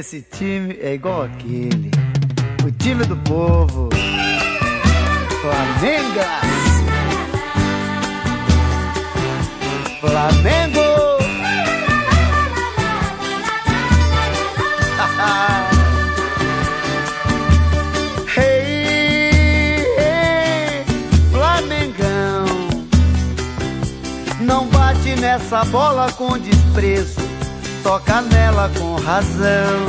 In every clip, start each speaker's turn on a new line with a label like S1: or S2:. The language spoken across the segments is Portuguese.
S1: Esse time é igual aquele. O time do povo. Flamengo. hey, hey, Flamengão. Não bate nessa bola com desprezo. Toca nela com razão.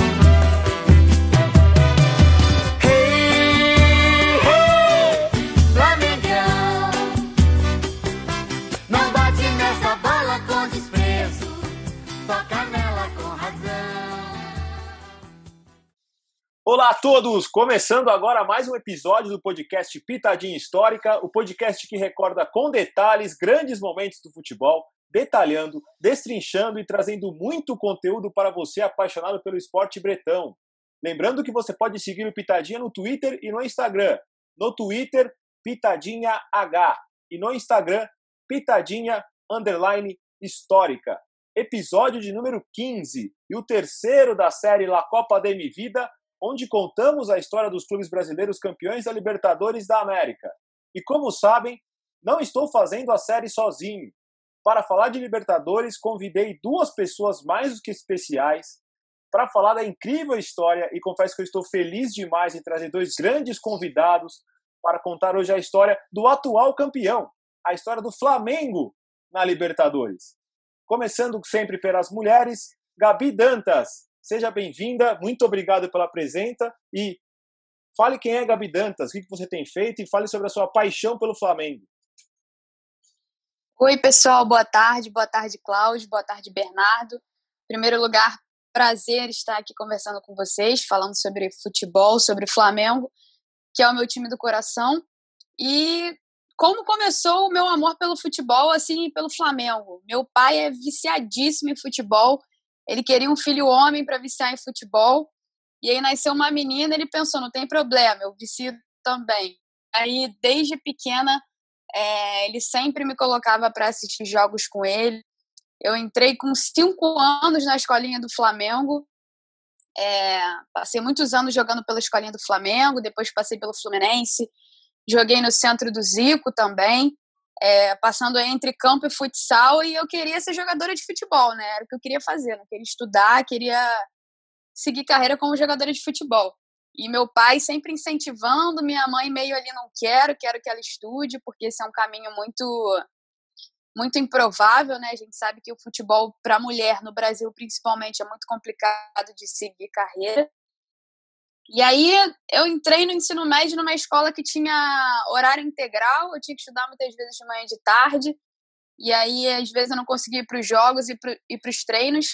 S1: Hey, hey. Não bate nessa bola com desprezo. Toca nela com razão.
S2: Olá a todos! Começando agora mais um episódio do podcast Pitadinha Histórica, o podcast que recorda com detalhes grandes momentos do futebol, detalhando, destrinchando e trazendo muito conteúdo para você apaixonado pelo esporte bretão. Lembrando que você pode seguir o Pitadinha no Twitter e no Instagram. No Twitter, Pitadinha H e no Instagram, Pitadinha Underline Histórica. Episódio de número 15 e o terceiro da série La Copa de Mi Vida, onde contamos a história dos clubes brasileiros campeões da Libertadores da América. E como sabem, não estou fazendo a série sozinho. Para falar de Libertadores, convidei duas pessoas mais do que especiais para falar da incrível história e confesso que eu estou feliz demais em trazer dois grandes convidados para contar hoje a história do atual campeão, a história do Flamengo na Libertadores. Começando sempre pelas mulheres, Gabi Dantas, seja bem-vinda, muito obrigado pela presença e fale quem é Gabi Dantas, o que você tem feito e fale sobre a sua paixão pelo Flamengo.
S3: Oi, pessoal, boa tarde. Boa tarde, Cláudio. Boa tarde, Bernardo. Em primeiro lugar, prazer estar aqui conversando com vocês, falando sobre futebol, sobre Flamengo, que é o meu time do coração. E como começou o meu amor pelo futebol, assim, pelo Flamengo. Meu pai é viciadíssimo em futebol. Ele queria um filho homem para viciar em futebol. E aí nasceu uma menina, ele pensou, não tem problema, eu vicio também. Aí, desde pequena, é, ele sempre me colocava para assistir jogos com ele. Eu entrei com cinco anos na escolinha do Flamengo. É, passei muitos anos jogando pela escolinha do Flamengo, depois passei pelo Fluminense. Joguei no centro do Zico também, é, passando entre campo e futsal. E eu queria ser jogadora de futebol, né? Era o que eu queria fazer. Não queria estudar, queria seguir carreira como jogadora de futebol. E meu pai sempre incentivando, minha mãe meio ali não quero, quero que ela estude, porque esse é um caminho muito muito improvável, né? A gente sabe que o futebol para mulher no Brasil principalmente é muito complicado de seguir carreira. E aí eu entrei no ensino médio numa escola que tinha horário integral, eu tinha que estudar muitas vezes de manhã e de tarde. E aí às vezes eu não conseguia ir para os jogos e para os treinos.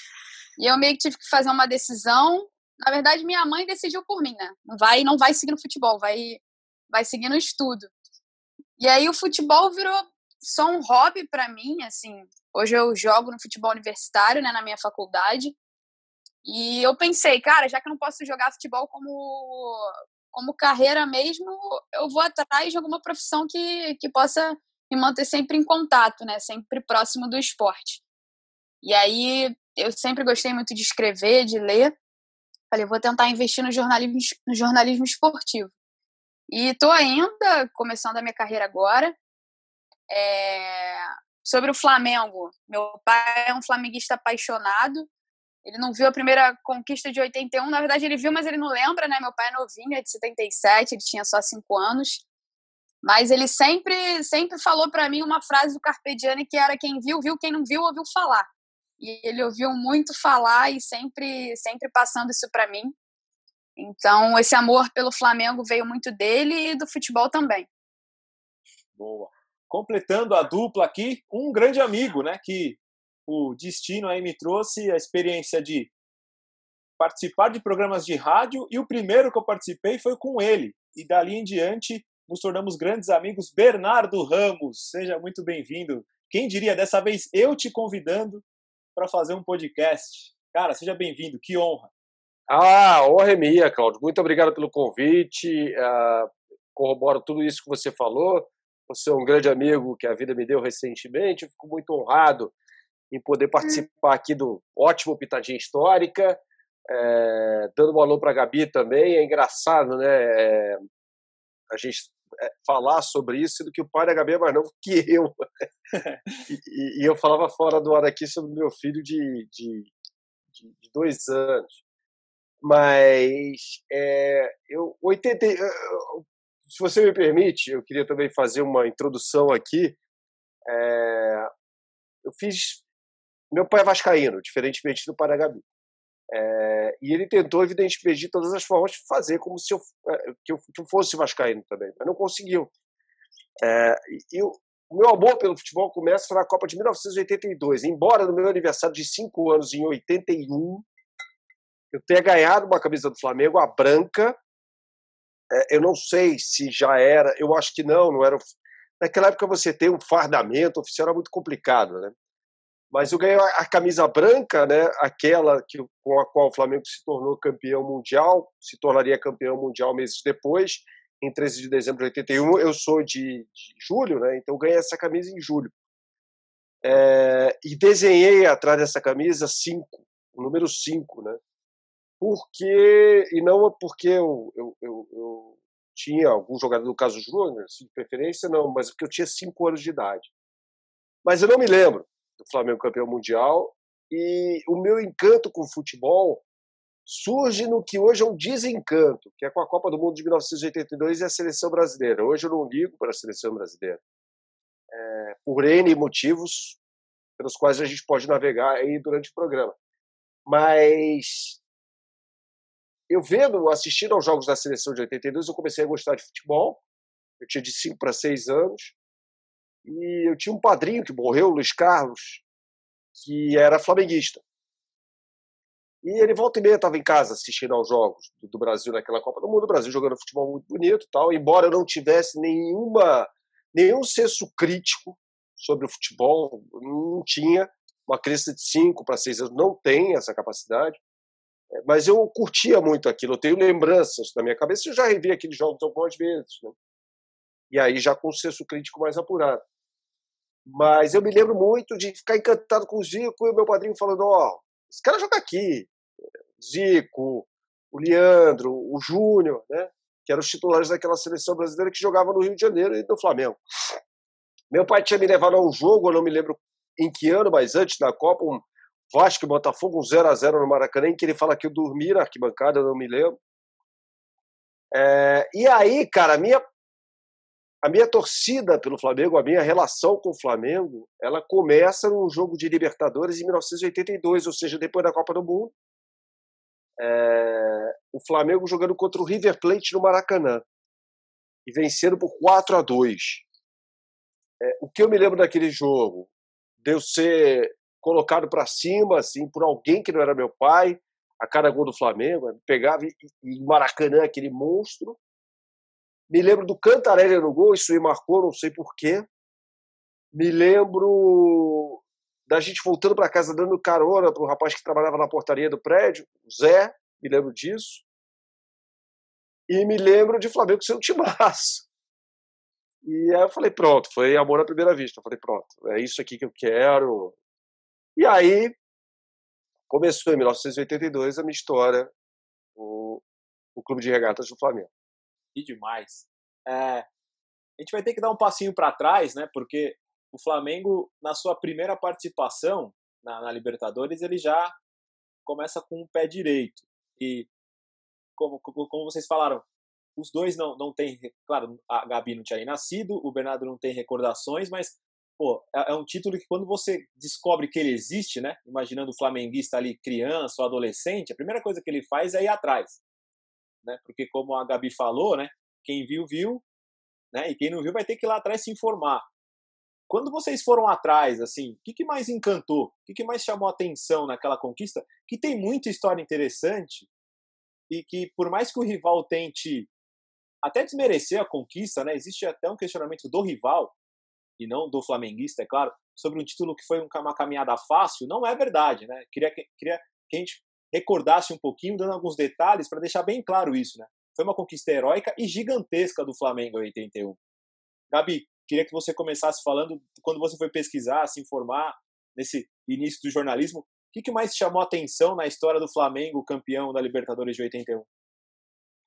S3: E eu meio que tive que fazer uma decisão na verdade, minha mãe decidiu por mim, né? Não vai, não vai seguir no futebol, vai, vai seguir no estudo. E aí o futebol virou só um hobby para mim, assim. Hoje eu jogo no futebol universitário, né, na minha faculdade. E eu pensei, cara, já que eu não posso jogar futebol como como carreira mesmo, eu vou atrás de alguma profissão que, que possa me manter sempre em contato, né, sempre próximo do esporte. E aí eu sempre gostei muito de escrever, de ler. Falei, vou tentar investir no jornalismo, no jornalismo esportivo. E estou ainda começando a minha carreira agora. É... Sobre o Flamengo, meu pai é um flamenguista apaixonado. Ele não viu a primeira conquista de 81, na verdade ele viu, mas ele não lembra, né? Meu pai é novinho, é de 77, ele tinha só 5 anos. Mas ele sempre sempre falou para mim uma frase do Carpe Diem que era quem viu, viu, quem não viu, ouviu falar e ele ouviu muito falar e sempre sempre passando isso para mim. Então, esse amor pelo Flamengo veio muito dele e do futebol também.
S2: Boa. Completando a dupla aqui, um grande amigo, né, que o destino aí me trouxe a experiência de participar de programas de rádio e o primeiro que eu participei foi com ele. E dali em diante nos tornamos grandes amigos. Bernardo Ramos, seja muito bem-vindo. Quem diria dessa vez eu te convidando para fazer um podcast. Cara, seja bem-vindo, que honra.
S4: Ah, honra é minha, Claudio. Muito obrigado pelo convite. Uh, corroboro tudo isso que você falou. Você é um grande amigo que a vida me deu recentemente. Eu fico muito honrado em poder participar aqui do ótimo Pitadinha Histórica, é, dando um alô para a Gabi também. É engraçado, né? É, a gente falar sobre isso, sendo que o pai da Gabi é mais novo que eu. e, e, eu falava fora do ar aqui sobre meu filho de, de, de, de dois anos. Mas é, eu 80, se você me permite, eu queria também fazer uma introdução aqui. É, eu fiz. Meu pai é vascaíno, diferentemente do pai da Gabi. É, e ele tentou, evidentemente, de todas as formas, fazer como se eu, que eu, que eu fosse vascaíno também, mas não conseguiu. É, e, o meu amor pelo futebol começa na Copa de 1982. Embora no meu aniversário de 5 anos, em 81, eu tenha ganhado uma camisa do Flamengo, a branca. É, eu não sei se já era, eu acho que não, não era. Naquela época você ter um fardamento oficial era muito complicado, né? Mas eu ganhei a camisa branca, né? Aquela que, com a qual o Flamengo se tornou campeão mundial, se tornaria campeão mundial meses depois, em 13 de dezembro de 81. Eu sou de, de julho, né? Então ganhei essa camisa em julho. É, e desenhei atrás dessa camisa cinco, o número 5, né? porque e não porque eu, eu, eu, eu tinha algum jogador do caso Júnior, assim, de preferência, não, mas porque eu tinha cinco anos de idade. Mas eu não me lembro do Flamengo campeão mundial e o meu encanto com o futebol surge no que hoje é um desencanto, que é com a Copa do Mundo de 1982 e a seleção brasileira. Hoje eu não ligo para a seleção brasileira. É, por N motivos pelos quais a gente pode navegar aí durante o programa. Mas eu vendo, assistindo aos jogos da seleção de 82, eu comecei a gostar de futebol. Eu tinha de 5 para 6 anos. E eu tinha um padrinho que morreu, Luiz Carlos, que era flamenguista. E ele volta e meia estava em casa assistindo aos jogos do, Brasil naquela Copa do Mundo, o Brasil jogando futebol muito bonito e tal. Embora eu não tivesse nenhuma, nenhum senso crítico sobre o futebol, não tinha. Uma criança de 5 para 6 anos não tem essa capacidade. Mas eu curtia muito aquilo, eu tenho lembranças na minha cabeça, eu já revi aqueles jogos algumas vezes. Né? E aí já com o senso crítico mais apurado. Mas eu me lembro muito de ficar encantado com o Zico e o meu padrinho falando: Ó, oh, esse cara joga aqui. Zico, o Leandro, o Júnior, né? que eram os titulares daquela seleção brasileira que jogava no Rio de Janeiro e no Flamengo. Meu pai tinha me levado a um jogo, eu não me lembro em que ano, mas antes da Copa, um Vasco e Botafogo, um 0 a 0 no Maracanã, em que ele fala que eu dormi na arquibancada, eu não me lembro. É, e aí, cara, minha, a minha torcida pelo Flamengo, a minha relação com o Flamengo, ela começa num jogo de Libertadores em 1982, ou seja, depois da Copa do Mundo. É, o Flamengo jogando contra o River Plate no Maracanã e vencendo por 4 a 2. É, o que eu me lembro daquele jogo? De eu ser colocado para cima, assim, por alguém que não era meu pai, a cada gol do Flamengo, pegava e, e Maracanã, aquele monstro. Me lembro do Cantarelli no gol, isso me marcou, não sei porquê. Me lembro da gente voltando para casa dando carona para o rapaz que trabalhava na portaria do prédio, o Zé, me lembro disso. E me lembro de Flamengo ser um timaço. E aí eu falei, pronto, foi amor à primeira vista. Eu falei, pronto, é isso aqui que eu quero, e aí começou em 1982 a minha história, o, o Clube de Regatas do Flamengo.
S2: Demais. É, a gente vai ter que dar um passinho para trás, né? Porque o Flamengo, na sua primeira participação na, na, Libertadores, ele já começa com o pé direito. E, como, como vocês falaram, os dois não, não têm. Claro, a Gabi não tinha nascido, o Bernardo não tem recordações, mas pô, é, é, um título que quando você descobre que ele existe, né? Imaginando o flamenguista ali criança ou adolescente, a primeira coisa que ele faz é ir atrás, né? Porque como a Gabi falou, né? Quem viu viu, né? E quem não viu vai ter que ir lá atrás se informar. Quando vocês foram atrás, assim, o que, que mais encantou? O que, que mais chamou atenção naquela conquista? Que tem muita história interessante e que por mais que o rival tente até desmerecer a conquista, né? Existe até um questionamento do rival e não do flamenguista, é claro, sobre um título que foi uma caminhada fácil, não é verdade, né? Queria que, queria que a gente recordasse um pouquinho, dando alguns detalhes para deixar bem claro isso, né? Foi uma conquista heróica e gigantesca do Flamengo em 81. Gabi, queria que você começasse falando quando você foi pesquisar, se informar, nesse início do jornalismo. O que, que mais chamou atenção na história do Flamengo, campeão da Libertadores de 81?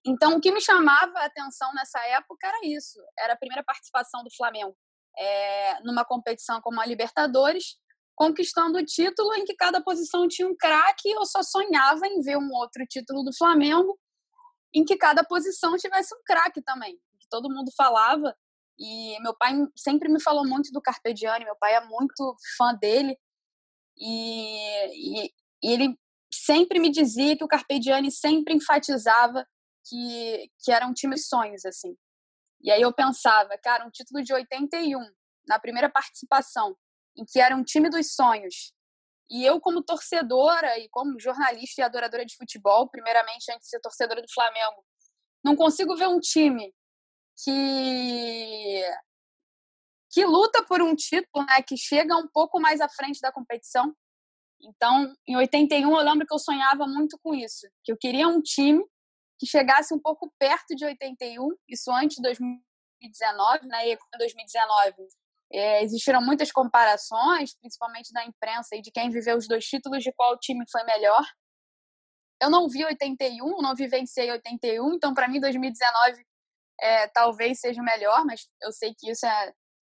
S3: Então, o que me chamava a atenção nessa época era isso: era a primeira participação do Flamengo é, numa competição como a Libertadores, conquistando o título em que cada posição tinha um craque. Eu só sonhava em ver um outro título do Flamengo em que cada posição tivesse um craque também, que todo mundo falava. E meu pai sempre me falou muito do Carpegiani, meu pai é muito fã dele. E, e, e ele sempre me dizia que o Carpegiani sempre enfatizava que, que era um time sonhos, assim. E aí eu pensava, cara, um título de 81, na primeira participação, em que era um time dos sonhos. E eu, como torcedora e como jornalista e adoradora de futebol, primeiramente antes de ser torcedora do Flamengo, não consigo ver um time que que luta por um título, né, que chega um pouco mais à frente da competição. Então, em 81 eu lembro que eu sonhava muito com isso, que eu queria um time que chegasse um pouco perto de 81, isso antes de 2019, né? E em 2019 é, existiram muitas comparações, principalmente da imprensa e de quem viveu os dois títulos, de qual time foi melhor. Eu não vi 81, não vivenciei 81, então para mim 2019 é, talvez seja melhor, mas eu sei que isso é,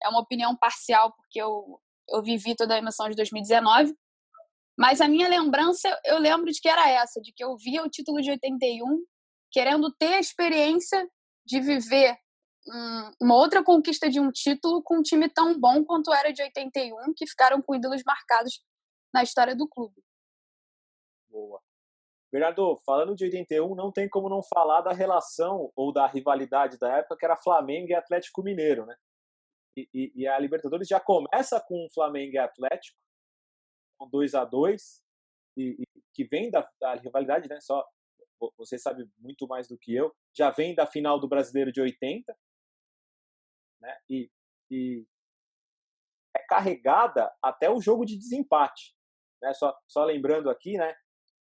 S3: é uma opinião parcial, porque eu, eu vivi toda a emoção de 2019. Mas a minha lembrança, eu lembro de que era essa, de que eu via o título de 81 querendo ter a experiência de viver uma outra conquista de um título com um time tão bom quanto era de 81, que ficaram com ídolos marcados na história do clube.
S2: Boa. Bernardo, falando de 81, não tem como não falar da relação ou da rivalidade da época que era Flamengo e Atlético Mineiro, né? E, e, e a Libertadores já começa com Flamengo e Atlético, com 2 a 2 e, e, que vem da, da rivalidade, né? Só você sabe muito mais do que eu, já vem da final do Brasileiro de 80, né? E, e é carregada até o jogo de desempate, né? Só, só lembrando aqui, né?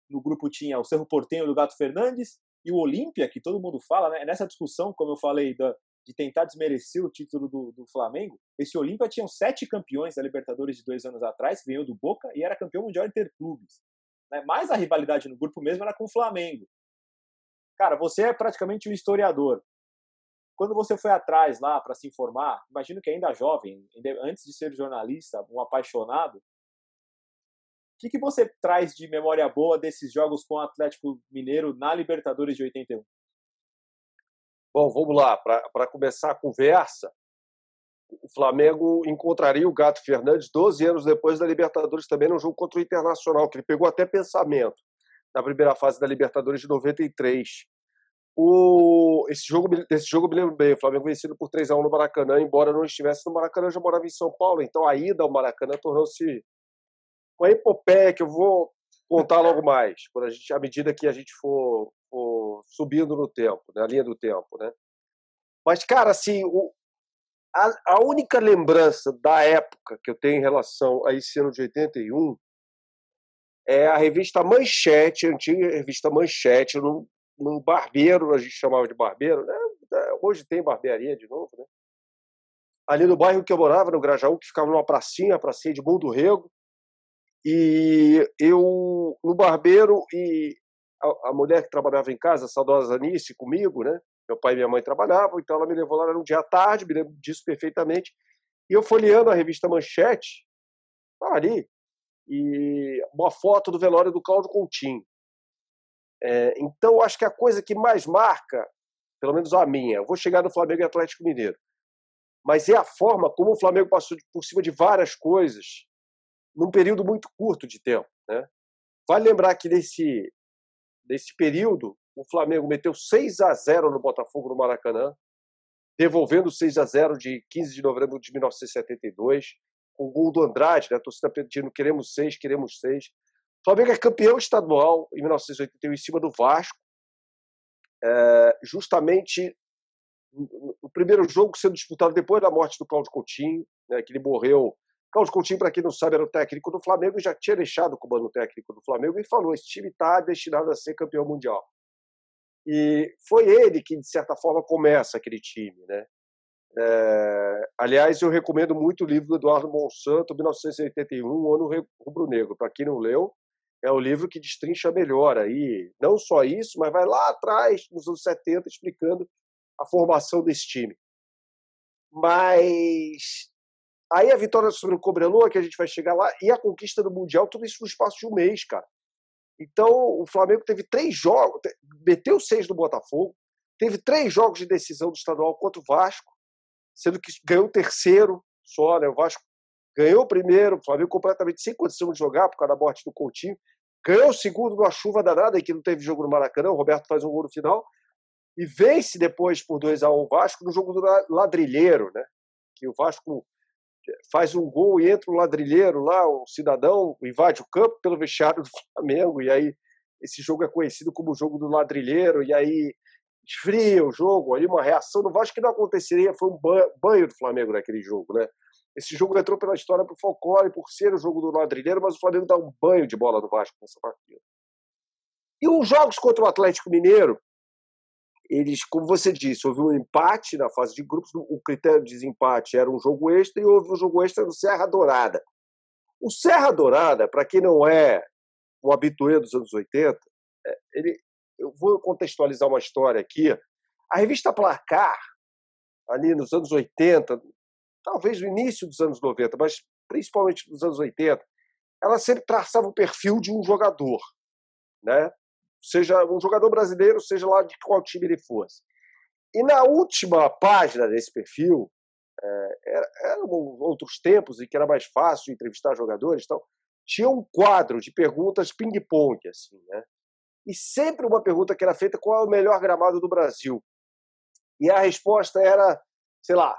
S2: No grupo tinha o Cerro Portenho do Gato Fernandes e o Olímpia, que todo mundo fala, né? Nessa discussão, como eu falei, da, de tentar desmerecer o título do, do Flamengo, esse Olímpia tinha sete campeões da Libertadores de dois anos atrás, ganhou do Boca e era campeão mundial interclubes. Né? Mas a rivalidade no grupo mesmo era com o Flamengo. Cara, você é praticamente um historiador. Quando você foi atrás lá para se informar, imagino que ainda jovem, antes de ser jornalista, um apaixonado, o que, que você traz de memória boa desses jogos com o Atlético Mineiro na Libertadores de 81?
S4: Bom, vamos lá. Para começar a conversa, o Flamengo encontraria o Gato Fernandes 12 anos depois da Libertadores, também no jogo contra o Internacional, que ele pegou até pensamento na primeira fase da Libertadores de 93. O, esse, jogo, esse jogo me lembro bem, o Flamengo vencido por 3 a 1 no Maracanã, embora não estivesse no Maracanã, eu já morava em São Paulo, então a ida ao Maracanã tornou-se uma epopeia que eu vou contar logo mais, por a gente, à medida que a gente for, for subindo no tempo, na linha do tempo, né? Mas, cara, assim, o, a, a única lembrança da época que eu tenho em relação a esse ano de 81 é a revista Manchete, a antiga revista Manchete, num, num barbeiro, a gente chamava de barbeiro, né? É, hoje tem barbearia de novo, né? Ali no bairro que eu morava, no Grajaú, que ficava numa pracinha, a pracinha de Mundo Rego, e eu, no barbeiro, e a, a, mulher que trabalhava em casa, a saudosa Anice, comigo, né? Meu pai e minha mãe trabalhavam, então ela me levou lá, era um dia à tarde, me lembro disso perfeitamente, e eu folheando a revista Manchete, ali, e uma foto do velório do Cláudio Coutinho. É, então, acho que a coisa que mais marca, pelo menos a minha, eu vou chegar no Flamengo e Atlético Mineiro, mas é a forma como o Flamengo passou por cima de várias coisas num período muito curto de tempo. Né? Vale lembrar que nesse, nesse período, o Flamengo meteu 6 a 0 no Botafogo no Maracanã, devolvendo 6 a 0 de 15 de novembro de 1972 o gol do Andrade, né? a torcida pedindo queremos seis, queremos seis. Flamengo é campeão estadual em 1981 em cima do Vasco, é, justamente o primeiro jogo sendo disputado depois da morte do Cláudio Coutinho, né, que ele morreu. Cláudio Coutinho, para quem não sabe, era o técnico do Flamengo e já tinha deixado o comando técnico do Flamengo e falou: esse time está destinado a ser campeão mundial. E foi ele que, de certa forma, começa aquele time. Né? É, aliás, eu recomendo muito o livro do Eduardo Monsanto, 1981, O Ano Rubro-Negro. Para quem não leu, é o livro que destrincha melhor aí, não só isso, mas vai lá atrás, nos anos 70, explicando a formação desse time. Mas aí a vitória sobre o Cobreloa, que a gente vai chegar lá, e a conquista do Mundial, tudo isso no espaço de um mês, cara. Então, o Flamengo teve três jogos, meteu seis no Botafogo, teve três jogos de decisão do estadual contra o Vasco, sendo que ganhou o terceiro só, né? O Vasco ganhou o primeiro, o Flamengo completamente sem condição de jogar por causa da morte do Coutinho. Ganhou o segundo numa chuva danada, que não teve jogo no Maracanã, o Roberto faz um gol no final. E vence depois por 2 a 1 o Vasco no jogo do ladrilheiro, né? Que o Vasco faz um gol e entra um ladrilheiro lá, um cidadão invade o campo pelo vestiário do Flamengo, e aí esse jogo é conhecido como o jogo do ladrilheiro, e aí esfria o jogo, aí uma reação do Vasco que não aconteceria, foi um banho do Flamengo naquele jogo, né? Esse jogo entrou pela história pro folclore, por ser o jogo do ladrilheiro, mas o Flamengo dá um banho de bola no Vasco nessa partida. E os jogos contra o Atlético Mineiro, eles, como você disse, houve um empate na fase de grupos, o critério de desempate era um jogo extra e houve um jogo extra no Serra Dourada. O Serra Dourada, para quem não é um habituê dos anos 80, é, ele, eu vou contextualizar uma história aqui. A revista Placar, ali nos anos 80, talvez no início dos anos 90, mas principalmente nos anos 80, ela sempre traçava o perfil de um jogador, né? Seja um jogador brasileiro, seja lá de qual time ele fosse. E na última página desse perfil, é, eram outros tempos em que era mais fácil entrevistar jogadores, então tinha um quadro de perguntas ping-pong, assim, né? E sempre uma pergunta que era feita: qual é o melhor gramado do Brasil? E a resposta era, sei lá,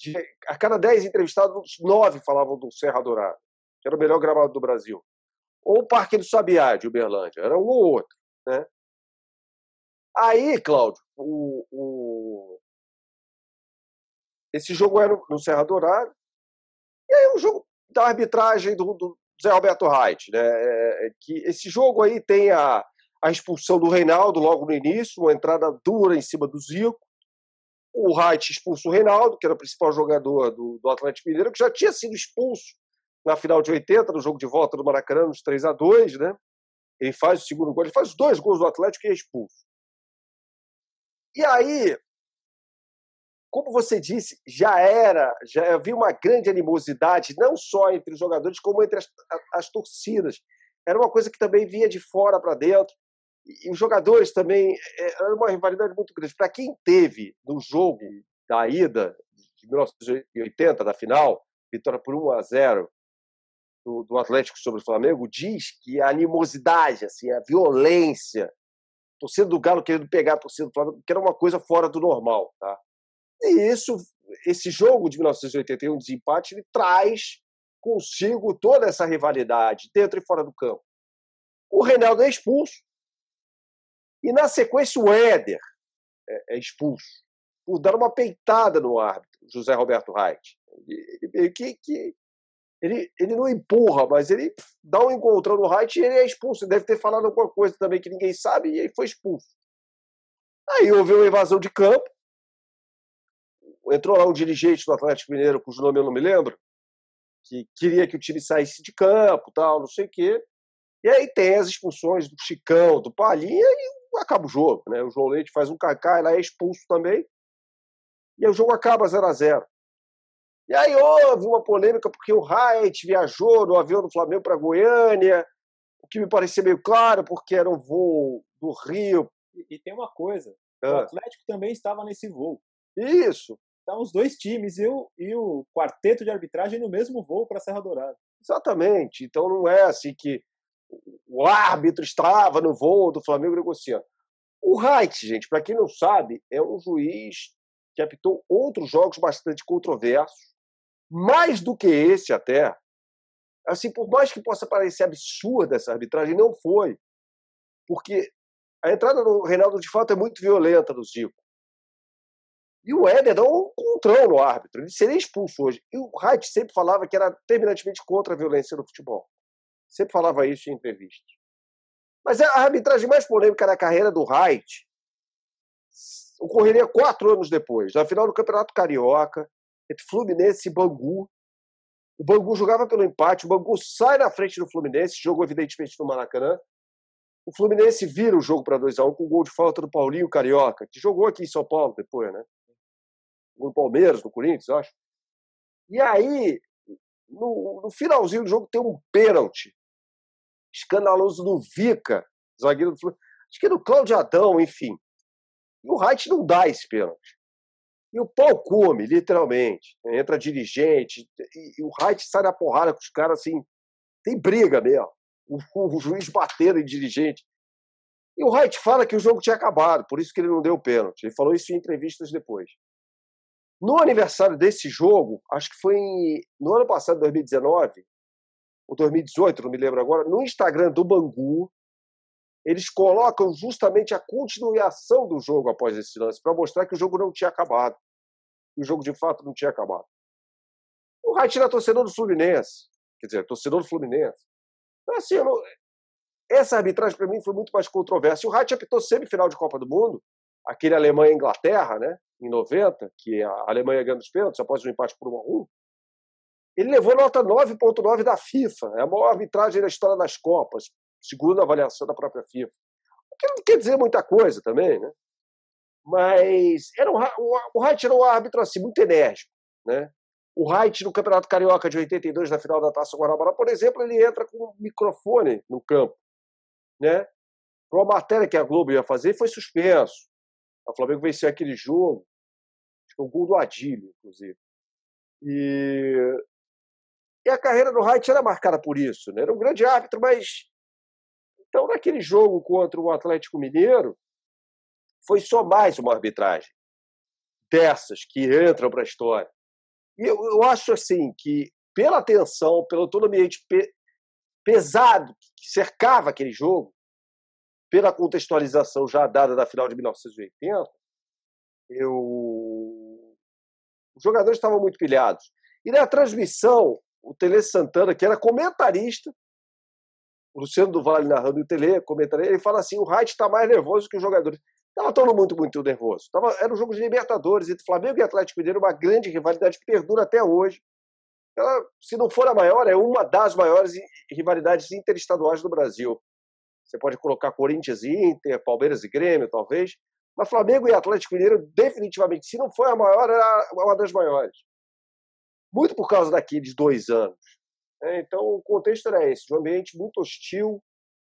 S4: de, a cada dez entrevistados, nove falavam do Serra Dourada, que era o melhor gramado do Brasil. Ou o Parque do Sabiá, de Uberlândia, era um ou outro. Né? Aí, Cláudio, o, o... esse jogo era no Serra Dourada, e aí o jogo da arbitragem do, do Zé Roberto Reit, né? É, é, que esse jogo aí tem a, a expulsão do Reinaldo logo no início, uma entrada dura em cima do Zico, o Reit expulsa o Reinaldo, que era o principal jogador do, do Atlético Mineiro, que já tinha sido expulso na final de 80, no jogo de volta do Maracanã, nos 3 a 2 né? Ele faz o segundo gol, ele faz dois gols do Atlético e é expulso. E aí, como você disse, já era, já havia uma grande animosidade, não só entre os jogadores, como entre as, as torcidas. Era uma coisa que também vinha de fora para dentro e os jogadores também, é, era uma rivalidade muito grande. Para quem teve no jogo da ida de 1980, da final, vitória por 1 a 0 do, do Atlético sobre o Flamengo, diz que a animosidade, assim, a violência, a torcida do Galo querendo pegar a torcida do Flamengo, que era uma coisa fora do normal. Tá? E isso, esse jogo de 1981, desempate, ele traz consigo toda essa rivalidade, dentro e fora do campo. O Reinaldo é expulso, e na sequência, o Éder é, é expulso por dar uma peitada no árbitro, José Roberto Reit. Ele, que, que, ele, ele não empurra, mas ele dá um encontrão no Reit e ele é expulso. Ele deve ter falado alguma coisa também que ninguém sabe e ele foi expulso. Aí houve uma invasão de campo. Entrou lá um dirigente do Atlético Mineiro, cujo nome eu não me lembro, que queria que o time saísse de campo, tal, não sei o quê. E aí tem as expulsões do Chicão, do Palhinha e acaba o jogo. Né? O João Leite faz um cacá, ela é expulso também, e aí o jogo acaba 0 a 0 E aí houve uma polêmica porque o Wright viajou no avião do Flamengo para Goiânia, o que me parecia meio claro, porque era um voo do Rio.
S2: E, e tem uma coisa, ah. o Atlético também estava nesse voo.
S4: Isso.
S2: Então os dois times e o, e o quarteto de arbitragem no mesmo voo para Serra Dourada.
S4: Exatamente. Então não é assim que o árbitro estava no voo do Flamengo negociando. O Reit, gente, para quem não sabe, é um juiz que apitou outros jogos bastante controversos, mais do que esse até. Assim, por mais que possa parecer absurda essa arbitragem, não foi. Porque a entrada do Reinaldo, de fato, é muito violenta do Zico. E o Éder dá um contrão no árbitro. Ele seria expulso hoje. E o Reit sempre falava que era terminantemente contra a violência no futebol. Sempre falava isso em entrevistas. Mas a arbitragem mais polêmica na carreira do Wright ocorreria quatro anos depois, na final do Campeonato Carioca, entre Fluminense e Bangu. O Bangu jogava pelo empate, o Bangu sai na frente do Fluminense, jogo evidentemente no Maracanã. O Fluminense vira o jogo para 2 a 1 um, com o gol de falta do Paulinho Carioca, que jogou aqui em São Paulo depois, né? No Palmeiras, no Corinthians, acho. E aí, no, no finalzinho do jogo, tem um pênalti escandaloso do Vica, zagueiro do Fluminense. Acho que do Cláudio Adão, enfim. E o Reit não dá esse pênalti. E o pau come, literalmente. Entra dirigente, e, o Reit sai na porrada com os caras assim. Tem briga mesmo. O, o, o juiz batendo em dirigente. E o Reit fala que o jogo tinha acabado, por isso que ele não deu o pênalti. Ele falou isso em entrevistas depois. No aniversário desse jogo, acho que foi em, no ano passado, 2019, ou 2018, não me lembro agora, no Instagram do Bangu, eles colocam justamente a continuação do jogo após esse lance, para mostrar que o jogo não tinha acabado. O jogo de fato não tinha acabado. O Reit era torcedor do Fluminense, quer dizer, torcedor do Fluminense. Então, assim, não... essa arbitragem para mim foi muito mais controversa. O Reit apitou semifinal de Copa do Mundo, aquele Alemanha-Inglaterra, né, em 90, que a Alemanha ganhou os pênaltis após um empate por 1 a 1. Ele levou nota 9.9 da FIFA, é a maior arbitragem da história das Copas, segundo a avaliação da própria FIFA. O que não quer dizer muita coisa também, né? Mas era um, o Reit era um árbitro assim, muito enérgico. Né? O Reit, no Campeonato Carioca de 82, na final da Taça Guanabara, por exemplo, ele entra com um microfone no campo. Né? Para uma matéria que a Globo ia fazer, foi suspenso. O Flamengo venceu aquele jogo, acho que o gol do Adílio, inclusive. E, e a carreira do Reit era marcada por isso. Né? Era um grande árbitro, mas então, naquele jogo contra o Atlético Mineiro, foi só mais uma arbitragem dessas que entram para a história. E eu, eu, acho assim que, pela tensão, pelo todo ambiente pe pesado que cercava aquele jogo, pela contextualização já dada da final de 1980, eu... os jogadores estavam muito pilhados. E na transmissão, o Tele Santana, que era comentarista, o Luciano do Vale narrando o Tele, comentando, ele fala assim: o Reit está mais nervoso que os jogadores. Estava todo mundo muito nervoso. Tava, era um jogo de Libertadores entre Flamengo e Atlético Mineiro, uma grande rivalidade que perdura até hoje. Ela, se não for a maior, é uma das maiores rivalidades interestaduais do Brasil. Você pode colocar Corinthians e Inter, Palmeiras e Grêmio, talvez. Mas Flamengo e Atlético Mineiro, definitivamente, se não for a maior, era uma das maiores. Muito por causa daqueles dois anos. É, então, o contexto era esse, de um ambiente muito hostil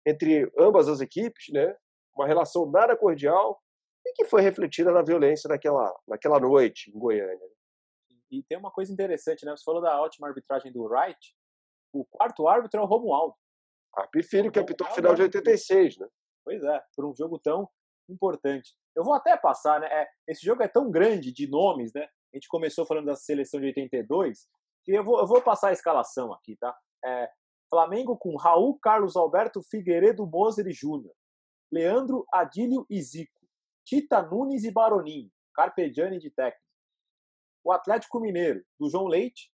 S4: entre ambas as equipes, né? uma relação nada cordial, e que foi refletida na violência naquela, naquela noite em Goiânia. Né.
S2: E tem uma coisa interessante, né? Você falou da ótima arbitragem do Wright. O quarto árbitro é o Romualdo.
S4: Filho, que apitou o final de 86, né?
S2: Pois é, por um jogo tão importante. Eu vou até passar, né? É, esse jogo é tão grande de nomes, né? A gente começou falando da seleção de 82, e eu vou, eu vou passar a escalação aqui, tá? É, Flamengo com Raul, Carlos Alberto, Figueiredo, Moser e Júnior. Leandro, Adílio e Zico. Tita Nunes e Baroninho. Carpegiani de técnico. O Atlético Mineiro, do João Leite.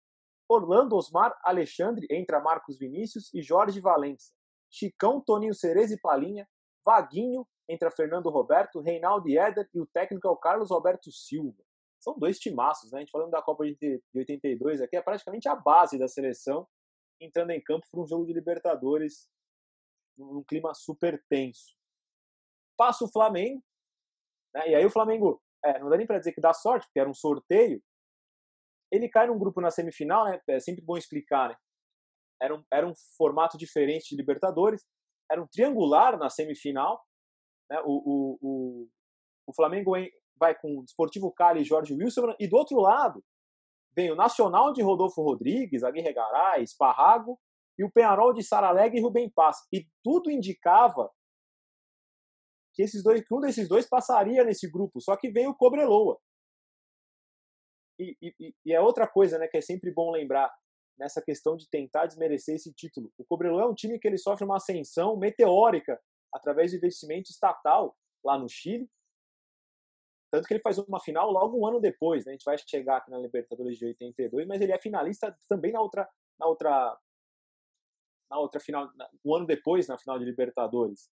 S2: Orlando Osmar, Alexandre, entra Marcos Vinícius e Jorge Valença. Chicão, Toninho Cereza e Palinha. Vaguinho, entra Fernando Roberto, Reinaldo e Éder e o técnico é o Carlos Alberto Silva são dois timaços, né? A gente falando da Copa de 82 aqui, é praticamente a base da seleção entrando em campo para um jogo de Libertadores num clima super tenso. Passa o Flamengo, né? e aí o Flamengo, é, não dá nem para dizer que dá sorte, porque era um sorteio. Ele cai num grupo na semifinal, né? É sempre bom explicar, né? Era um, era um formato diferente de Libertadores, era um triangular na semifinal. Né? O, o, o, o Flamengo vai com o Desportivo Cali e Jorge Wilson, e do outro lado vem o Nacional de Rodolfo Rodrigues, Aguirre Garay, Esparrago, e o Penarol de Saraleg e Rubem Paz. E tudo indicava que, esses dois, que um desses dois passaria nesse grupo, só que veio o Cobreloa. E, e, e, é outra coisa né, que é sempre bom lembrar nessa questão de tentar desmerecer esse título. O Cobreloa é um time que ele sofre uma ascensão meteórica através do investimento estatal lá no Chile, tanto que ele faz uma final logo um ano depois, né? A gente vai chegar aqui na Libertadores de 82, mas ele é finalista também na outra, na outra, na outra final, um ano depois na final de Libertadores.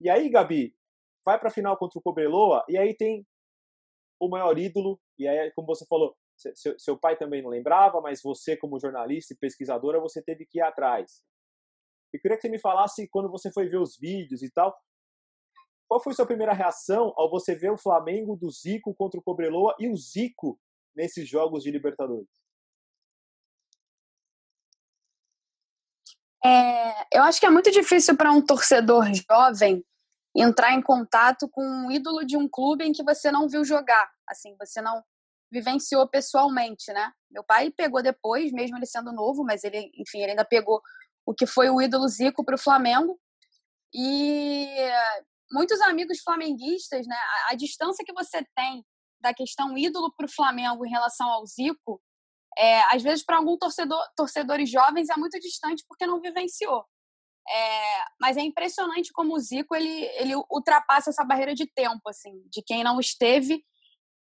S2: E aí, Gabi, vai para a final contra o Cobreloa e aí tem o maior ídolo, e aí, como você falou, seu, seu pai também não lembrava, mas você, como jornalista e pesquisadora, você teve que ir atrás. Eu queria que você me falasse, quando você foi ver os vídeos e tal, qual foi sua primeira reação ao você ver o Flamengo do Zico contra o Cobreloa e o Zico nesses jogos de Libertadores?
S3: É, eu acho que é muito difícil para um torcedor jovem entrar em contato com um ídolo de um clube em que você não viu jogar, assim, você não vivenciou pessoalmente, né? Meu pai pegou depois, mesmo ele sendo novo, mas ele, enfim, ele ainda pegou o que foi o ídolo Zico para o Flamengo. E muitos amigos flamenguistas, né? A, a distância que você tem da questão ídolo para o Flamengo em relação ao Zico, é, às vezes para alguns torcedor, torcedores jovens é muito distante porque não vivenciou. É, mas é impressionante como o Zico ele, ele ultrapassa essa barreira de tempo, assim, de quem não esteve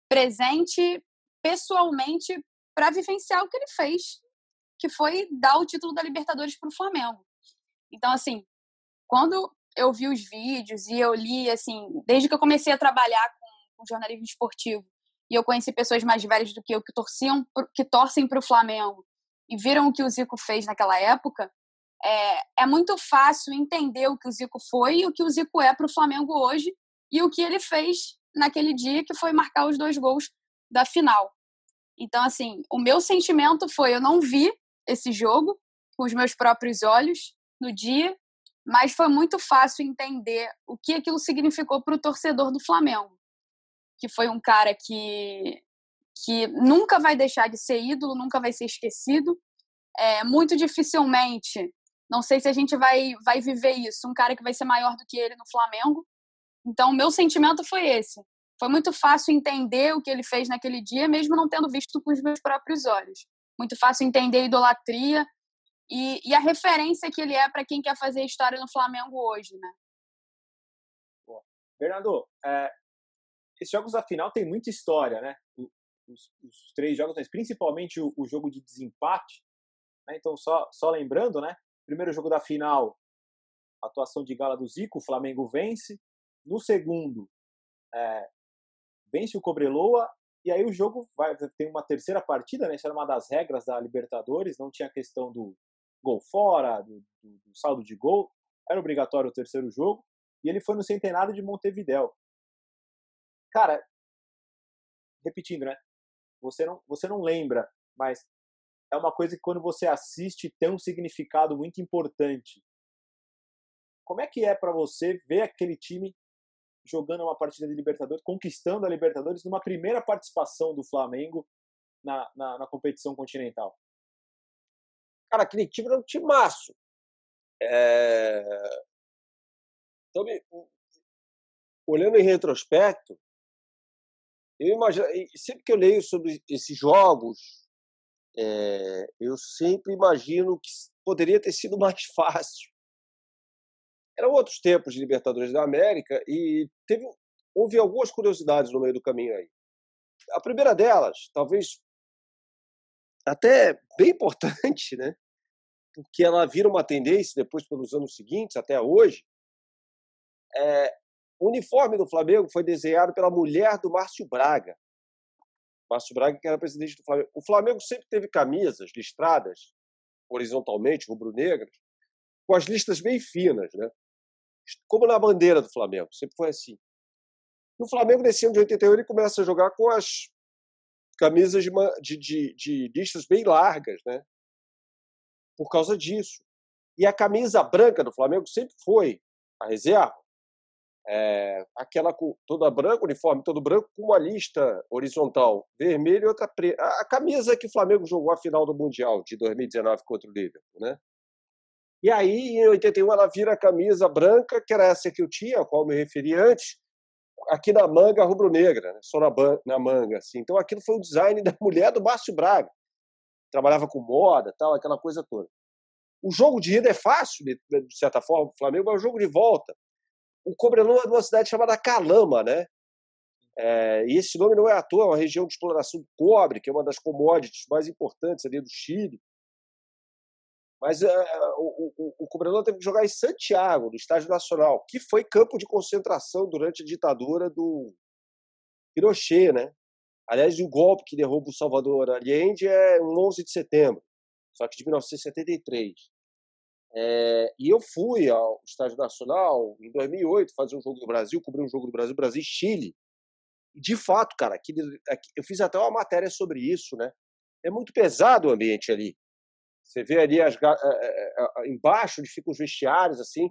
S3: presente pessoalmente para vivenciar o que ele fez, que foi dar o título da Libertadores para o Flamengo. Então, assim, quando eu vi os vídeos e eu li, assim, desde que eu comecei a trabalhar com, com jornalismo esportivo, e eu conheci pessoas mais velhas do que eu que torciam, que torcem para o Flamengo e viram o que o Zico fez naquela época, é, é muito fácil entender o que o Zico foi e o que o Zico é para o Flamengo hoje e o que ele fez naquele dia, que foi marcar os dois gols da final. Então, assim, o meu sentimento foi: eu não vi esse jogo com os meus próprios olhos no dia, mas foi muito fácil entender o que aquilo significou para o torcedor do Flamengo, que foi um cara que que nunca vai deixar de ser ídolo, nunca vai ser esquecido. É, muito dificilmente, não sei se a gente vai, vai viver isso, um cara que vai ser maior do que ele no Flamengo. Então, o meu sentimento foi esse foi muito fácil entender o que ele fez naquele dia, mesmo não tendo visto com os meus próprios olhos. Muito fácil entender a idolatria e, e a referência que ele é para quem quer fazer história no Flamengo hoje, né?
S2: Bernardo, é, esses jogos da final tem muita história, né? Os, os três jogos, mas principalmente o, o jogo de desempate. Né? Então, só, só lembrando, né? Primeiro jogo da final, atuação de gala do Zico, o Flamengo vence. No segundo, é, vence o Cobreloa e aí o jogo vai tem uma terceira partida, né? Isso era uma das regras da Libertadores, não tinha questão do gol fora, do, do, do saldo de gol, era obrigatório o terceiro jogo e ele foi no centenário de Montevidéu. Cara, repetindo, né? Você não, você não lembra, mas é uma coisa que quando você assiste tem um significado muito importante. Como é que é para você ver aquele time jogando uma partida de Libertadores, conquistando a Libertadores numa primeira participação do Flamengo na, na, na competição continental?
S4: Cara, aquele time era um timaço. É... Então, olhando em retrospecto, eu imagino, sempre que eu leio sobre esses jogos, é, eu sempre imagino que poderia ter sido mais fácil. Eram outros tempos de Libertadores da América e teve, houve algumas curiosidades no meio do caminho aí. A primeira delas, talvez até bem importante, né? porque ela vira uma tendência depois pelos anos seguintes, até hoje, é, o uniforme do Flamengo foi desenhado pela mulher do Márcio Braga. Márcio Braga, que era presidente do Flamengo. O Flamengo sempre teve camisas listradas horizontalmente, rubro-negras, com as listas bem finas, né? como na bandeira do Flamengo, sempre foi assim. No Flamengo, nesse ano de 81, ele começa a jogar com as camisas de, de, de, de listas bem largas, né? Por causa disso. E a camisa branca do Flamengo sempre foi a reserva. É, aquela com, toda branca, uniforme todo branco, com uma lista horizontal vermelha e outra preta. A, a camisa que o Flamengo jogou a final do Mundial de 2019 contra o Liverpool, né? E aí, em 81, ela vira a camisa branca, que era essa que eu tinha, a qual eu me referi antes, aqui na manga rubro-negra, né? só na, na manga. Assim. Então, aquilo foi o design da mulher do Márcio Braga. Trabalhava com moda, tal, aquela coisa toda. O jogo de ida é fácil, de, de certa forma, o Flamengo, mas o jogo de volta. O Cobreloa é de uma cidade chamada Calama, né? É, e esse nome não é à toa, é uma região de exploração do cobre, que é uma das commodities mais importantes ali do Chile. Mas uh, o, o, o Cobrador teve que jogar em Santiago, no Estádio Nacional, que foi campo de concentração durante a ditadura do Pinochet, né? Aliás, o golpe que derruba o Salvador Allende é um 11 de setembro, só que de 1973. É, e eu fui ao Estádio Nacional em 2008 fazer um jogo do Brasil, cobrir um jogo do Brasil, Brasil e Chile. De fato, cara, aqui, aqui, eu fiz até uma matéria sobre isso, né? É muito pesado o ambiente ali. Você vê ali as, embaixo onde ficam os vestiários, assim.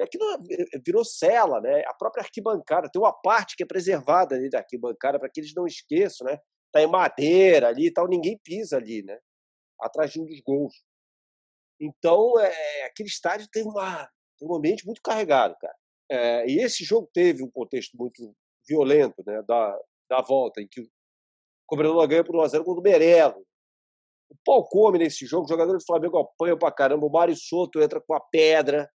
S4: Aquilo virou cela, né? A própria arquibancada. Tem uma parte que é preservada ali da arquibancada para que eles não esqueçam, né? Tá em madeira ali e tal, ninguém pisa ali, né? Atrás de um dos gols. Então, é, aquele estádio tem, uma, tem um ambiente muito carregado, cara. É, e esse jogo teve um contexto muito violento, né? Da, da volta, em que o Cobrador ganha por 1x0 com o Merelo. O pau come nesse jogo, o jogador do Flamengo apanha pra caramba, o Mário Soto entra com a pedra,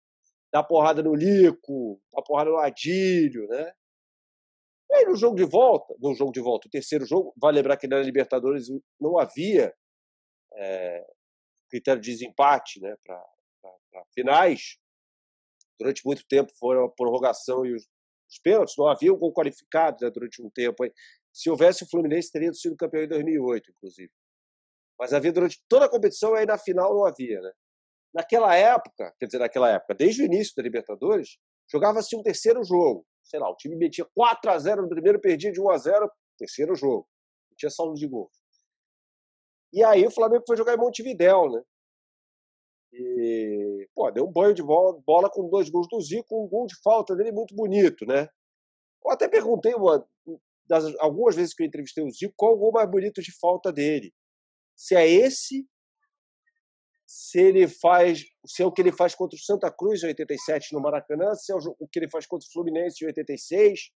S4: dá porrada no Lico, dá porrada no Adílio, né? E aí no jogo de volta, no jogo de volta, o terceiro jogo, vai lembrar que na Libertadores não havia é, critério de desempate né, para finais. Durante muito tempo foram a prorrogação e os, os pênaltis, não havia um gol qualificado né, durante um tempo. Se houvesse, o Fluminense teria sido campeão em 2008, inclusive. Mas havia durante toda a competição, aí na final não havia. Né? Naquela época, quer dizer, naquela época, desde o início da Libertadores, jogava-se um terceiro jogo. Sei lá, o time metia 4 a 0 no primeiro, perdia de 1 a 0 terceiro jogo. Não tinha saldo de gol. E aí o Flamengo foi jogar em Montevidéu, né? E, pô, deu um banho de bola, bola com dois gols do Zico, um gol de falta dele muito bonito, né? Eu até perguntei uma, das, algumas vezes que eu entrevistei o Zico qual o gol mais bonito de falta dele. Se é esse se ele faz, se é o que ele faz contra o Santa Cruz em 87 no Maracanã, se é o que ele faz contra o Fluminense em 86,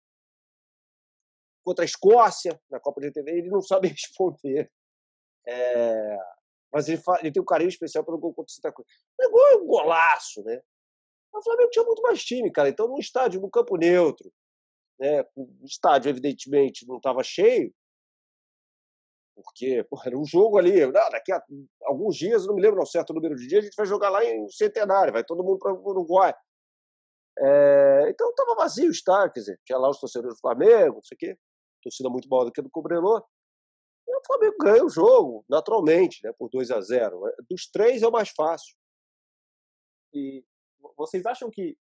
S4: contra a Escócia na Copa de 86, ele não sabe responder. É, mas ele, ele, tem um carinho especial pelo gol contra o Santa Cruz. O gol é um golaço, né? O Flamengo tinha muito mais time, cara. Então, no estádio, no campo neutro, né? o estádio, evidentemente, não estava cheio, porque pô, era um jogo ali, não, daqui a alguns dias, não me lembro não certo número de dias, a gente vai jogar lá em Centenário, vai todo mundo para o Uruguai. É, então estava vazio o estádio, quer dizer, tinha lá os torcedores do Flamengo, não sei o quê, torcida muito maior do que a do Cobrenor. E o Flamengo ganha o jogo, naturalmente, né, por 2 a 0 Dos três é o mais fácil.
S2: E vocês acham que,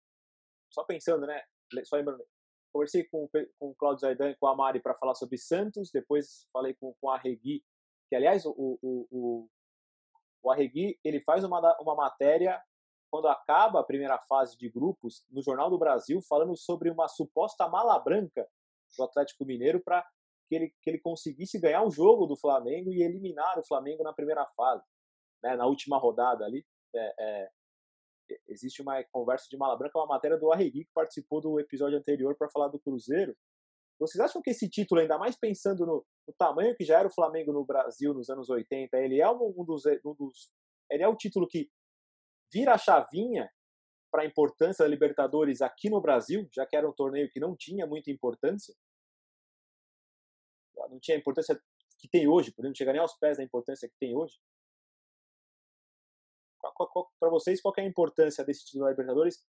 S2: só pensando, né, só lembrando, conversei com, com o Claudio Zaidan e com a Mari para falar sobre Santos, depois falei com, com a Regui, que aliás o, o, o, o Arregui ele faz uma, uma matéria quando acaba a primeira fase de grupos no Jornal do Brasil falando sobre uma suposta mala branca do Atlético Mineiro para que ele, que ele conseguisse ganhar um jogo do Flamengo e eliminar o Flamengo na primeira fase, né, na última rodada ali. É, é, existe uma conversa de mala branca, uma matéria do Arregui que participou do episódio anterior para falar do Cruzeiro. Vocês acham que esse título, ainda mais pensando no, no, tamanho que já era o Flamengo no Brasil nos anos 80, ele é um, um, dos, um dos, ele é o título que vira a chavinha para a importância da Libertadores aqui no Brasil, já que era um torneio que não tinha muita importância, não tinha a importância que tem hoje, por exemplo, chegar nem aos pés da importância que tem hoje para vocês, qual é a importância desse título da Libertadores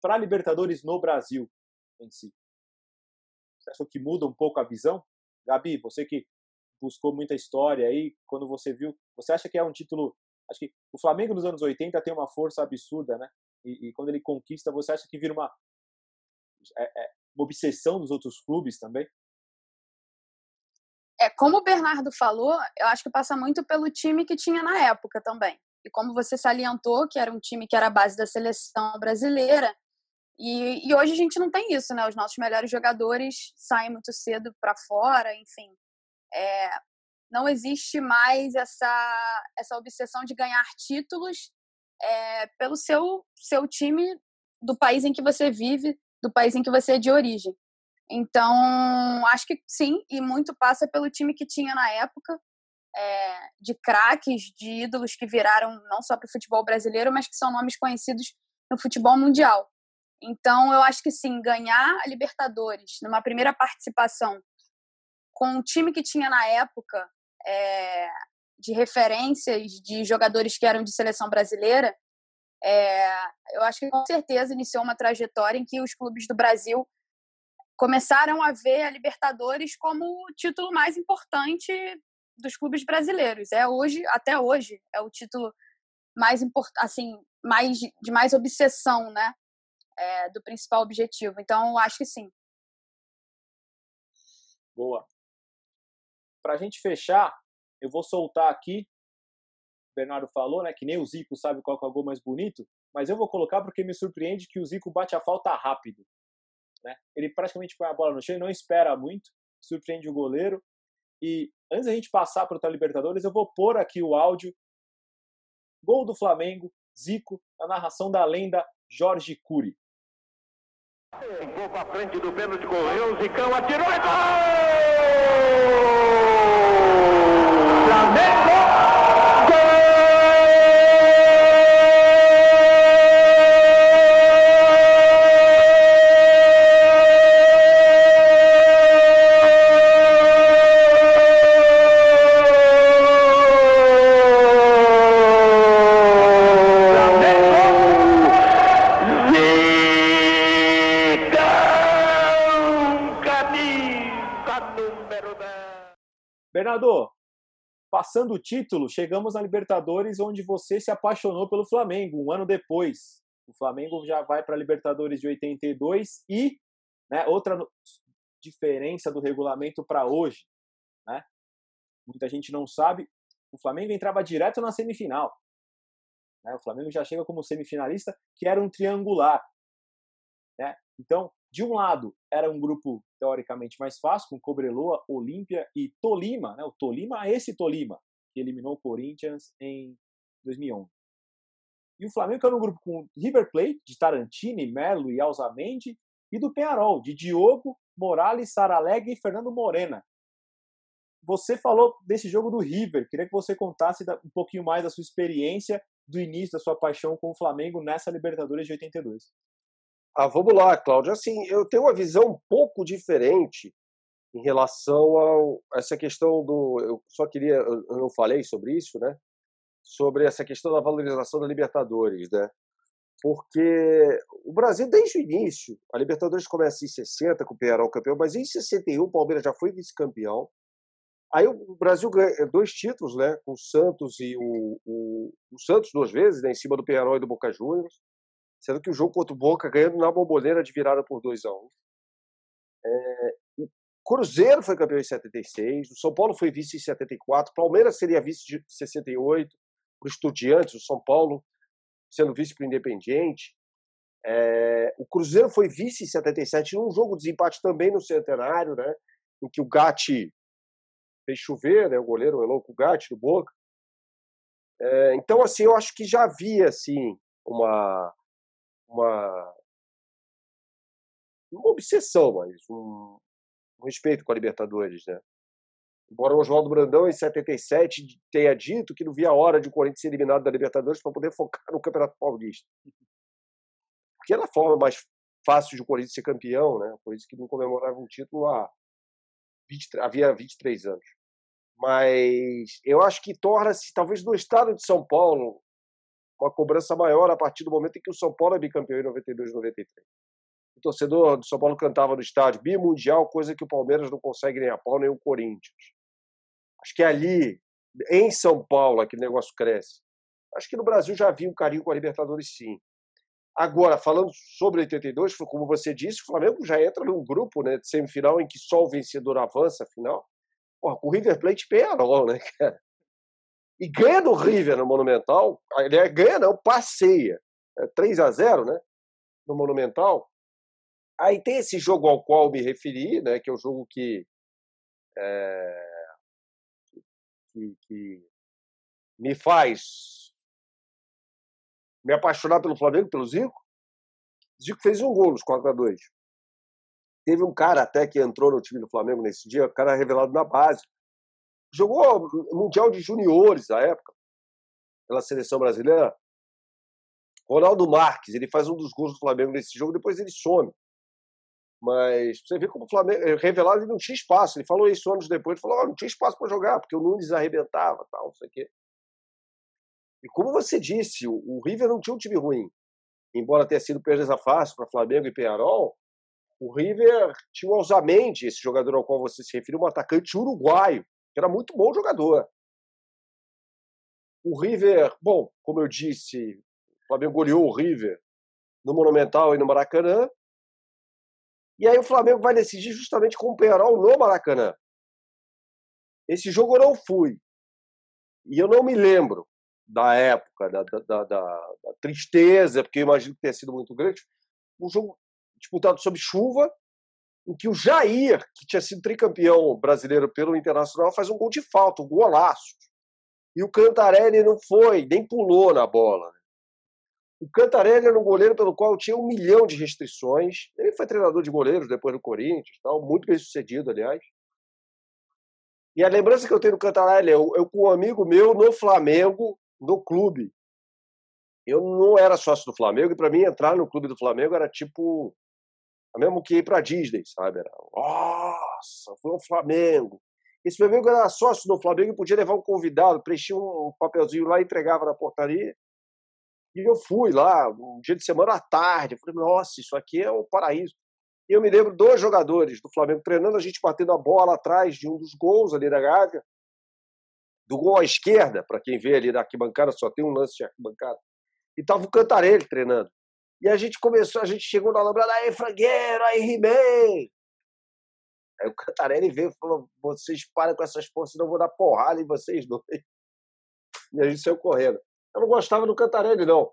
S2: para a Libertadores no Brasil em si? Você que muda um pouco a visão? Gabi, você que buscou muita história aí, quando você viu, você acha que é um título. Acho que o Flamengo nos anos 80 tem uma força absurda, né? E, e quando ele conquista, você acha que vira uma, é, é, uma obsessão dos outros clubes também?
S3: É, como o Bernardo falou, eu acho que passa muito pelo time que tinha na época também. E como você salientou, que era um time que era a base da seleção brasileira, e, e hoje a gente não tem isso, né? Os nossos melhores jogadores saem muito cedo para fora, enfim. É, não existe mais essa, essa obsessão de ganhar títulos é, pelo seu, seu time do país em que você vive, do país em que você é de origem. Então, acho que sim, e muito passa pelo time que tinha na época, é, de craques, de ídolos que viraram não só para o futebol brasileiro, mas que são nomes conhecidos no futebol mundial. Então, eu acho que sim, ganhar a Libertadores numa primeira participação com o time que tinha na época, é, de referências de jogadores que eram de seleção brasileira, é, eu acho que com certeza iniciou uma trajetória em que os clubes do Brasil começaram a ver a Libertadores como o título mais importante dos clubes brasileiros. É hoje, até hoje, é o título mais importante, assim, mais de mais obsessão, né, é, do principal objetivo. Então, acho que sim.
S2: Boa. Para a gente fechar, eu vou soltar aqui. O Bernardo falou, né, que nem o Zico sabe qual é o gol mais bonito, mas eu vou colocar porque me surpreende que o Zico bate a falta rápido. Né? Ele praticamente põe a bola no chão e não espera muito, surpreende o goleiro. E antes da gente passar para o Libertadores, eu vou pôr aqui o áudio. Gol do Flamengo, Zico, a narração da lenda Jorge Cury.
S5: Ficou para frente do pênalti, correu, o Zicão atirou e gol! Flamengo!
S2: Bernardo, passando o título, chegamos na Libertadores, onde você se apaixonou pelo Flamengo, um ano depois. O Flamengo já vai para a Libertadores de 82 e né, outra diferença do regulamento para hoje, né? Muita gente não sabe, o Flamengo entrava direto na semifinal. Né? O Flamengo já chega como semifinalista, que era um triangular. Né? Então, de um lado, era um grupo teoricamente mais fácil, com Cobreloa, Olímpia e Tolima, né? o Tolima, esse Tolima, que eliminou o Corinthians em 2011. E o Flamengo era um grupo com River Plate, de Tarantini, Melo e Alzamendi, e do Penarol, de Diogo, Morales, Saraleg e Fernando Morena. Você falou desse jogo do River, queria que você contasse um pouquinho mais da sua experiência do início da sua paixão com o Flamengo nessa Libertadores de 82.
S4: Ah, vamos lá, Cláudio. Assim, eu tenho uma visão um pouco diferente em relação a essa questão do. Eu só queria. Eu não falei sobre isso, né? Sobre essa questão da valorização da Libertadores, né? Porque o Brasil, desde o início, a Libertadores começa em 60 com o Penharol campeão, mas em 61 o Palmeiras já foi vice-campeão. Aí o Brasil ganha dois títulos, né? Com o Santos e o, o, o Santos duas vezes, né? Em cima do Penharol e do Boca Juniors sendo que o jogo contra o Boca ganhando na bomboneira de virada por 2 a 1 um. é, O Cruzeiro foi campeão em 76, o São Paulo foi vice em 74, o Palmeiras seria vice de 68, o Estudiantes, o São Paulo sendo vice para o Independiente. É, o Cruzeiro foi vice em 77, num jogo de desempate também no Centenário, né, em que o Gatti fez chover, né, o goleiro o louco Gatti do Boca. É, então, assim, eu acho que já havia assim uma uma, uma obsessão, mas um, um respeito com a Libertadores, né? Embora o Oswaldo Brandão, em 77, tenha dito que não via a hora de o Corinthians ser eliminado da Libertadores para poder focar no Campeonato Paulista. Porque era a forma mais fácil de o Corinthians ser campeão, né? O Corinthians que não comemorava um título há 20, havia 23 anos. Mas eu acho que torna-se, talvez no estado de São Paulo, uma cobrança maior a partir do momento em que o São Paulo é bicampeão em 92 e 93. O torcedor do São Paulo cantava no estádio bimundial, coisa que o Palmeiras não consegue nem a pau, nem o Corinthians. Acho que ali, em São Paulo, aquele negócio cresce. Acho que no Brasil já havia um carinho com a Libertadores, sim. Agora, falando sobre 82, como você disse, o Flamengo já entra num grupo né, de semifinal em que só o vencedor avança a final. Porra, com o River Plate e Penharol, né, cara? E ganha do River no Monumental, ele ganha não, passeia, é 3 a 0 né, no Monumental. Aí tem esse jogo ao qual me referi, né, que é o jogo que, é, que, que me faz me apaixonar pelo Flamengo, pelo Zico. Zico fez um gol nos 4 a 2 Teve um cara até que entrou no time do Flamengo nesse dia, o cara revelado na base, jogou Mundial de Juniores na época, pela seleção brasileira. Ronaldo Marques, ele faz um dos gols do Flamengo nesse jogo, depois ele some. Mas você vê como o Flamengo, eh, revelado, ele não tinha espaço. Ele falou isso anos depois, ele falou: oh, não tinha espaço para jogar, porque o Nunes arrebentava, tal, não sei o quê. E como você disse, o, River não tinha um time ruim. Embora tenha sido perda fácil para Flamengo e Penharol, o River tinha o Alzamendi, esse jogador ao qual você se referiu, um atacante uruguaio, era muito bom jogador. O River, bom, como eu disse, o Flamengo goleou o River no Monumental e no Maracanã. E aí o Flamengo vai decidir justamente com o Penharol no Maracanã. Esse jogo eu não fui. E eu não me lembro da época, da, da, da, da tristeza, porque eu imagino que tenha sido muito grande. Um jogo disputado sob chuva, em que o Jair, que tinha sido tricampeão brasileiro pelo Internacional, faz um gol de falta, um golaço. E o Cantarelli não foi, nem pulou na bola. O Cantarelli era um goleiro pelo qual tinha um milhão de restrições. Ele foi treinador de goleiros depois do Corinthians, tal, muito bem sucedido, aliás. E a lembrança que eu tenho do Cantarelli é eu, eu com um amigo meu no Flamengo, no clube. Eu não era sócio do Flamengo e para mim entrar no clube do Flamengo era tipo mesmo que ir para Disney, sabe? Era, nossa, foi o Flamengo. Esse amigo era sócio do Flamengo e podia levar um convidado, preenchia um papelzinho lá e entregava na portaria. E eu fui lá, um dia de semana à tarde. Eu falei, nossa, isso aqui é o um paraíso. E eu me lembro dois jogadores do Flamengo treinando, a gente batendo a bola atrás de um dos gols ali da Gávea. Do gol à esquerda, para quem vê ali da arquibancada, só tem um lance de arquibancada. E tava o Cantarelli treinando. E a gente começou, a gente chegou na lambrada, aí frangueiro, aí He-Man. Aí o Cantarelli veio e falou: vocês parem com essas forças, senão eu vou dar porrada em vocês dois. E a gente saiu correndo. Eu não gostava do Cantarelli, não.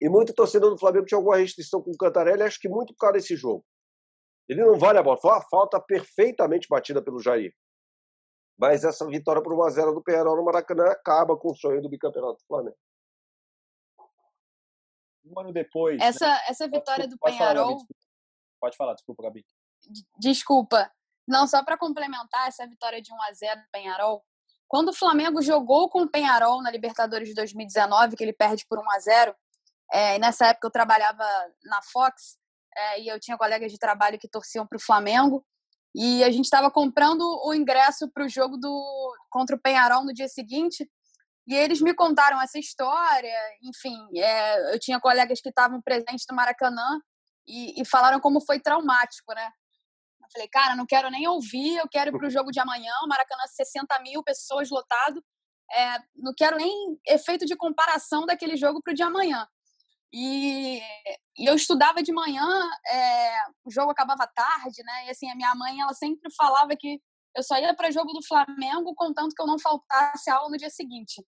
S4: E muito torcedor do Flamengo tinha alguma restrição com o Cantarelli, acho que muito por causa desse jogo. Ele não vale a bola. Foi uma falta perfeitamente batida pelo Jair. Mas essa vitória por 1x0 do Penharol no Maracanã acaba com o sonho do bicampeonato do Flamengo.
S2: Um ano depois.
S3: Essa, né? essa vitória do Penharol.
S2: Falar, pode falar, desculpa, Gabi.
S3: Desculpa. Não, só para complementar essa vitória de 1 a 0 do Penharol, quando o Flamengo jogou com o Penharol na Libertadores de 2019, que ele perde por 1 a 0 é, e nessa época eu trabalhava na Fox é, e eu tinha colegas de trabalho que torciam para o Flamengo e a gente estava comprando o ingresso para o jogo do contra o Penharol no dia seguinte e eles me contaram essa história. Enfim, é, eu tinha colegas que estavam presentes no Maracanã e, e falaram como foi traumático, né? Eu falei, cara, não quero nem ouvir, eu quero ir para o jogo de amanhã, Maracanã 60 mil pessoas lotado, é, não quero nem efeito de comparação daquele jogo para o de amanhã. E, e, eu estudava de manhã, é, o jogo acabava tarde, né? E assim, a minha mãe, ela sempre falava que eu só ia para jogo do Flamengo contanto que eu não faltasse aula no dia seguinte.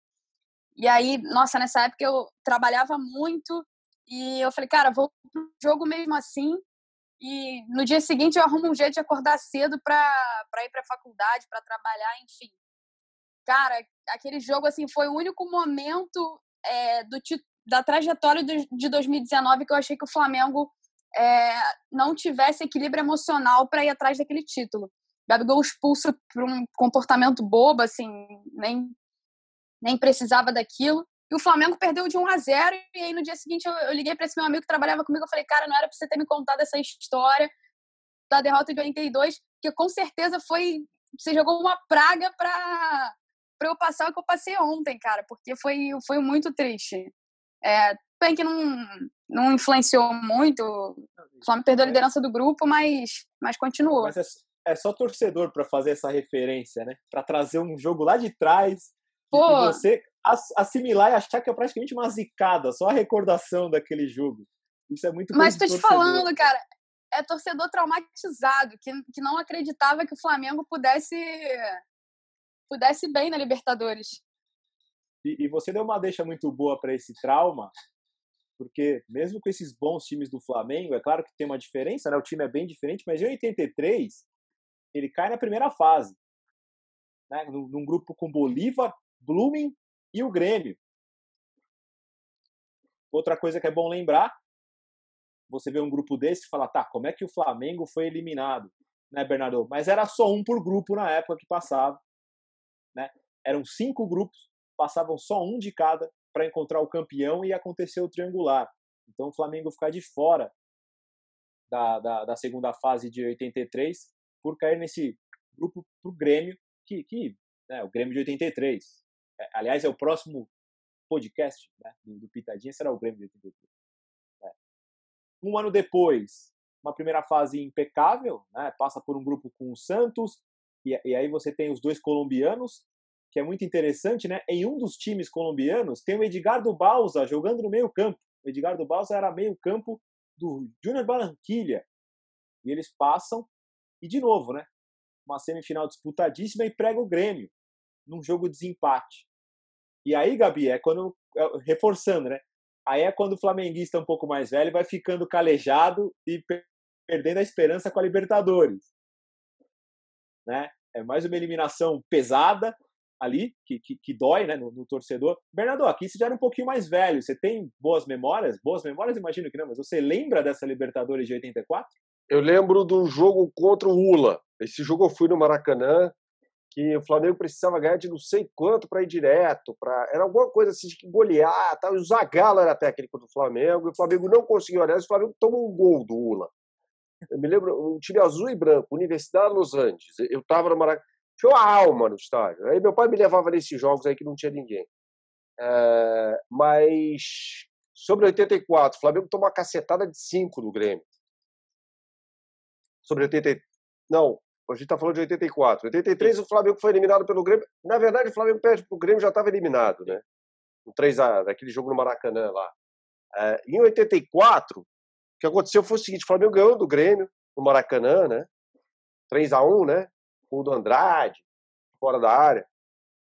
S3: E aí, nossa, nessa época eu trabalhava muito e eu falei, cara, vou pro jogo mesmo assim. E no dia seguinte eu arrumo um jeito de acordar cedo para ir para a faculdade, para trabalhar, enfim. Cara, aquele jogo assim foi o único momento é, do da trajetória de 2019 que eu achei que o Flamengo é, não tivesse equilíbrio emocional para ir atrás daquele título. Gabigol expulso por um comportamento bobo, assim, nem, nem precisava daquilo. E o Flamengo perdeu de 1 a 0 e aí no dia seguinte eu, eu liguei para esse meu amigo que trabalhava comigo, eu falei, cara, não era para você ter me contado essa história da derrota de 82, que com certeza foi você jogou uma praga para para eu passar o que eu passei ontem, cara, porque foi foi muito triste. É, bem que não não influenciou muito, o Flamengo perdeu a liderança do grupo, mas mas continuou.
S2: Mas é, é só torcedor para fazer essa referência, né? Para trazer um jogo lá de trás Pô. você assimilar e achar que é praticamente uma zicada, só a recordação daquele jogo. Isso é muito
S3: Mas tô te falando, cara, é torcedor traumatizado, que, que não acreditava que o Flamengo pudesse pudesse bem na Libertadores.
S2: E, e você deu uma deixa muito boa para esse trauma, porque mesmo com esses bons times do Flamengo, é claro que tem uma diferença, né? O time é bem diferente, mas em 83 ele cai na primeira fase, né? Num, num grupo com Bolívar, Blooming e o Grêmio. Outra coisa que é bom lembrar, você vê um grupo desse e fala, tá, como é que o Flamengo foi eliminado, né, Bernardo? Mas era só um por grupo na época que passava, né? Eram cinco grupos, passavam só um de cada para encontrar o campeão e acontecer o triangular. Então o Flamengo ficar de fora da, da, da segunda fase de 83 por cair nesse grupo para o Grêmio, que, que né, o Grêmio de 83. É, aliás, é o próximo podcast né, do, Pitadinha, será o Grêmio de 83. É. Um ano depois, uma primeira fase impecável, né, passa por um grupo com o Santos, e, e aí você tem os dois colombianos, que é muito interessante, né? Em um dos times colombianos tem o Edgardo Balsa jogando no meio campo. O Edgardo Balsa era meio campo do Júnior Barranquilha. E eles passam, e de novo, né? Uma semifinal disputadíssima e prega o Grêmio num jogo de desempate. E aí, Gabi, é quando. É, reforçando, né? Aí é quando o flamenguista um pouco mais velho vai ficando calejado e perdendo a esperança com a Libertadores. Né? É mais uma eliminação pesada ali, que, que, que dói né, no, no, torcedor. Bernardo, aqui você já era um pouquinho mais velho, você tem boas memórias? Boas memórias, imagino que não, mas você lembra dessa Libertadores de 84?
S4: Eu lembro do jogo contra o Ula. Esse jogo eu fui no Maracanã, que o Flamengo precisava ganhar de não sei quanto para ir direto, para era alguma coisa assim de golear, tal. O Zagallo era técnico do Flamengo, e o Flamengo não conseguiu, aliás, o Flamengo tomou um gol do Ula. Eu me lembro, um time azul e branco, Universidade Los Angeles. Eu estava no Maracanã, tinha uma alma no estádio. Aí meu pai me levava nesses jogos aí que não tinha ninguém. É, mas sobre 84, o Flamengo tomou uma cacetada de 5 do Grêmio. Sobre 80. Não, a gente está falando de 84. 83 o Flamengo foi eliminado pelo Grêmio. Na verdade, o Flamengo perde para o Grêmio já estava eliminado, né? No 3x, naquele jogo no Maracanã lá. É, em 84, o que aconteceu foi o seguinte: o Flamengo ganhou do Grêmio no Maracanã, né? 3x1, né? O do Andrade, fora da área.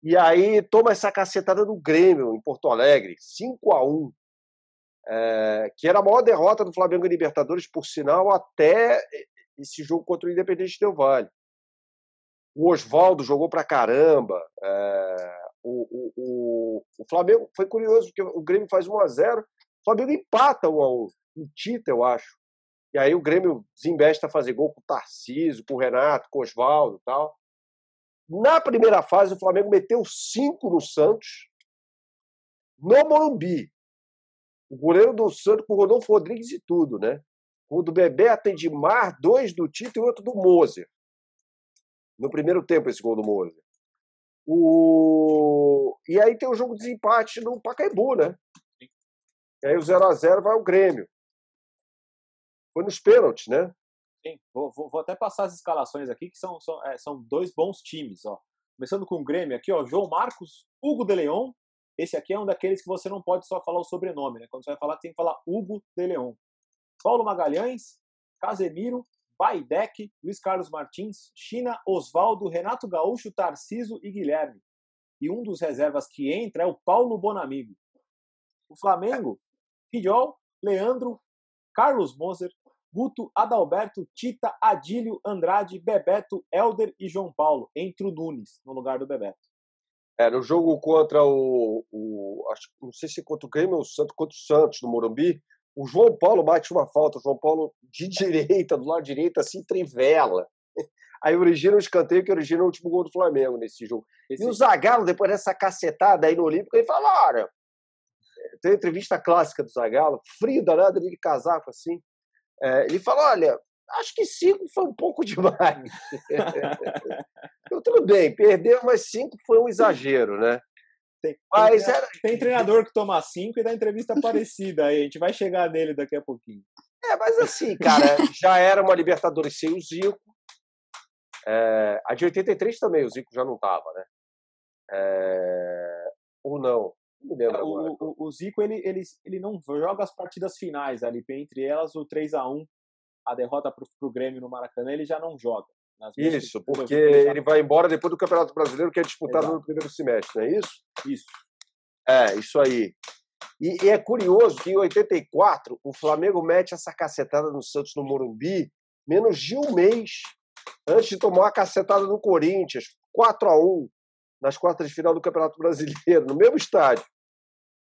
S4: E aí toma essa cacetada do Grêmio em Porto Alegre, 5 a 1 é, que era a maior derrota do Flamengo em Libertadores, por sinal, até esse jogo contra o Independente Del Vale. O Oswaldo jogou pra caramba. É, o, o, o, Flamengo foi curioso, porque o Grêmio faz 1 a 0 o Flamengo empata 1 a 1 o Tita, eu acho. E aí o Grêmio desembesta a fazer gol com o Tarcísio, com o Renato, com o Oswaldo e tal. Na primeira fase, o Flamengo meteu 5 no Santos, no Morumbi. O goleiro do Santos com o Rodolfo Rodrigues e tudo, né? O do Bebeto Edmar, dois do Tito e outro do Moser. No primeiro tempo, esse gol do Moser. O... E aí tem o jogo de desempate no Pacaembu, né? E aí o 0x0 vai ao Grêmio. Foi nos pênaltis, né?
S2: Sim, vou, vou, vou, até passar as escalações aqui, que são, são, é, são dois bons times, ó. Começando com o Grêmio aqui, ó, João Marcos, Hugo de Leon. Esse aqui é um daqueles que você não pode só falar o sobrenome, né? Quando você vai falar, tem que falar Hugo de Leon. Paulo Magalhães, Casemiro, Baidec, Luiz Carlos Martins, China, Oswaldo, Renato Gaúcho, Tarciso e Guilherme. E um dos reservas que entra é o Paulo Bonamigo. O Flamengo, Fidjol, Leandro, Carlos Moser, Guto, Adalberto, Tita, Adílio, Andrade, Bebeto, Elder e João Paulo, entre o Nunes, no lugar do Bebeto.
S4: É, no jogo contra o, o acho, não sei se contra o Grêmio ou o Santos, contra o Santos no Morumbi, o João Paulo bate uma falta, o João Paulo de direita, do lado direito, assim, trivela. Aí origina um escanteio que origina o último gol do Flamengo nesse jogo. Esse... E o Zagallo, depois dessa cacetada aí no Olímpico, ele fala: olha, tem entrevista clássica do Zagallo, frio danado de casaco assim. É, ele fala: olha, acho que cinco foi um pouco demais. então, tudo bem, perdeu, mas cinco foi um exagero, né?
S2: Tem, Mas tem, era... tem treinador que toma cinco e dá entrevista parecida aí. A gente vai chegar nele daqui a pouquinho.
S4: É, mas assim, cara, já era uma Libertadores sem o Zico. É, a de 83 também, o Zico já não tava, né? É, ou não? não me lembro
S2: o, o, o, Zico, ele, ele, ele não joga as partidas finais ali, entre elas o 3 a 1 a derrota para o Grêmio no Maracanã, ele já não joga.
S4: Isso, porque ele vai embora depois do Campeonato Brasileiro, que é disputado Exato. no primeiro semestre, não é isso?
S2: Isso.
S4: É, isso aí. E, e, é curioso que em 84 o Flamengo mete essa cacetada no Santos no Morumbi menos de um mês antes de tomar a cacetada no Corinthians, 4 a 1 nas quartas de final do Campeonato Brasileiro, no mesmo estádio.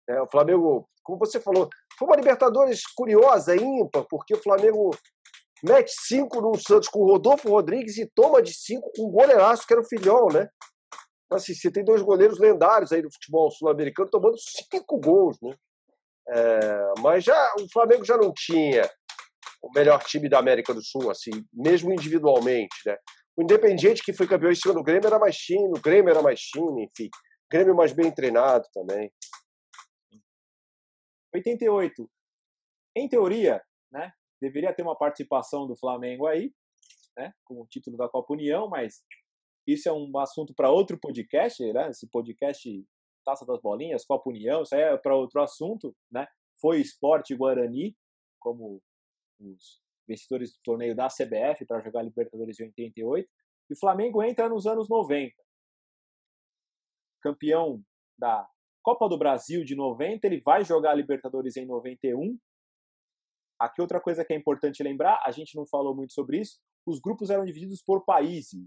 S4: É, o Flamengo, como você falou, foi uma Libertadores curiosa, ímpar, porque o Flamengo mete cinco no Santos com o Rodolfo Rodrigues e toma de cinco com o goleiraço, que era o Filhol, né? Assim, você tem dois goleiros lendários aí do futebol sul-americano tomando cinco gols, né? É, mas já o Flamengo já não tinha o melhor time da América do Sul, assim, mesmo individualmente, né? O Independiente, que foi campeão em cima do Grêmio, era mais time, o Grêmio era mais time, enfim. Grêmio mais bem treinado também.
S2: 88. Em teoria, né, deveria ter uma participação do Flamengo aí, né, com o título da Copa União, mas isso é um assunto para outro podcast, né? Esse podcast Taça das Bolinhas, Copa União, isso aí é para outro assunto, né? Foi Esporte Guarani, como os vencedores do torneio da CBF para jogar Libertadores em 88. E o Flamengo entra nos anos 90. Campeão da Copa do Brasil de 90, ele vai jogar Libertadores em 91. Aqui outra coisa que é importante lembrar, a gente não falou muito sobre isso, os grupos eram divididos por países.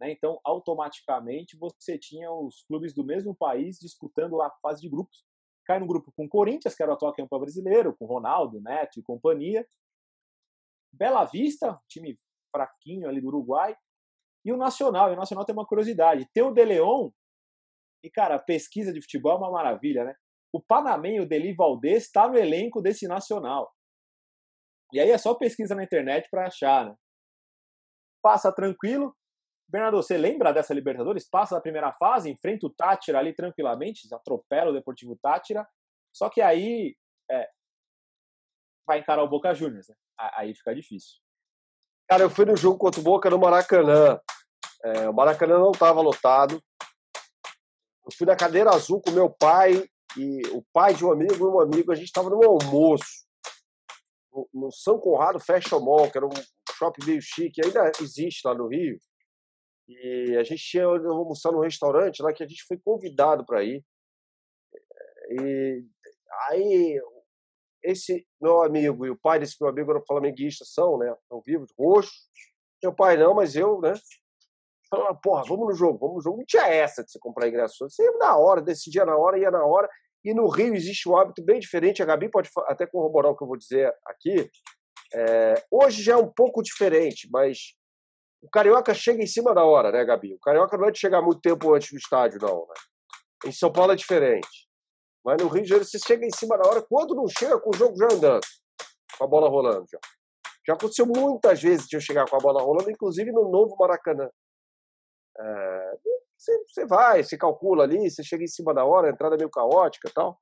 S2: Né? Então, automaticamente, você tinha os clubes do mesmo país disputando a fase de grupos. Cai no grupo com o Corinthians, que era o atual campeão brasileiro, com Ronaldo, Neto e companhia. Bela Vista, time fraquinho ali do Uruguai, e o Nacional. E o Nacional tem uma curiosidade: tem o De Leon, e cara, pesquisa de futebol é uma maravilha, né? O panamenho Deli Valdez está no elenco desse Nacional. E aí é só pesquisa na internet para achar, né? Passa tranquilo. Bernardo, você lembra dessa Libertadores? Passa da primeira fase, enfrenta o Tátira ali tranquilamente, atropela o Deportivo Tátira. Só que aí é, vai encarar o Boca Juniors, né? Aí fica difícil.
S4: Cara, eu fui no jogo contra o Boca no Maracanã. É, o Maracanã não estava lotado. Eu fui na cadeira azul com meu pai e o pai de um amigo e um amigo. A gente estava no almoço no, São Conrado Fashion Mall, que era um shopping meio chique, ainda existe lá no Rio. E a gente tinha almoçar num restaurante lá que a gente foi convidado para ir. E aí esse meu amigo e o pai desse meu amigo eram flamenguistas, são, né? Estão vivos, roxos. Meu pai não, mas eu, né? Falaram, porra, vamos no jogo, vamos no jogo. Não tinha essa de você comprar ingresso. Você ia na hora, decidia na hora, ia na hora. E no Rio existe um hábito bem diferente. A Gabi pode até corroborar o que eu vou dizer aqui. É, hoje já é um pouco diferente, mas o Carioca chega em cima da hora, né, Gabi? O Carioca não é de chegar muito tempo antes do estádio, não. Né? Em São Paulo é diferente. Mas no Rio de Janeiro você chega em cima da hora, quando não chega com o jogo já andando, com a bola rolando já. Já aconteceu muitas vezes de eu chegar com a bola rolando, inclusive no novo Maracanã. É, você, vai, você calcula ali, você chega em cima da hora, a entrada é meio caótica e tal.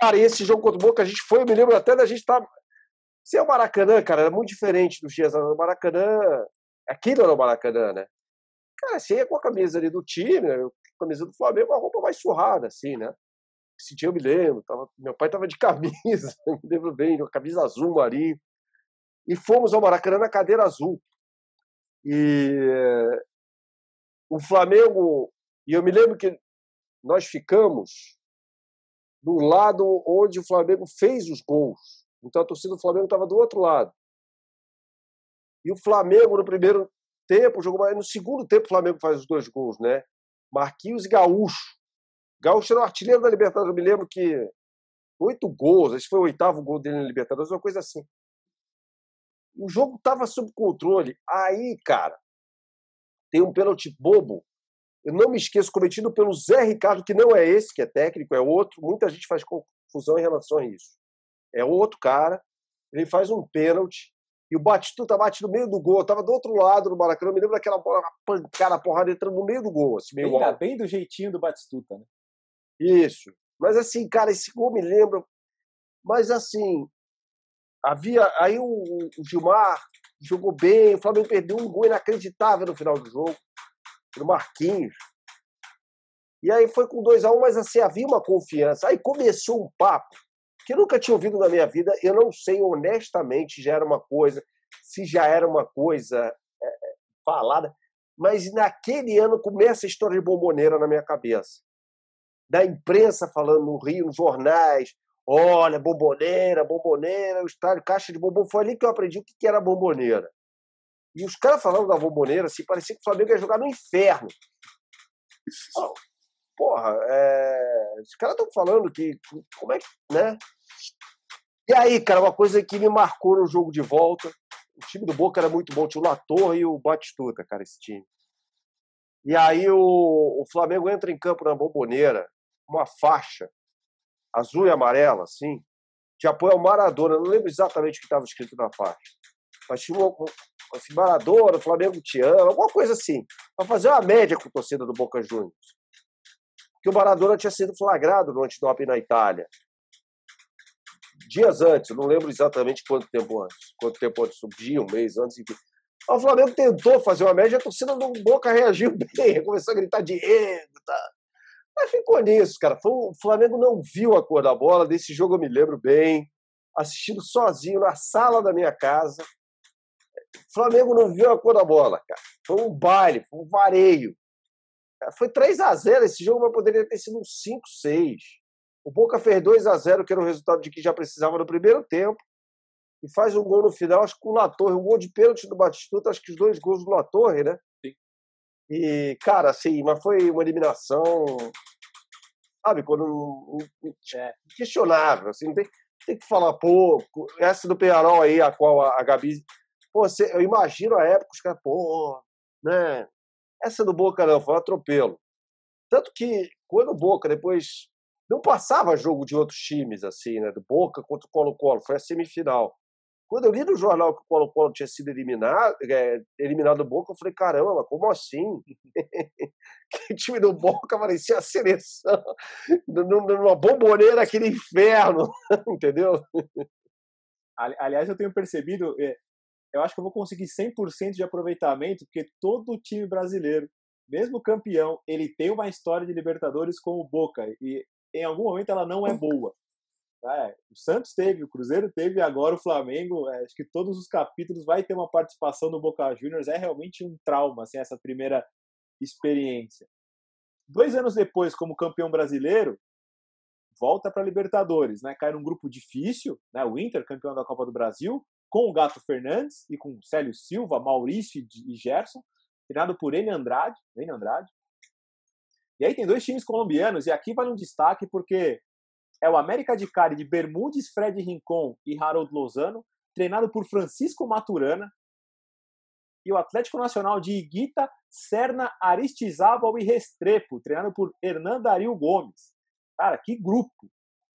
S4: Cara, e esse jogo contra o Boca, a gente foi, eu me lembro até da gente estar. Tá... Você é o Maracanã, cara, era muito diferente dos dias. O Maracanã, aquilo era o Maracanã, né? Cara, você ia com a camisa ali do time, né? a camisa do Flamengo, a roupa mais surrada, assim, né? Esse dia eu me lembro, tava, meu pai estava de camisa, me lembro bem, uma camisa azul marinho. E fomos ao Maracanã na cadeira azul. E o Flamengo, e eu me lembro que nós ficamos do lado onde o Flamengo fez os gols. Então a torcida do Flamengo estava do outro lado. E o Flamengo, no primeiro tempo, jogou mais. No segundo tempo, o Flamengo faz os dois gols, né? Marquinhos e Gaúcho. Gaúcho era o artilheiro da Libertadores. Eu me lembro que oito gols, esse foi o oitavo gol dele na Libertadores, uma coisa assim. O jogo estava sob controle. Aí, cara, tem um pênalti bobo. Eu não me esqueço, cometido pelo Zé Ricardo, que não é esse, que é técnico, é outro. Muita gente faz confusão em relação a isso. É outro cara. Ele faz um pênalti e o Batistuta bate no meio do gol. Eu tava do outro lado do Maracanã. Eu me lembro daquela bola, pancada, porrada entrando no meio do gol. Assim, meio
S2: bem, bem do jeitinho do Batistuta, né?
S4: Isso. Mas assim, cara, esse gol me lembra. Mas assim, havia. Aí o, o Gilmar jogou bem, o Flamengo perdeu um gol inacreditável no final do jogo, no Marquinhos. E aí foi com 2 a 1 um, mas assim, havia uma confiança. Aí começou um papo que eu nunca tinha ouvido na minha vida. Eu não sei honestamente já era uma coisa, se já era uma coisa é, é falada, mas naquele ano começa a história de bomboneira na minha cabeça da imprensa falando no Rio, nos jornais. Olha, bomboneira, bomboneira, o estádio, caixa de bombom. Foi ali que eu aprendi o que era bomboneira. E os caras falando da bomboneira, assim, parecia que o Flamengo ia jogar no inferno. Porra, é... os caras estão falando que. Como é que. né? E aí, cara, uma coisa que me marcou no jogo de volta. O time do Boca era muito bom. Tinha o Latorre e o Batistuta, cara, esse time. E aí o, o Flamengo entra em campo na bomboneira uma faixa azul e amarela, assim, de apoio ao Maradona. Não lembro exatamente o que estava escrito na faixa. Mas tinha um, assim, Maradona, Flamengo te ama, alguma coisa assim. Para fazer uma média com a torcida do Boca Juniors. Porque o Maradona tinha sido flagrado no antidoping na Itália. Dias antes, não lembro exatamente quanto tempo antes. Quanto tempo antes, um dia, um mês antes, enfim. O Flamengo tentou fazer uma média, a torcida do Boca reagiu bem, começou a gritar Diego, tá? Mas ficou nisso, cara. O Flamengo não viu a cor da bola, desse jogo eu me lembro bem, assistindo sozinho na sala da minha casa. O Flamengo não viu a cor da bola, cara. Foi um baile, foi um vareio. Foi 3 a 0 esse jogo, mas poderia ter sido um 5-6. O Boca fez 2 a 0 que era o resultado de que já precisava no primeiro tempo e faz um gol no final, acho que o Latorre, um gol de pênalti do Batistuta, acho que os dois gols do Latorre, né? E, cara, assim, mas foi uma eliminação, sabe, quando é. questionável, assim, tem, tem que falar pouco. Essa do Penharol aí, a qual a, a Gabi. Pô, você, eu imagino a época, os caras, pô, né? Essa do Boca não, foi um atropelo. Tanto que quando o Boca depois não passava jogo de outros times, assim, né? Do Boca contra o Colo-Colo, foi a semifinal. Quando eu li no jornal que o Colo-Colo tinha sido eliminado, é, eliminado do Boca, eu falei, caramba, como assim? que time do Boca parecia a seleção, numa bomboneira, aquele inferno, entendeu?
S2: Aliás, eu tenho percebido, é, eu acho que eu vou conseguir 100% de aproveitamento, porque todo time brasileiro, mesmo campeão, ele tem uma história de Libertadores com o Boca, e em algum momento ela não é boa. É, o Santos teve, o Cruzeiro teve, agora o Flamengo. É, acho que todos os capítulos vai ter uma participação do Boca Juniors. É realmente um trauma, assim, essa primeira experiência. Dois anos depois, como campeão brasileiro, volta para Libertadores, né? Cai num grupo difícil, né? O Inter, campeão da Copa do Brasil, com o Gato Fernandes e com Célio Silva, Maurício e Gerson, treinado por N Andrade, N Andrade. E aí tem dois times colombianos, e aqui vale um destaque porque é o América de Cali de Bermudes, Fred Rincon e Harold Lozano, treinado por Francisco Maturana, e o Atlético Nacional de Iguita, Serna, Aristizábal e Restrepo, treinado por Hernan Dario Gomes. Cara, que grupo!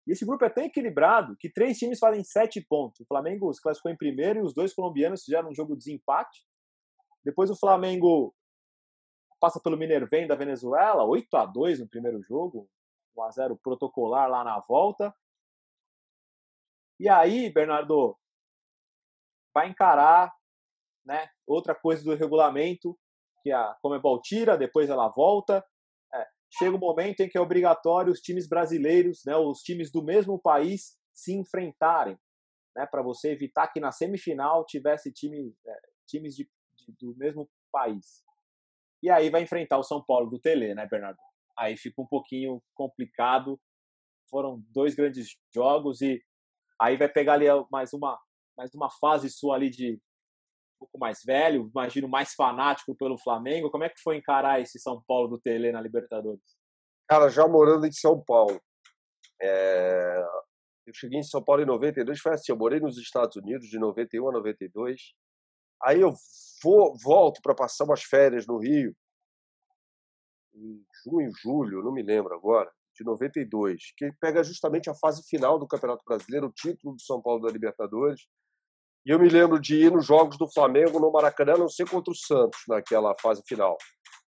S2: E esse grupo é tão equilibrado que três times fazem sete pontos. O Flamengo se classificou em primeiro e os dois colombianos fizeram um jogo de desempate. Depois o Flamengo passa pelo Minervém da Venezuela, 8 a 2 no primeiro jogo, 1 a 0 protocolar lá na volta. E aí, Bernardo, vai encarar né, outra coisa do regulamento, que a Comebol tira, depois ela volta. É, chega um momento em que é obrigatório os times brasileiros, né, os times do mesmo país, se enfrentarem, né, para você evitar que na semifinal tivesse time, é, times de, de, do mesmo país. E aí vai enfrentar o São Paulo do Tele, né, Bernardo? Aí fica um pouquinho complicado. Foram dois grandes jogos e aí vai pegar ali mais uma, mais uma fase sua ali de um pouco mais velho, imagino mais fanático pelo Flamengo. Como é que foi encarar esse São Paulo do Tele na Libertadores?
S4: Cara, já morando em São Paulo. É... Eu cheguei em São Paulo em 92, foi assim, eu morei nos Estados Unidos de 91 a 92. Aí eu vou, volto para passar umas férias no Rio em junho, julho, não me lembro agora, de 92, que pega justamente a fase final do Campeonato Brasileiro, o título do São Paulo da Libertadores. E eu me lembro de ir nos jogos do Flamengo no Maracanã, não sei contra o Santos, naquela fase final.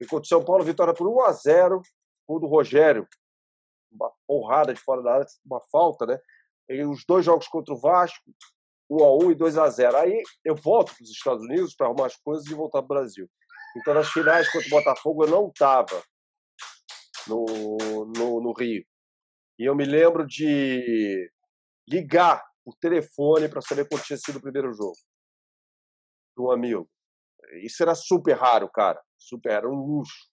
S4: E contra o São Paulo, vitória por 1 a 0 gol do Rogério, uma porrada de fora da área, uma falta, né? E os dois jogos contra o Vasco, 1 a 1 e 2 a 0 Aí eu volto para os Estados Unidos para arrumar as coisas e voltar para o Brasil. Então, nas finais contra o Botafogo, eu não estava no, no, no Rio. E eu me lembro de ligar por telefone para saber quanto tinha sido o primeiro jogo. Um amigo. Isso era super raro, cara. Super, era um luxo.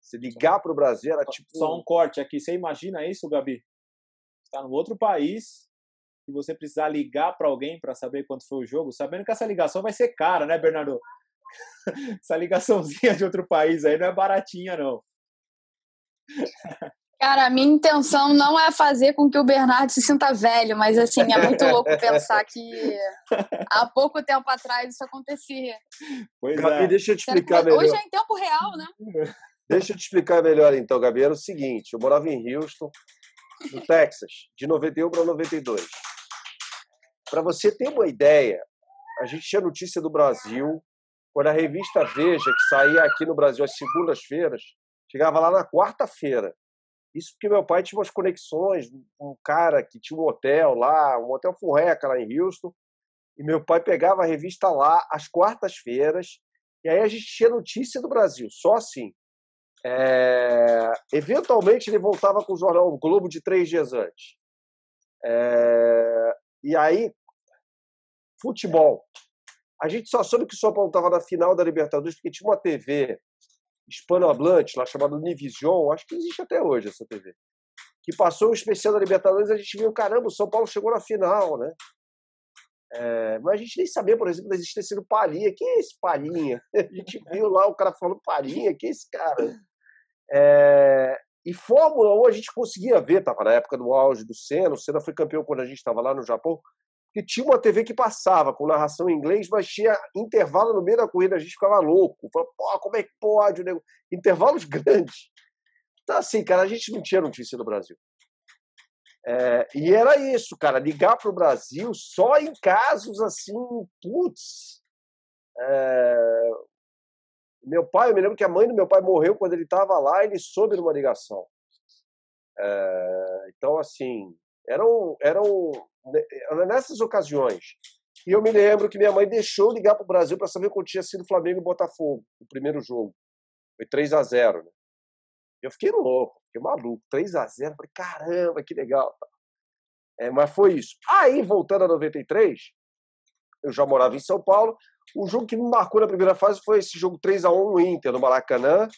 S4: Se ligar para o Brasil era tipo.
S2: Só um corte aqui. Você imagina isso, Gabi? Está no outro país e você precisar ligar para alguém para saber quanto foi o jogo, sabendo que essa ligação vai ser cara, né, Bernardo? essa ligaçãozinha de outro país aí não é baratinha, não.
S3: Cara, a minha intenção não é fazer com que o Bernardo se sinta velho, mas assim, é muito louco pensar que há pouco tempo atrás isso acontecia.
S4: Pois Gabi, é. deixa eu te explicar melhor.
S3: Hoje é em tempo real, né?
S4: Deixa eu te explicar melhor então, Gabi. Era o seguinte, eu morava em Houston, no Texas, de 91 para 92. para você ter uma ideia, a gente tinha notícia do Brasil, quando a revista Veja, que saía aqui no Brasil às segundas-feiras, chegava lá na quarta-feira. Isso porque meu pai tinha umas conexões um cara que tinha um hotel lá, um hotel furreca lá em Houston, e meu pai pegava a revista lá às quartas-feiras, e aí a gente tinha notícia do Brasil, só assim. É... Eventualmente ele voltava com o jornal o Globo de três dias antes. É... E aí, futebol. A gente só soube que o São Paulo estava na final da Libertadores porque tinha uma TV hispanohablante lá chamada Univision, acho que existe até hoje essa TV, que passou o especial da Libertadores a gente viu, caramba, o São Paulo chegou na final, né? É, mas a gente nem sabia, por exemplo, da existência do Palhinha. Quem é esse Palhinha? A gente viu lá o cara falando Palhinha, quem é esse cara? É, e Fórmula 1 a gente conseguia ver, estava na época do auge do Senna, o Senna foi campeão quando a gente estava lá no Japão, que tinha uma TV que passava com narração em inglês, mas tinha intervalo no meio da corrida, a gente ficava louco. Falava, pô, como é que pode? Intervalos grandes. Então, assim, cara, a gente não tinha notícia no Brasil. É, e era isso, cara, ligar para o Brasil só em casos assim, putz. É, meu pai, eu me lembro que a mãe do meu pai morreu quando ele estava lá, ele soube numa ligação. É, então, assim, eram, eram né, nessas ocasiões. E eu me lembro que minha mãe deixou ligar para o Brasil para saber quando tinha sido Flamengo e Botafogo, o primeiro jogo. Foi 3 a 0 né? Eu fiquei louco, fiquei maluco. 3 a 0 Falei, caramba, que legal. É, mas foi isso. Aí, voltando a 93, eu já morava em São Paulo. O jogo que me marcou na primeira fase foi esse jogo 3 a 1 no Inter, no Maracanã,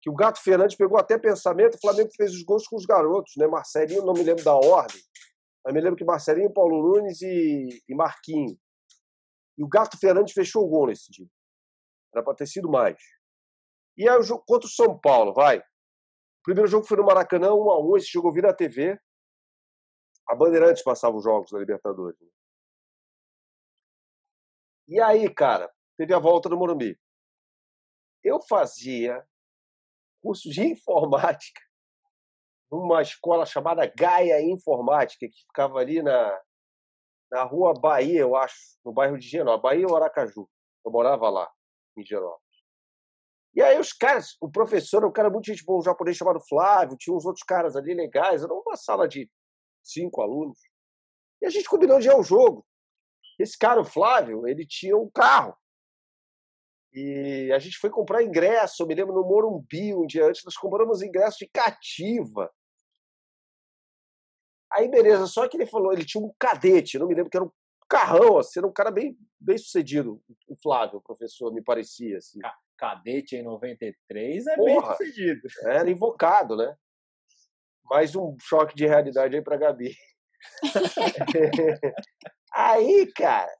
S4: que o Gato Fernandes pegou até pensamento. O Flamengo fez os gols com os garotos, né? Marcelinho, não me lembro da ordem. Mas me lembro que Marcelinho, Paulo Nunes e, e Marquinhos. E o Gato Fernandes fechou o gol nesse dia. Era para ter sido mais. E aí o jogo contra o São Paulo, vai. O primeiro jogo foi no Maracanã, 1 a 1 Esse jogo eu vi na TV. A Bandeirantes passava os jogos da Libertadores. Né? E aí, cara, teve a volta do Morumbi. Eu fazia curso de informática numa escola chamada Gaia Informática, que ficava ali na, na rua Bahia, eu acho, no bairro de Genópolis, Bahia ou Aracaju. Eu morava lá, em Genópolis. E aí os caras, o professor um cara muito gente boa, um japonês chamado Flávio, tinha uns outros caras ali legais, era uma sala de cinco alunos. E a gente combinou de ir ao jogo. Esse cara, o Flávio, ele tinha um carro. E a gente foi comprar ingresso, eu me lembro, no Morumbi, um dia antes, nós compramos ingresso de cativa. Aí, beleza, só que ele falou, ele tinha um cadete, não me lembro que era um carrão, assim, era um cara bem, bem sucedido, o Flávio, o professor, me parecia. Assim.
S2: Cadete em 93 é Porra, bem sucedido.
S4: Era invocado, né? Mais um choque de realidade aí pra Gabi. aí, cara,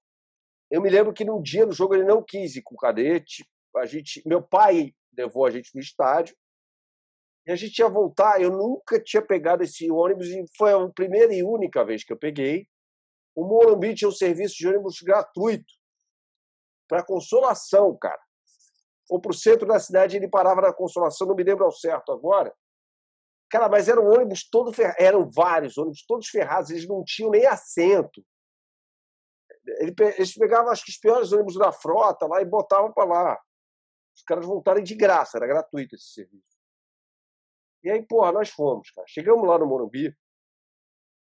S4: eu me lembro que num dia no jogo ele não quis ir com o cadete. A gente, meu pai levou a gente no estádio e a gente ia voltar. Eu nunca tinha pegado esse ônibus e foi a primeira e única vez que eu peguei. O Morumbi tinha um serviço de ônibus gratuito para Consolação, cara. Ou para o centro da cidade, ele parava na Consolação, não me lembro ao certo agora. Cara, mas eram ônibus todos ferrados, eram vários ônibus todos ferrados, eles não tinham nem assento. Eles pegavam, acho que, os piores ônibus da frota lá e botavam para lá. Os caras voltarem de graça, era gratuito esse serviço. E aí, porra, nós fomos, cara. Chegamos lá no Morumbi,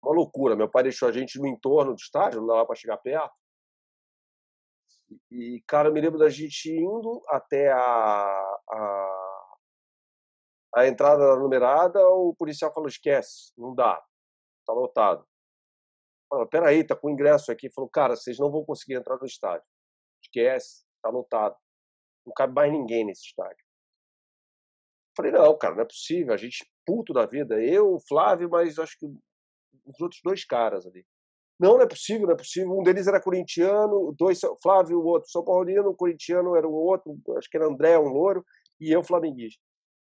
S4: uma loucura. Meu pai deixou a gente no entorno do estádio, não dava para chegar perto. E, cara, eu me lembro da gente indo até a, a, a entrada da numerada, o policial falou: esquece, não dá, tá lotado. Falou, peraí, tá com ingresso aqui. Falou, cara, vocês não vão conseguir entrar no estádio. Esquece, tá lotado. Não cabe mais ninguém nesse estádio. Falei, não, cara, não é possível. A gente puto da vida. Eu, o Flávio, mas acho que os outros dois caras ali. Não, não é possível, não é possível. Um deles era corintiano, dois, Flávio, o outro São Paulino, o corintiano era o outro, acho que era André, um louro, e eu, flamenguista.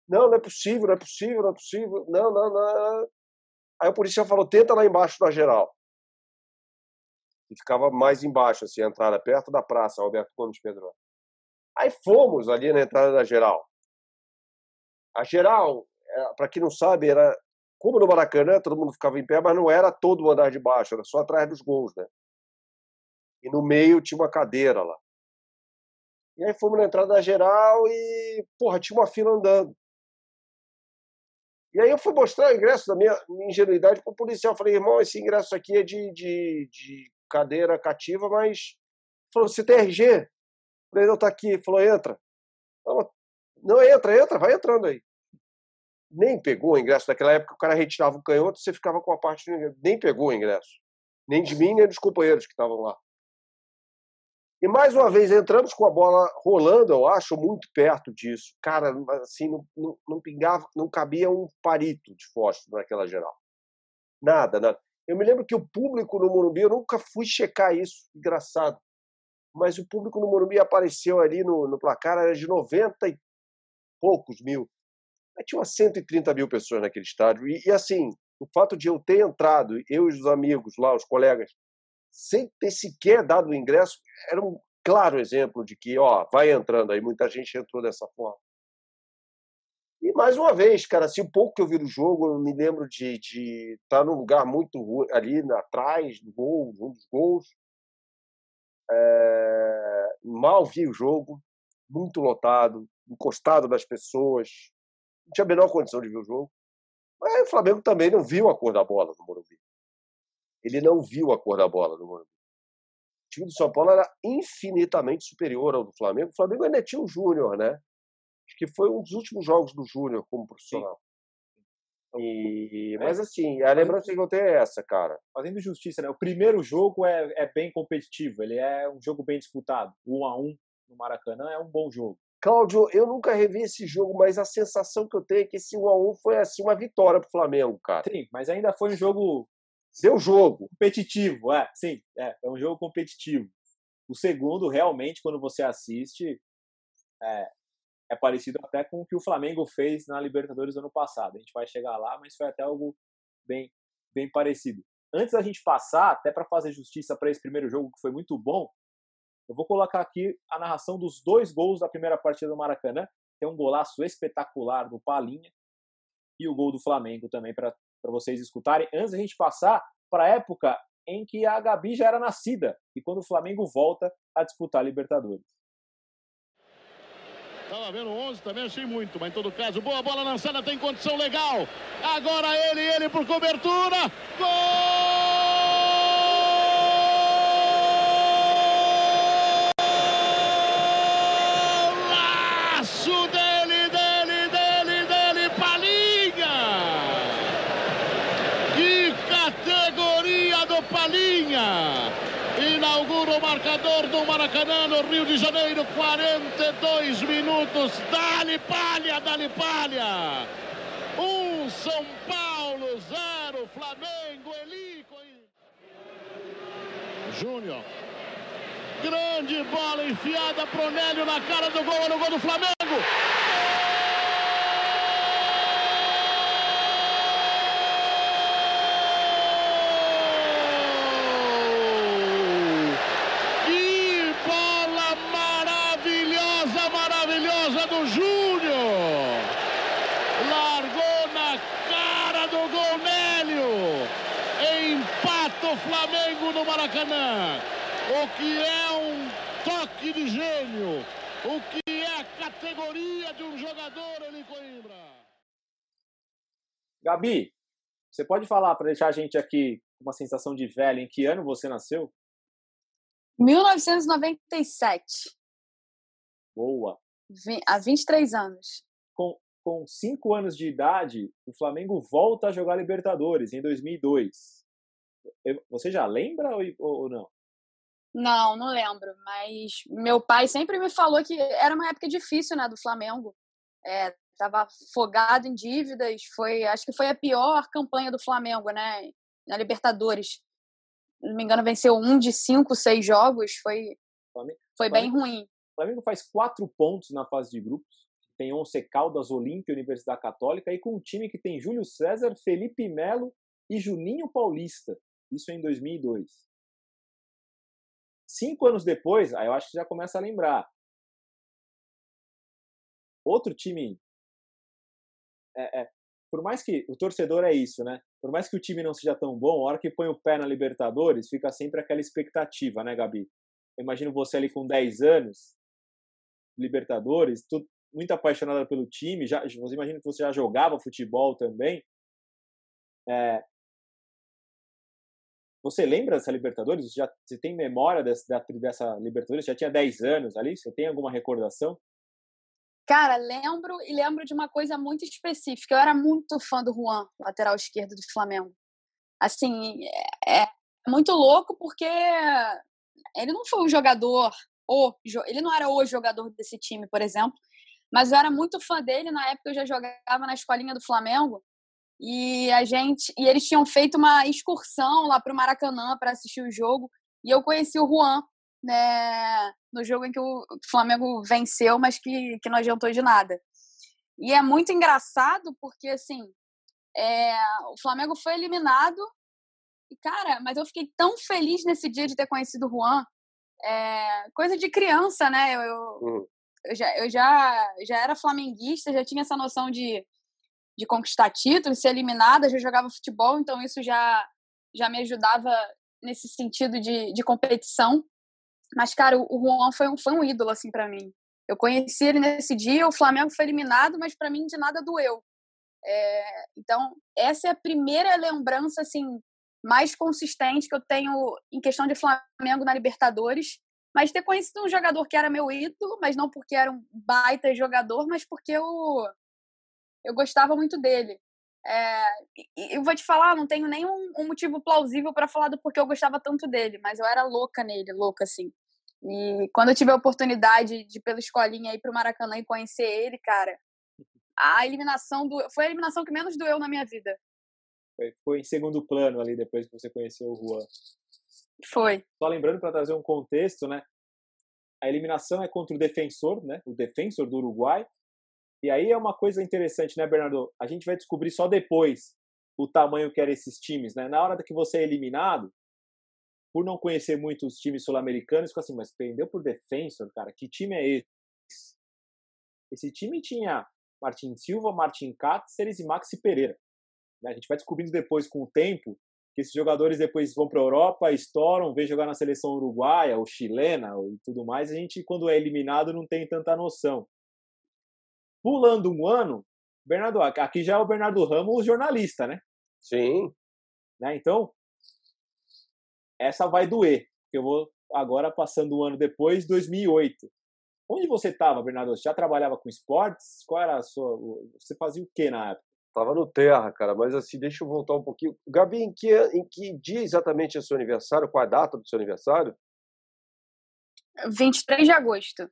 S4: Não, não é possível, não é possível, não é possível. Não, não, não. Aí o policial falou: tenta lá embaixo na geral. E ficava mais embaixo, assim, a entrada, perto da praça, Alberto Gomes Pedro. Aí fomos ali na entrada da geral. A geral, é, para quem não sabe, era como no Maracanã, todo mundo ficava em pé, mas não era todo o andar de baixo, era só atrás dos gols, né? E no meio tinha uma cadeira lá. E aí fomos na entrada geral e, porra, tinha uma fila andando. E aí eu fui mostrar o ingresso da minha, minha ingenuidade para o policial. Falei, irmão, esse ingresso aqui é de, de, de cadeira cativa, mas. Falou, você tem RG? Falei, não, tá aqui. Falou, entra. Não, não, entra, entra, vai entrando aí. Nem pegou o ingresso. Naquela época o cara retirava o canhoto, você ficava com a parte do ingresso. Nem pegou o ingresso. Nem de mim, nem dos companheiros que estavam lá. E mais uma vez entramos com a bola rolando, eu acho, muito perto disso. Cara, assim, não, não, não pingava, não cabia um parito de fósforo naquela geral. Nada, nada. Eu me lembro que o público no Morumbi, eu nunca fui checar isso, engraçado. Mas o público no Morumbi apareceu ali no, no placar, era de 90 e poucos mil. Mas tinha umas 130 mil pessoas naquele estádio. E, e assim, o fato de eu ter entrado, eu e os amigos lá, os colegas, sem ter sequer dado o ingresso, era um claro exemplo de que, ó, vai entrando aí, muita gente entrou dessa forma. E mais uma vez, cara, assim, um pouco que eu vi do jogo, eu me lembro de estar de tá num lugar muito ali atrás do gol, um dos gols. É, mal vi o jogo, muito lotado, encostado nas pessoas. Não tinha a menor condição de ver o jogo. Mas o Flamengo também não viu a cor da bola no Morumbi ele não viu a cor da bola no Morumbi. O time do São Paulo era infinitamente superior ao do Flamengo. O Flamengo ainda tinha o Júnior, né? Acho que foi um dos últimos jogos do Júnior como profissional. E, é. mas assim, a lembrança que eu tenho é essa, cara.
S2: Fazendo justiça, né? O primeiro jogo é, é bem competitivo, ele é um jogo bem disputado. Um a um no Maracanã é um bom jogo.
S4: Cláudio, eu nunca revi esse jogo, mas a sensação que eu tenho é que esse 1 a 1 foi assim uma vitória pro Flamengo, cara.
S2: Sim, mas ainda foi um jogo
S4: Deu jogo.
S2: Competitivo, é, sim, é, é um jogo competitivo. O segundo, realmente, quando você assiste, é, é parecido até com o que o Flamengo fez na Libertadores ano passado. A gente vai chegar lá, mas foi até algo bem, bem parecido. Antes da gente passar, até para fazer justiça para esse primeiro jogo, que foi muito bom, eu vou colocar aqui a narração dos dois gols da primeira partida do Maracanã. Tem um golaço espetacular do Palinha e o gol do Flamengo também para vocês escutarem, antes da gente passar para a época em que a Gabi já era nascida e quando o Flamengo volta a disputar a Libertadores.
S6: Tava vendo 11 também, achei muito, mas em todo caso, boa bola lançada, tem condição legal. Agora ele, ele por cobertura. Gol! Marcador do Maracanã, no Rio de Janeiro, 42 minutos. Dali palha, dali palha. Um São Paulo, zero Flamengo, Elico. Júnior. Grande bola enfiada pro Nélio na cara do gol, no gol do Flamengo. Maracanã. O que é um toque de gênio. O que é a categoria de um jogador, Eli Coimbra.
S2: Gabi, você pode falar para deixar a gente aqui uma sensação de velho em que ano você nasceu?
S3: 1997.
S2: Boa.
S3: Há 23 anos.
S2: Com, com cinco anos de idade, o Flamengo volta a jogar Libertadores em 2002. Você já lembra ou não?
S3: Não, não lembro. Mas meu pai sempre me falou que era uma época difícil, né, do Flamengo. É, tava afogado em dívidas. Foi, acho que foi a pior campanha do Flamengo, né, na Libertadores. Não me engano, venceu um de cinco, seis jogos. Foi, Flamengo, foi bem Flamengo, ruim.
S2: O Flamengo faz quatro pontos na fase de grupos. Tem Once Caldas, Olímpia, Universidade Católica e com um time que tem Júlio César, Felipe Melo e Juninho Paulista. Isso em 2002. Cinco anos depois, aí eu acho que já começa a lembrar. Outro time. É, é, por mais que o torcedor é isso, né? por mais que o time não seja tão bom, a hora que põe o pé na Libertadores, fica sempre aquela expectativa, né, Gabi? Eu imagino você ali com 10 anos, Libertadores, tu, muito apaixonada pelo time, já, você imagina que você já jogava futebol também. É, você lembra dessa Libertadores? Você, já, você tem memória dessa, dessa Libertadores? Você já tinha 10 anos ali? Você tem alguma recordação?
S3: Cara, lembro e lembro de uma coisa muito específica. Eu era muito fã do Juan, lateral esquerdo do Flamengo. Assim, é, é muito louco porque ele não foi o jogador, o, ele não era o jogador desse time, por exemplo, mas eu era muito fã dele. Na época eu já jogava na escolinha do Flamengo e a gente e eles tinham feito uma excursão lá para o Maracanã para assistir o jogo e eu conheci o Juan né, no jogo em que o Flamengo venceu, mas que, que não adiantou de nada. E é muito engraçado porque, assim, é, o Flamengo foi eliminado e, cara, mas eu fiquei tão feliz nesse dia de ter conhecido o Juan. É, coisa de criança, né? Eu, eu, uhum. eu, já, eu já, já era flamenguista, já tinha essa noção de, de conquistar títulos, ser eliminada, já jogava futebol, então isso já, já me ajudava nesse sentido de, de competição. Mas, cara, o Juan foi um, foi um ídolo, assim, para mim. Eu conheci ele nesse dia, o Flamengo foi eliminado, mas para mim de nada doeu. É, então, essa é a primeira lembrança, assim, mais consistente que eu tenho em questão de Flamengo na Libertadores. Mas ter conhecido um jogador que era meu ídolo, mas não porque era um baita jogador, mas porque eu, eu gostava muito dele. É, eu vou te falar, não tenho nenhum um motivo plausível para falar do porquê eu gostava tanto dele, mas eu era louca nele, louca assim. E quando eu tive a oportunidade de ir pela escolinha ir pro Maracanã e conhecer ele, cara, a eliminação do foi a eliminação que menos doeu na minha vida.
S2: Foi, foi em segundo plano ali depois que você conheceu o Juan.
S3: Foi.
S2: Só lembrando para trazer um contexto, né? A eliminação é contra o defensor, né? O defensor do Uruguai, e aí é uma coisa interessante, né, Bernardo? A gente vai descobrir só depois o tamanho que eram esses times, né? Na hora que você é eliminado, por não conhecer muito os times sul-americanos, fica assim, mas perdeu por Defensor, cara, que time é esse? Esse time tinha Martin Silva, Martin Cáceres e Maxi Pereira. Né? A gente vai descobrindo depois, com o tempo, que esses jogadores depois vão para a Europa, estouram, vêm jogar na seleção uruguaia ou chilena e tudo mais. A gente, quando é eliminado, não tem tanta noção. Pulando um ano, Bernardo, aqui já é o Bernardo Ramos, jornalista, né?
S4: Sim.
S2: Né? Então, essa vai doer. Eu vou agora passando um ano depois, 2008. Onde você estava, Bernardo? Você já trabalhava com esportes? Qual era a sua. Você fazia o que na época?
S4: Tava no Terra, cara, mas assim, deixa eu voltar um pouquinho. Gabi, em que, em que dia exatamente é seu aniversário? Qual a data do seu aniversário?
S3: 23 de agosto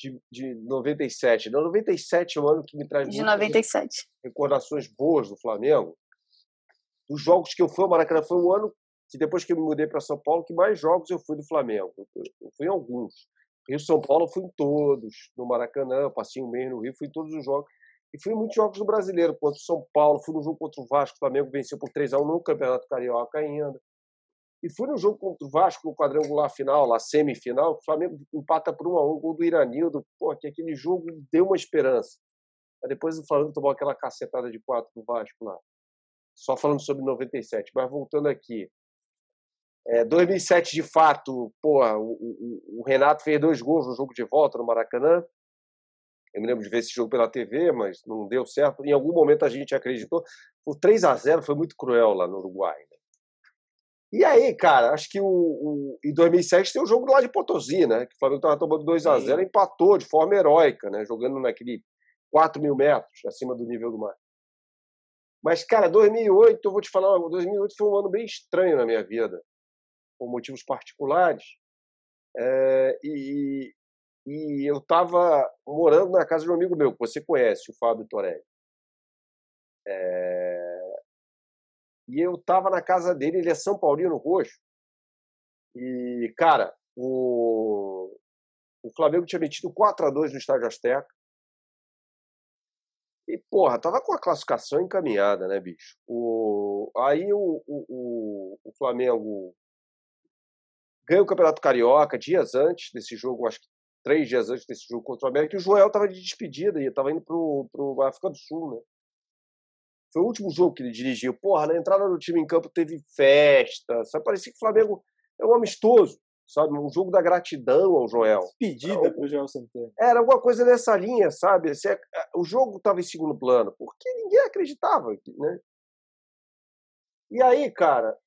S4: de, de 97. Não, 97 é um ano que me traz
S3: de 97.
S4: recordações boas do Flamengo. Dos jogos que eu fui ao Maracanã, foi um ano que depois que eu me mudei para São Paulo, que mais jogos eu fui do Flamengo. Eu fui em alguns. Rio São Paulo, eu fui em todos. No Maracanã, passei um mês no Rio, fui em todos os jogos. E fui em muitos jogos do Brasileiro, contra o São Paulo, fui no jogo contra o Vasco, o Flamengo venceu por 3 a 1 no Campeonato Carioca ainda. E fui no jogo contra o Vasco, no quadrangular final, lá semifinal, o Flamengo empata por um a um, gol do Iranildo. Pô, que aquele jogo deu uma esperança. Aí depois o Flamengo tomou aquela cacetada de quatro do Vasco lá. Só falando sobre 97. Mas voltando aqui. É, 2007, de fato, pô, o, o, o, Renato fez dois gols no jogo de volta no Maracanã. Eu me lembro de ver esse jogo pela TV, mas não deu certo. Em algum momento a gente acreditou. O 3 a 0 foi muito cruel lá no Uruguai. Né? E aí, cara, acho que o, o, em 2007 tem o jogo lá de Potosí, né? Que o Flamengo estava tomando 2 a 0 empatou de forma heróica, né? Jogando naquele 4 mil metros acima do nível do mar. Mas, cara, 2008, eu vou te falar, 2008 foi um ano bem estranho na minha vida, por motivos particulares. É, e, e eu estava morando na casa de um amigo meu, que você conhece, o Fábio Torelli. É, e eu tava na casa dele, ele é São Paulino Roxo. E, cara, o, o Flamengo tinha metido 4 a 2 no Estádio Azteca. E, porra, tava com a classificação encaminhada, né, bicho? O, aí o, o, o Flamengo ganhou o Campeonato Carioca dias antes desse jogo, acho que três dias antes desse jogo contra o América, e o Joel tava de despedida e tava indo pro, pro África do Sul, né? Foi o último jogo que ele dirigiu. Porra, na entrada do time em campo teve festa. Só parecia que o Flamengo é um amistoso, sabe? Um jogo da gratidão ao Joel.
S2: Pedida para o Joel Santana.
S4: Era alguma coisa nessa linha, sabe? Assim, o jogo estava em segundo plano, porque ninguém acreditava, né? E aí, cara,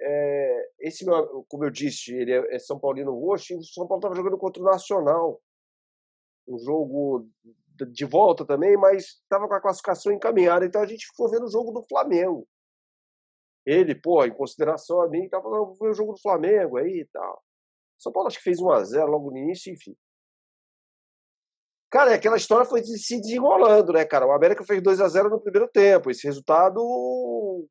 S4: é, esse meu, como eu disse, ele é, é São Paulino roxo, e o São Paulo estava jogando contra o Nacional. Um jogo de volta também, mas estava com a classificação encaminhada. Então a gente ficou vendo o jogo do Flamengo. Ele, pô, em consideração a mim, estava falando, ver o jogo do Flamengo aí e tal. São Paulo acho que fez 1x0 logo no início, enfim. Cara, aquela história foi se desenrolando, né, cara? O América fez 2 a 0 no primeiro tempo. Esse resultado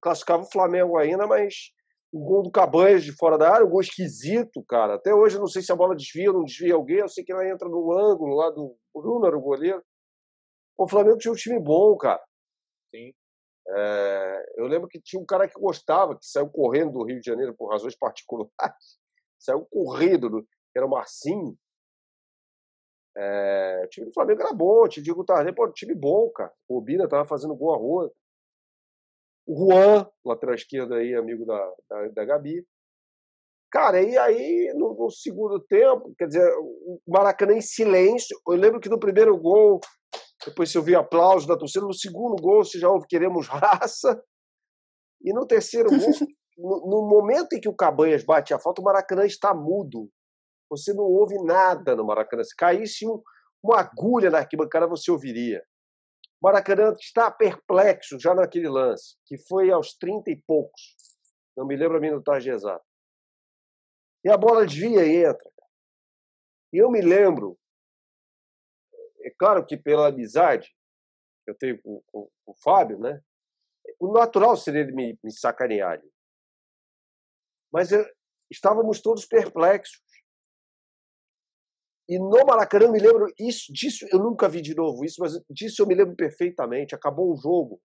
S4: classificava o Flamengo ainda, mas o gol do Cabanhas de fora da área, um gol esquisito, cara. Até hoje eu não sei se a bola desvia ou não desvia alguém, eu sei que ela entra no ângulo lá do Bruno, era o goleiro. O Flamengo tinha um time bom, cara.
S2: Sim.
S4: É, eu lembro que tinha um cara que gostava, que saiu correndo do Rio de Janeiro por razões particulares. saiu correndo, que era o Marcinho. É, o time do Flamengo era bom, o time de Tardelli, pô, time bom, cara. O Bina tava fazendo gol a rua. O Juan, lateral esquerdo aí, amigo da, da, da Gabi. Cara, e aí no, no, segundo tempo, quer dizer, o Maracanã em silêncio. Eu lembro que no primeiro gol, depois você ouviu aplauso da torcida, no segundo gol você já ouve queremos raça. E no terceiro gol, no, no, momento em que o Cabanhas bate a falta, o Maracanã está mudo. Você não ouve nada no Maracanã. Se caísse um, uma agulha na arquibancada, você ouviria. Maracanã está perplexo já naquele lance, que foi aos 30 e poucos. Não me lembro a minutagem exata. E a bola desvia e entra. E eu me lembro, é claro que pela amizade que eu tenho com, com, com o Fábio, né? O natural seria ele me, me sacanear. Mas eu, estávamos todos perplexos. E no Maracanã, eu me lembro isso, disso, eu nunca vi de novo isso, mas disso eu me lembro perfeitamente. Acabou o jogo.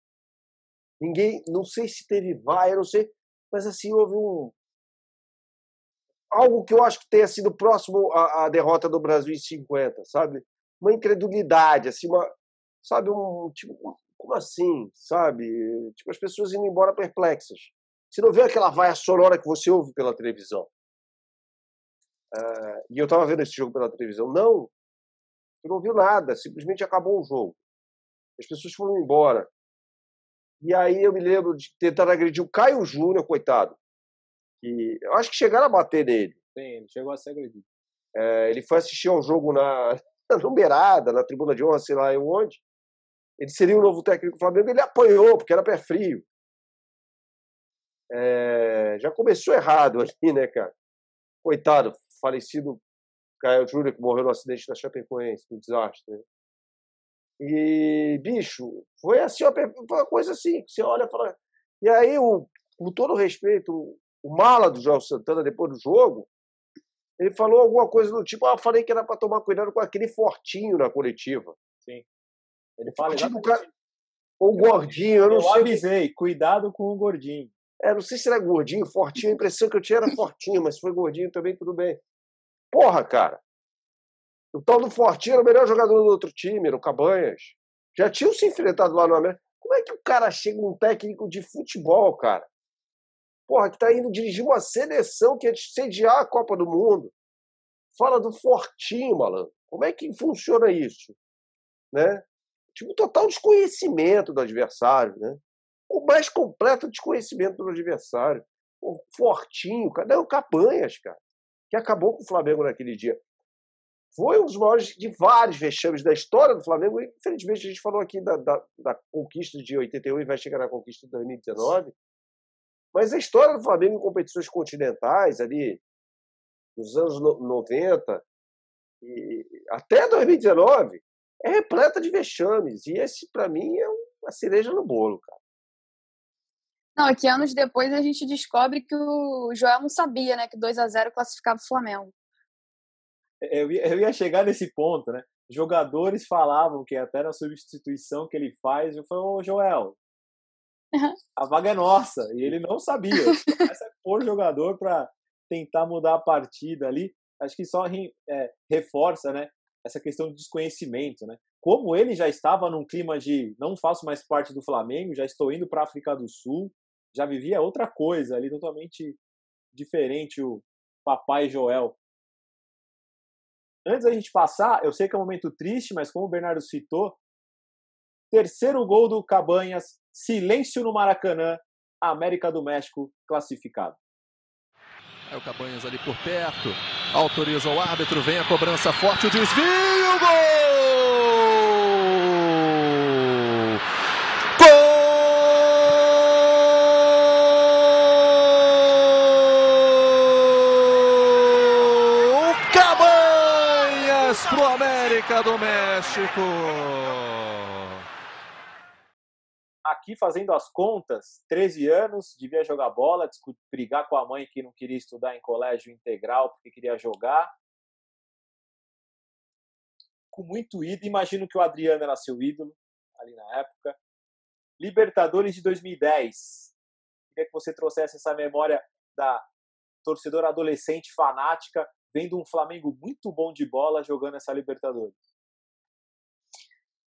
S4: Ninguém, não sei se teve vai, não sei, mas assim houve um algo que eu acho que tenha sido próximo à, à derrota do Brasil em 50, sabe? Uma incredulidade, assim, uma, sabe, um tipo, como assim, sabe? Tipo as pessoas indo embora perplexas. Você não vê aquela vaia sonora que você ouve pela televisão. Uh, e eu estava vendo esse jogo pela televisão. Não, você não ouviu nada, simplesmente acabou o jogo. As pessoas foram embora. E aí eu me lembro de tentar agredir o Caio Júnior, coitado. Que eu acho que chegaram a bater nele.
S2: Sim, ele chegou a ser agredido.
S4: É, ele foi assistir ao jogo na, numerada, na tribuna de honra, sei lá onde. Ele seria o novo técnico do Flamengo, ele apanhou, porque era pé frio. É, já começou errado ali, né, cara? Coitado, falecido Caio Júnior, que morreu no acidente da Chapecoense, no desastre. Né? E, bicho, foi assim, uma coisa assim, que você olha e fala. E aí, o, com todo respeito, o mala do João Santana, depois do jogo, ele falou alguma coisa do tipo: ah, falei que era para tomar cuidado com aquele fortinho na coletiva.
S2: Sim. Ele fala
S4: tipo, cara, ou gordinho, eu não
S2: eu
S4: sei.
S2: Eu avisei, cuidado com o gordinho.
S4: É, não sei se era gordinho, fortinho, a impressão que eu tinha era fortinho, mas se foi gordinho também, tudo bem. Porra, cara. O tal do Fortinho era o melhor jogador do outro time, era o Cabanhas. Já tinham se enfrentado lá no América. Como é que o cara chega um técnico de futebol, cara? Porra, que tá indo dirigir uma seleção que é de sediar a Copa do Mundo. Fala do Fortinho, malandro. Como é que funciona isso? Né? Tipo, total desconhecimento do adversário, né? O mais completo desconhecimento do adversário. O Fortinho, cadê o Cabanhas, cara? que acabou com o Flamengo naquele dia. Foi um dos maiores de vários vexames da história do Flamengo. Infelizmente, a gente falou aqui da, da, da conquista de 81 e vai chegar na conquista de 2019. Mas a história do Flamengo em competições continentais, ali, nos anos 90 e até 2019, é repleta de vexames. E esse, para mim, é uma cereja no bolo, cara.
S3: Não, é que anos depois a gente descobre que o Joel não sabia, né, que 2 a 0 classificava o Flamengo.
S2: Eu ia, eu ia chegar nesse ponto, né? Jogadores falavam que até na substituição que ele faz, eu falei, ô Joel, a vaga é nossa. E ele não sabia. Essa é por jogador para tentar mudar a partida ali. Acho que só é, reforça, né? Essa questão de desconhecimento, né? como ele já estava num clima de não faço mais parte do Flamengo, já estou indo para a África do Sul, já vivia outra coisa ali, totalmente diferente o papai Joel. Antes da gente passar, eu sei que é um momento triste, mas como o Bernardo citou, terceiro gol do Cabanhas, silêncio no Maracanã, América do México classificado.
S7: É o Cabanhas ali por perto, autoriza o árbitro, vem a cobrança forte, o desvio, gol! América do México.
S2: Aqui fazendo as contas, 13 anos, devia jogar bola, brigar com a mãe que não queria estudar em colégio integral porque queria jogar. Com muito ídolo, imagino que o Adriano era seu ídolo ali na época. Libertadores de 2010. Queria que você trouxesse essa memória da torcedora adolescente fanática vendo um Flamengo muito bom de bola jogando essa Libertadores?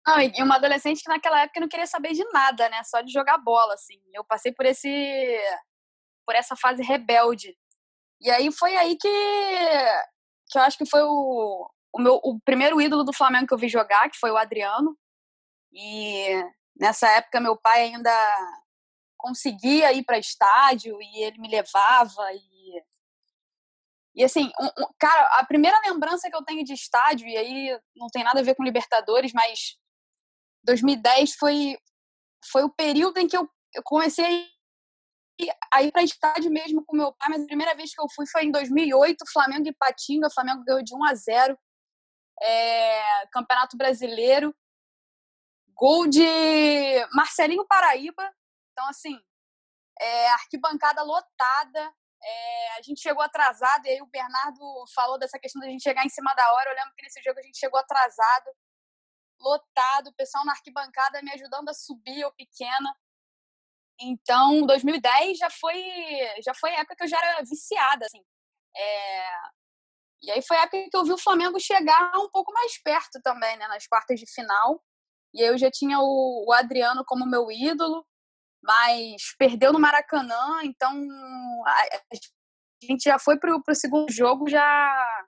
S3: Não, e uma adolescente que naquela época não queria saber de nada, né? Só de jogar bola, assim. Eu passei por esse por essa fase rebelde. E aí foi aí que que eu acho que foi o, o meu o primeiro ídolo do Flamengo que eu vi jogar, que foi o Adriano. E nessa época meu pai ainda conseguia ir para estádio e ele me levava e e assim, um, um, cara, a primeira lembrança que eu tenho de estádio, e aí não tem nada a ver com Libertadores, mas 2010 foi, foi o período em que eu, eu comecei a ir para estádio mesmo com meu pai, mas a primeira vez que eu fui foi em 2008, Flamengo e Patinga, Flamengo ganhou de 1 a 0 é, Campeonato Brasileiro, gol de Marcelinho Paraíba, então assim, é, arquibancada lotada, é, a gente chegou atrasado, e aí o Bernardo falou dessa questão da gente chegar em cima da hora. Eu lembro que nesse jogo a gente chegou atrasado, lotado, o pessoal na arquibancada me ajudando a subir, eu pequena. Então, 2010 já foi, já foi a época que eu já era viciada, assim. É... E aí foi a época que eu vi o Flamengo chegar um pouco mais perto também, né, nas quartas de final. E aí eu já tinha o, o Adriano como meu ídolo mas perdeu no Maracanã, então a gente já foi para o segundo jogo já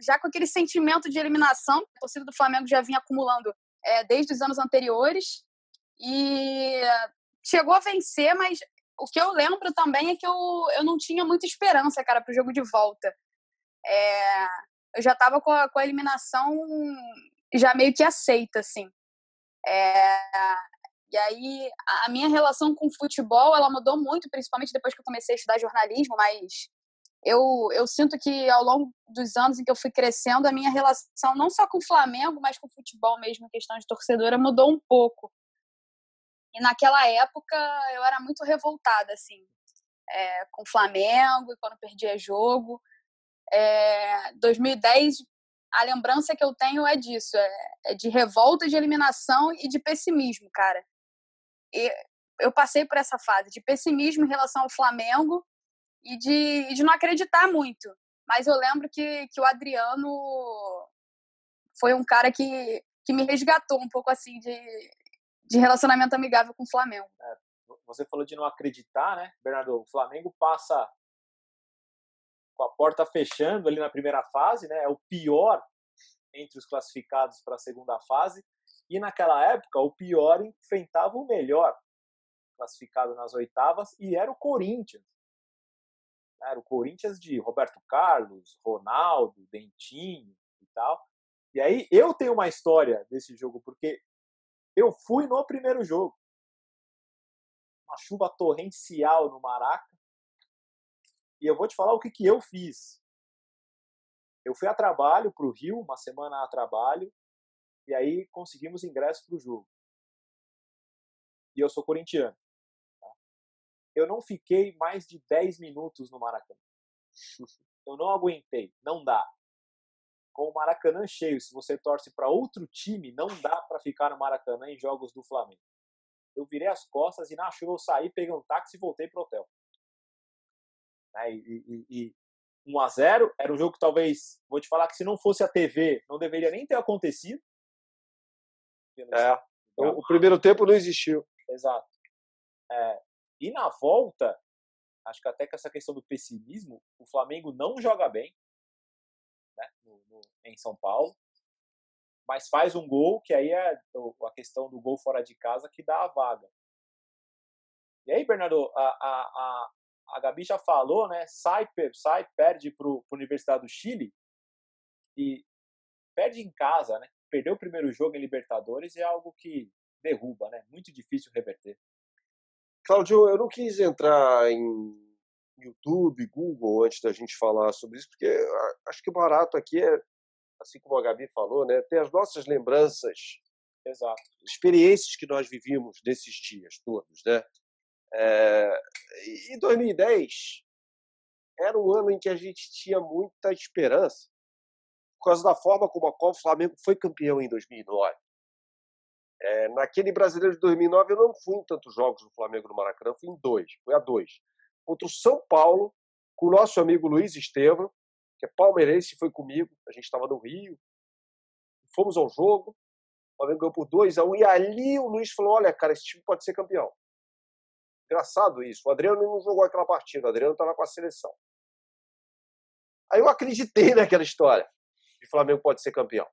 S3: já com aquele sentimento de eliminação, a torcida do Flamengo já vinha acumulando é, desde os anos anteriores e chegou a vencer, mas o que eu lembro também é que eu, eu não tinha muita esperança, cara, para o jogo de volta. É, eu já estava com, com, a eliminação já meio que aceita, assim. É, e aí, a minha relação com o futebol, ela mudou muito, principalmente depois que eu comecei a estudar jornalismo, mas eu, eu sinto que ao longo dos anos em que eu fui crescendo, a minha relação não só com o Flamengo, mas com o futebol mesmo, em questão de torcedora, mudou um pouco. E naquela época eu era muito revoltada, assim, é, com o Flamengo e quando perdia jogo. É, 2010 a lembrança que eu tenho é disso, é, é, de revolta, de eliminação e de pessimismo, cara eu passei por essa fase de pessimismo em relação ao Flamengo e de, de não acreditar muito. Mas eu lembro que, que o Adriano foi um cara que, que me resgatou um pouco assim de, de relacionamento amigável com o Flamengo. É,
S2: você falou de não acreditar, né, Bernardo? O Flamengo passa com a porta fechando ali na primeira fase, né? É o pior entre os classificados para a segunda fase. E naquela época, o pior enfrentava o melhor classificado nas oitavas e era o Corinthians. Era o Corinthians de Roberto Carlos, Ronaldo, Dentinho e tal. E aí eu tenho uma história desse jogo, porque eu fui no primeiro jogo. Uma chuva torrencial no Maraca. E eu vou te falar o que, que eu fiz. Eu fui a trabalho para o Rio, uma semana a trabalho, e aí conseguimos ingresso para o jogo. E eu sou corintiano. Eu não fiquei mais de 10 minutos no Maracanã. Eu não aguentei, não dá. Com o Maracanã cheio, se você torce para outro time, não dá para ficar no Maracanã em jogos do Flamengo. Eu virei as costas e na chuva eu saí, peguei um táxi e voltei pro hotel. Né, e, e, e 1 a 0 era um jogo que talvez, vou te falar que se não fosse a TV, não deveria nem ter acontecido
S4: É. O, o primeiro tempo não existiu.
S2: Exato. É, e na volta, acho que até com essa questão do pessimismo, o Flamengo não joga bem né, no- no- em São Paulo, mas faz um gol, que aí é a questão do gol fora de casa que dá a vaga. E aí, Bernardo, a, a, a, a Gabi já falou, né? Sai, sai perde para a Universidade do Chile e perde em casa, né? Perdeu o primeiro jogo em Libertadores é algo que derruba, né? Muito difícil reverter.
S4: Claudio, eu não quis entrar em YouTube, Google, antes da gente falar sobre isso, porque a- acho que o barato aqui é, assim como a Gabi falou, né, ter as nossas lembranças,
S2: Exato.
S4: experiências que nós vivíamos desses dias todos, né? É, e 2010 era um ano em que a gente tinha muita esperança por causa da forma como a qual o Flamengo foi campeão em 2009. É, naquele brasileiro de 2009, eu não fui em tantos jogos do Flamengo no Maracanã, fui em dois, fui a dois. Contra o São Paulo, com o nosso amigo Luiz Estevam, que é palmeirense, foi comigo, a gente estava no Rio, fomos ao jogo, o Flamengo ganhou por 2 a 1 um, e ali o Luiz falou: olha, cara, esse time pode ser campeão. Engraçado isso. O Adriano não jogou aquela partida, o Adriano estava com a seleção. Aí eu acreditei naquela história de Flamengo pode ser campeão.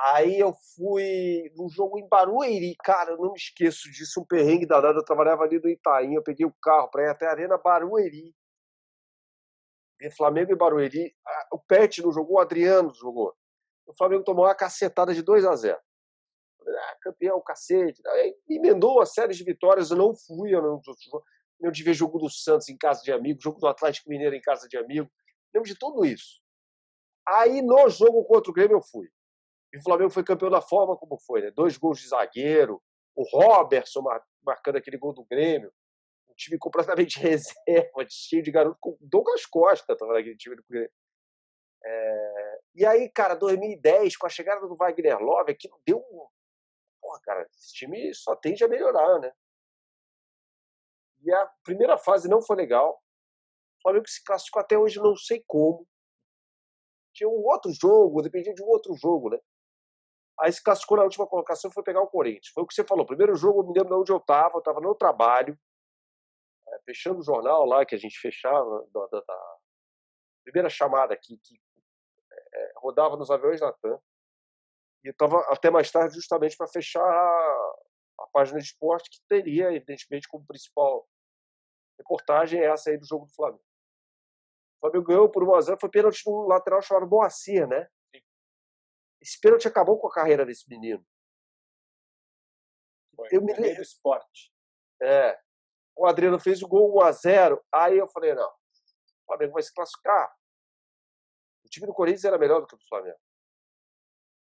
S4: Aí eu fui no jogo em Barueri, cara, eu não me esqueço disso, um perrengue danado. Eu trabalhava ali no Itaim, eu peguei o carro para ir até a Arena Barueri. E Flamengo e Barueri. O Pet não jogou, o Adriano jogou. O Flamengo tomou uma cacetada de 2 a 0 ah, campeão, cacete. Aí emendou a série de vitórias, eu não fui, eu não, eu ver jogo do Santos em casa de amigo, jogo do Atlético Mineiro em casa de amigo, lembro de tudo isso. Aí no jogo contra o Grêmio eu fui. E o Flamengo foi campeão da forma como foi, né? Dois gols de zagueiro, o Robertson mar- marcando aquele gol do Grêmio, um time completamente reserva, cheio de garoto, com Douglas Costa estava naquele time do Grêmio. É, E aí, cara, 2010, com a chegada do Wagner Love, aquilo deu um. Porra, cara, esse time só tende a melhorar, né? E a primeira fase não foi legal. O Flamengo se classificou até hoje, não sei como. Tinha um outro jogo, dependia de um outro jogo, né? Aí se classificou na última colocação foi pegar o Corinthians. Foi o que você falou. Primeiro jogo, eu me lembro de onde eu estava. Eu estava no trabalho, é, fechando o jornal lá que a gente fechava, da, da- da primeira chamada aqui, que é, rodava nos aviões da TAM. E eu estava até mais tarde justamente para fechar a, a página de esporte, que teria, evidentemente, como principal reportagem essa aí do jogo do Flamengo. O Flamengo ganhou por 1x0, foi pênalti no lateral chamado Moacir, né? Esse pênalti acabou com a carreira desse menino.
S2: Foi.
S4: Eu me lembro-
S2: do esporte.
S4: É. O Adriano fez o gol 1x0. Aí eu falei, não, o Flamengo vai se classificar. O time do Corinthians era melhor do que o do Flamengo.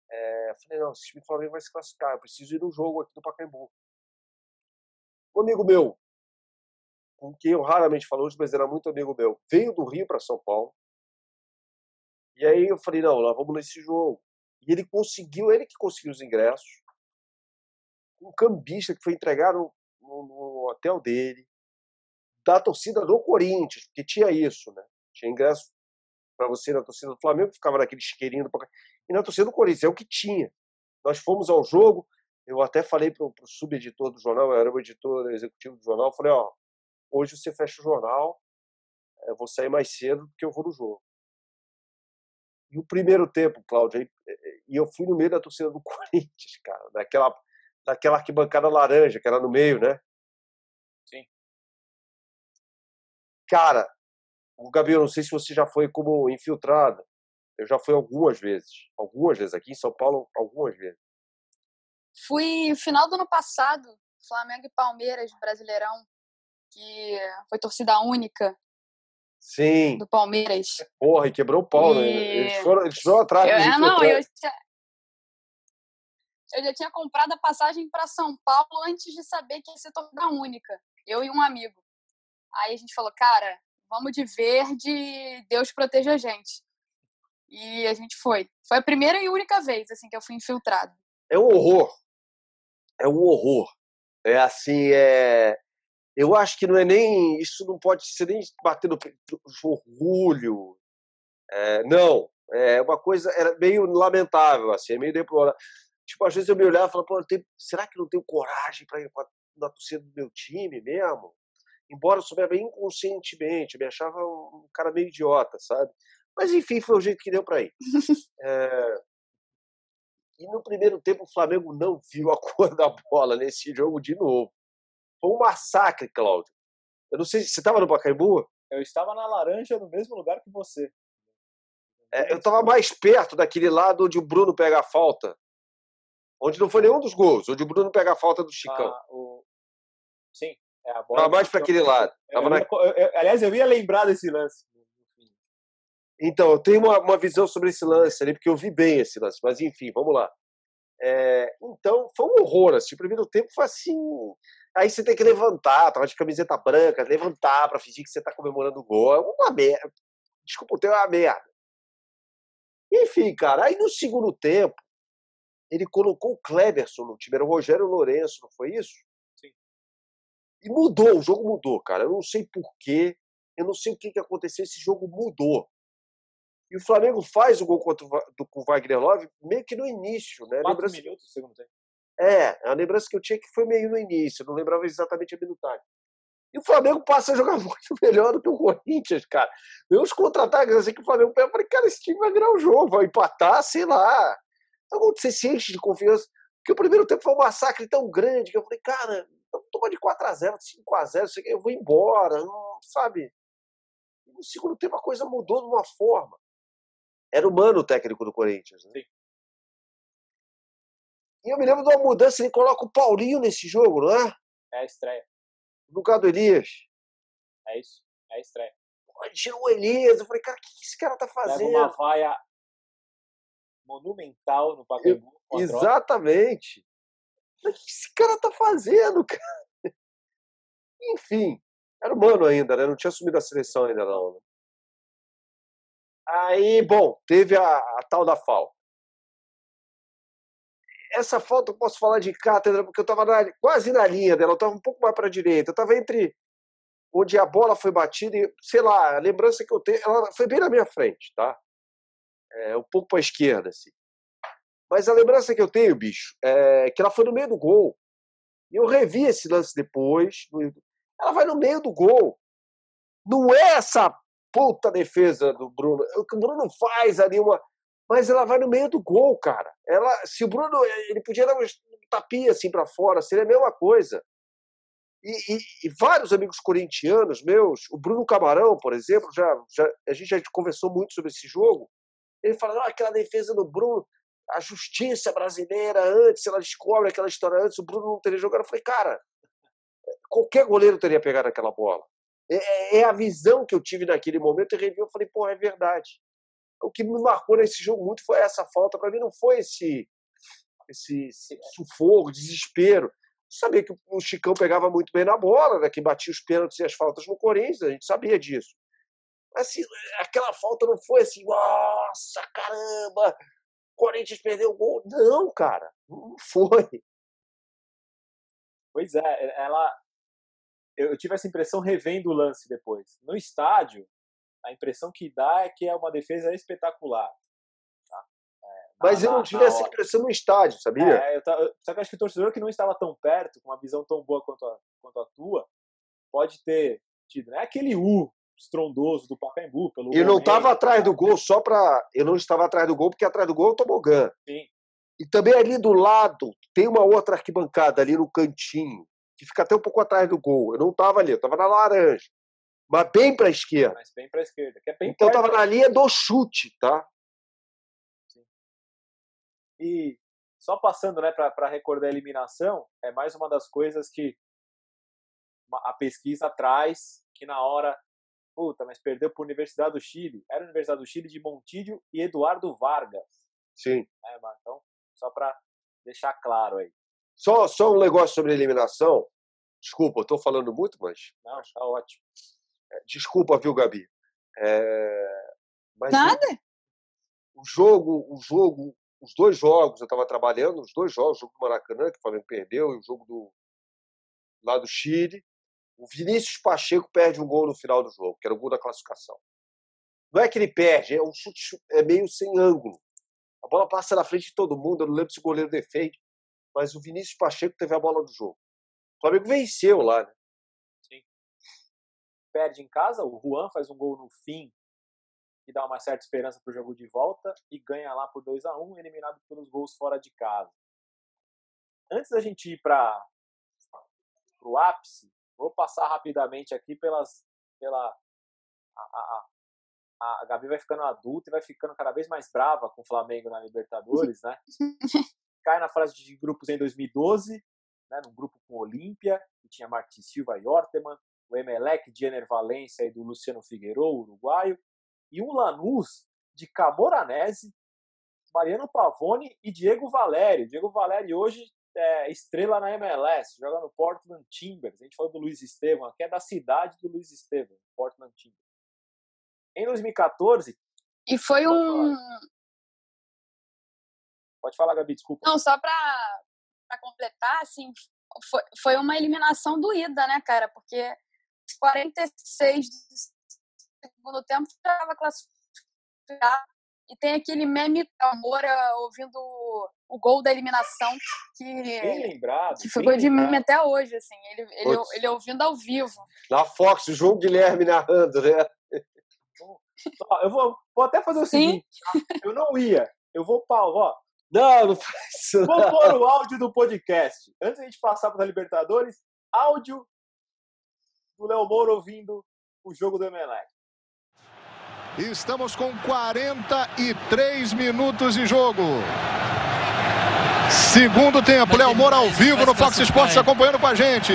S4: É, eu falei, não, esse time do Flamengo vai se classificar. Eu preciso ir no jogo aqui do Pacaembu. Um amigo meu, com quem eu raramente falo hoje, mas era muito amigo meu, veio do Rio para São Paulo. E aí eu falei, não, nós vamos nesse jogo. E ele conseguiu, ele que conseguiu os ingressos. Um cambista que foi entregar no, no- no hotel dele, da torcida do Corinthians, porque tinha isso, né? Tinha ingresso para você na torcida do Flamengo, ficava naquele isqueirinho do. E na torcida do Corinthians, é o que tinha. Nós fomos ao jogo, eu até falei para o subeditor do jornal, eu era o editor executivo do jornal, falei, ó, hoje você fecha o jornal, eu vou sair mais cedo porque eu vou no jogo. E o primeiro tempo, Cláudio, eh, e eu fui no meio da torcida do Corinthians, cara, naquela, naquela arquibancada laranja, que era no meio, né?
S2: Sim.
S4: Cara, o Gabi, eu não sei se você já foi como infiltrado. Eu já fui algumas vezes. Algumas vezes. Aqui em São Paulo, algumas vezes.
S3: Fui final do ano passado, Flamengo e Palmeiras, Brasileirão, que foi torcida única
S4: Sim.
S3: do Palmeiras.
S4: Porra, e quebrou o pau, né?
S3: E-
S4: Eles foram, eles foram atrás.
S3: Eu, é, não, eu, tinha- eu já tinha comprado a passagem para São Paulo antes de saber que ia ser torcida única. Eu e um amigo. Aí a gente falou, cara, vamos de verde, Deus proteja a gente. E a gente foi. Foi a primeira e única vez assim que eu fui infiltrado.
S4: é um horror. É um horror. É assim, é. Eu acho que não é nem. Isso não pode ser nem bater no peito, orgulho. É, não. É uma coisa. Era meio lamentável, assim, é meio deplorável. tipo, às vezes eu me olhava e falava, pô, tenho, será que não tenho coragem para ir na torcida do meu time mesmo? Embora eu soubesse inconscientemente, eu me achava um cara meio idiota, sabe? Mas enfim, foi o jeito que deu para ir. é... E no primeiro tempo o Flamengo não viu a cor da bola nesse jogo de novo. Foi um massacre, Cláudio. Eu não sei, você estava no Pacaembu?
S2: Eu estava na laranja no mesmo lugar que você.
S4: É, eu estava mais perto daquele lado onde o Bruno pega a falta. Onde não foi nenhum dos gols, onde o Bruno pega a falta do Chicão. Ah, o...
S2: Sim, é a bola.
S4: Tava mais para aquele lado.
S2: Eu, eu, na... eu, aliás, eu ia lembrar desse lance.
S4: Então, eu tenho uma, uma visão sobre esse lance ali, porque eu vi bem esse lance, mas enfim, vamos lá. É, então, foi um horror. Assim, o primeiro tempo foi assim. Aí você tem que levantar, tava de camiseta branca, levantar para fingir que você tá comemorando o gol. É uma merda. Desculpa, o teu é uma merda. Enfim, cara, aí no segundo tempo, ele colocou o Kleberson no time, era o Rogério Lourenço, não foi isso?
S2: Sim.
S4: E mudou, o jogo mudou, cara. Eu não sei porquê, eu não sei o que, que aconteceu, esse jogo mudou. E o Flamengo faz o gol contra o, do, com o Wagner Love meio que no início, né?
S2: Quatro lembrança... minutos do segundo tempo.
S4: É, a lembrança que eu tinha é que foi meio no início, não lembrava exatamente a minutagem. E o Flamengo passa a jogar muito melhor do que o Corinthians, cara. Meus contra-ataques, assim que o Flamengo pega, eu falei, cara, esse time vai virar o jogo, vai empatar, sei lá. Então, você se enche de confiança. Porque o primeiro tempo foi um massacre tão grande que eu falei, cara, toma de 4x0, 5x0, eu vou embora, não, sabe? E no segundo tempo a coisa mudou de uma forma. Era humano o técnico do Corinthians. Né?
S2: Sim.
S4: E eu me lembro de uma mudança, ele coloca o Paulinho nesse jogo, não é?
S2: É a estreia.
S4: No lugar do Elias.
S2: É isso, é a estreia.
S4: Tirou o Elias, eu falei, cara, o que esse cara tá fazendo?
S2: Leva uma vaia monumental no Pacaembu.
S4: Exatamente. O que esse cara tá fazendo, cara? Enfim, era humano ainda, né? Não tinha assumido a seleção ainda não. Né? Aí, bom, teve a, a tal da falta. Essa falta eu posso falar de cátedra, porque eu estava quase na linha dela, eu estava um pouco mais para a direita, eu estava entre onde a bola foi batida e, sei lá, a lembrança que eu tenho, ela foi bem na minha frente, tá? É, um pouco para a esquerda, assim. Mas a lembrança que eu tenho, bicho, é que ela foi no meio do gol. E eu revi esse lance depois. Ela vai no meio do gol. Não é essa puta defesa do Bruno. O que o Bruno faz ali uma. Mas ela vai no meio do gol, cara. Ela, se o Bruno. Ele podia dar um tapinha assim para fora, seria a mesma coisa. E, e, e, vários amigos corintianos meus, o Bruno Camarão, por exemplo, já, já, a gente já conversou muito sobre esse jogo. Ele fala: ah, aquela defesa do Bruno, a justiça brasileira, antes, ela descobre aquela história antes, o Bruno não teria jogado. Eu falei: cara, qualquer goleiro teria pegado aquela bola. É, é, é, a visão que eu tive naquele momento e revi, eu falei, pô, é verdade. O que me marcou nesse jogo muito foi essa falta. Para mim não foi esse, esse, esse sufoco, desespero. Eu sabia que o Chicão pegava muito bem na bola, né, que batia os pênaltis e as faltas no Corinthians, a gente sabia disso. Mas assim, aquela falta não foi assim, nossa, caramba, o Corinthians perdeu o gol. Não, cara, não foi.
S2: Pois é, ela, eu tive essa impressão revendo o lance depois. No estádio, a impressão que dá é que é uma defesa espetacular. Tá?
S4: É, Mas eu não tive essa impressão no estádio, sabia?
S2: É, eu, só que acho que o torcedor que não estava tão perto, com uma visão tão boa quanto a, quanto a tua, pode ter tido. Não é aquele U estrondoso do Pacaembu. Pelo
S4: eu não estava atrás do gol só para. Eu não estava atrás do gol, porque atrás do gol é o tobogã.
S2: Sim.
S4: E também ali do lado tem uma outra arquibancada ali no cantinho que fica até um pouco atrás do gol. Eu não estava ali, eu estava na laranja. Mas bem para a esquerda.
S2: Mas bem para a esquerda. É
S4: então estava na linha do chute, tá?
S2: Sim. E só passando né, para recordar a eliminação, é mais uma das coisas que a pesquisa traz, que na hora, puta, mas perdeu para a Universidade do Chile. Era a Universidade do Chile de Montídio e Eduardo Vargas.
S4: Sim.
S2: É, então, só para deixar claro aí.
S4: Só, só um negócio sobre eliminação. Desculpa, estou falando muito, mas.
S2: Não, está ótimo.
S4: Desculpa, viu, Gabi? É...
S3: Nada.
S4: O, o, jogo, o jogo, os dois jogos, eu estava trabalhando, os dois jogos, o jogo do Maracanã, que o Flamengo perdeu, e o jogo do lá do Chile. O Vinícius Pacheco perde um gol no final do jogo, que era o gol da classificação. Não é que ele perde, é um chute é meio sem ângulo. A bola passa na frente de todo mundo, eu não lembro se o goleiro defende, mas o Vinícius Pacheco teve a bola do jogo. O Flamengo venceu lá, né?
S2: Perde em casa, o Juan faz um gol no fim que dá uma certa esperança para o jogo de volta e ganha lá por 2 a 1 eliminado pelos gols fora de casa. Antes da gente ir para o ápice, vou passar rapidamente aqui pelas. Pela, a, a, a, a Gabi vai ficando adulta e vai ficando cada vez mais brava com o Flamengo na Libertadores, né? Cai na fase de grupos em 2012, né, num grupo com o Olímpia, que tinha Martin Silva e Orteman, o Emelec de Ener Valência e do Luciano Figueiredo, uruguaio, e um Lanús de Camoranese, Mariano Pavone e Diego Valério. Diego Valério hoje é estrela na MLS, joga no Portland Timbers. A gente falou do Luiz Estevam, que é da cidade do Luiz Estevam, Portland Timbers. Em 2014.
S3: E foi um.
S2: Pode falar, Gabi, desculpa.
S3: Não, só para completar, assim, foi, foi uma eliminação doída, né, cara? Porque 46 do segundo tempo estava classificado e tem aquele meme da Moura ouvindo o gol da eliminação que,
S2: bem lembrado,
S3: que ficou de meme até hoje, assim, ele, ele, ele ouvindo ao vivo.
S4: Na Fox, o João Guilherme narrando, né?
S2: Eu vou, vou até fazer o Sim. seguinte, tá? eu não ia, eu vou Paulo, ó.
S4: Não, não faz isso.
S2: Vou pôr o áudio do podcast. Antes da gente passar para a Libertadores, áudio do Léo Moura ouvindo o jogo do Emelec.
S8: Estamos com 43 minutos de jogo. Segundo tempo, Léo Moura ao vivo no Fox Sports acompanhando com a gente.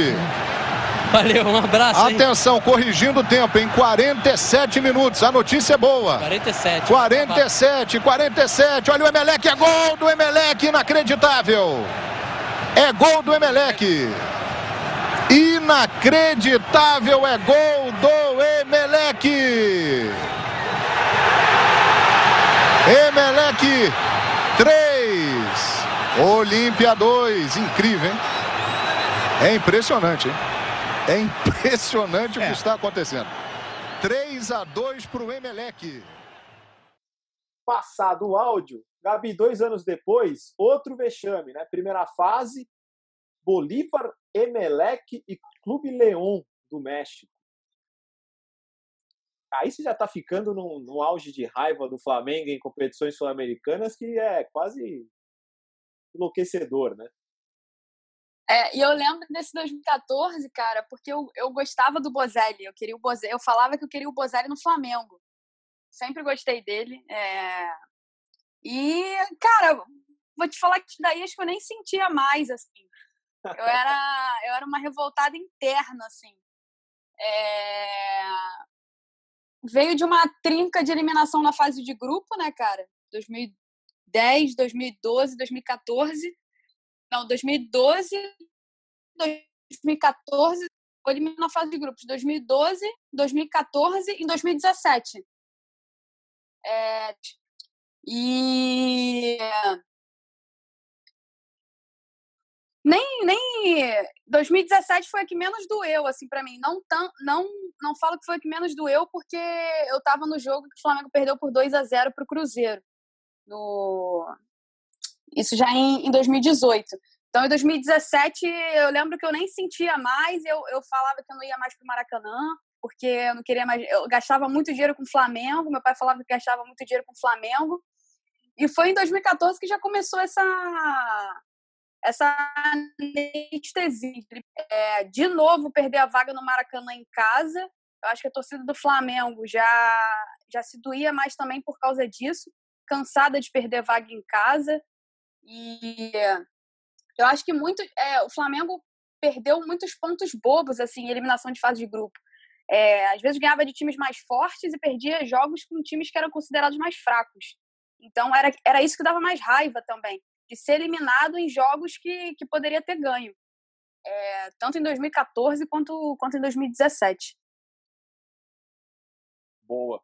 S9: Valeu, um abraço.
S8: Hein? Atenção, corrigindo o tempo em 47 minutos. A notícia é boa.
S9: 47.
S8: 47, 47. Olha o Emelec, é gol do Emelec, inacreditável. É gol do Emelec. Inacreditável, é gol do Emelec. Emelec 3, Olímpia 2. Incrível, hein? É impressionante, hein? É impressionante é. o que está acontecendo. 3 a 2 para o Emelec.
S2: Passado o áudio, Gabi, dois anos depois, outro vexame, né? Primeira fase, Bolívar, Emelec e Clube León do México aí você já está ficando num, auge de raiva do Flamengo em competições sul-americanas que é quase enlouquecedor, né?
S3: É, e eu lembro desse 2014, cara, porque eu, eu gostava do Bozelli, eu queria o Bozelli, eu falava que eu queria o Bozelli no Flamengo. Sempre gostei dele. É... E, cara, vou te falar que daí acho que eu nem sentia mais, assim. Eu era, eu era uma revoltada interna, assim. É veio de uma trinca de eliminação na fase de grupo, né, cara? 2010, 2012, 2014. Não, 2012, 2014, eliminou na fase de grupos. 2012, 2014 e 2017. É, e nem, nem 2017 foi a que menos doeu, assim, para mim. Não, tão, não, não falo que foi a que menos doeu, porque eu tava no jogo que o Flamengo perdeu por 2 a 0 pro Cruzeiro. No... Isso já em, em 2018. Então, em 2017, eu lembro que eu nem sentia mais, eu, eu falava que eu não ia mais pro Maracanã, porque eu não queria mais. Eu gastava muito dinheiro com o Flamengo, meu pai falava que gastava muito dinheiro com o Flamengo. E foi em 2014 que já começou essa essa anestesia. É, de novo, perder a vaga no Maracanã em casa. Eu acho que a torcida do Flamengo já, já se doía mais também por causa disso, cansada de perder vaga em casa. E eu acho que muito é, o Flamengo perdeu muitos pontos bobos assim, eliminação de fase de grupo. É, às vezes ganhava de times mais fortes e perdia jogos com times que eram considerados mais fracos. Então era, era isso que dava mais raiva também de ser eliminado em jogos que, que poderia ter ganho. É, tanto em 2014 quanto, quanto em 2017.
S2: Boa.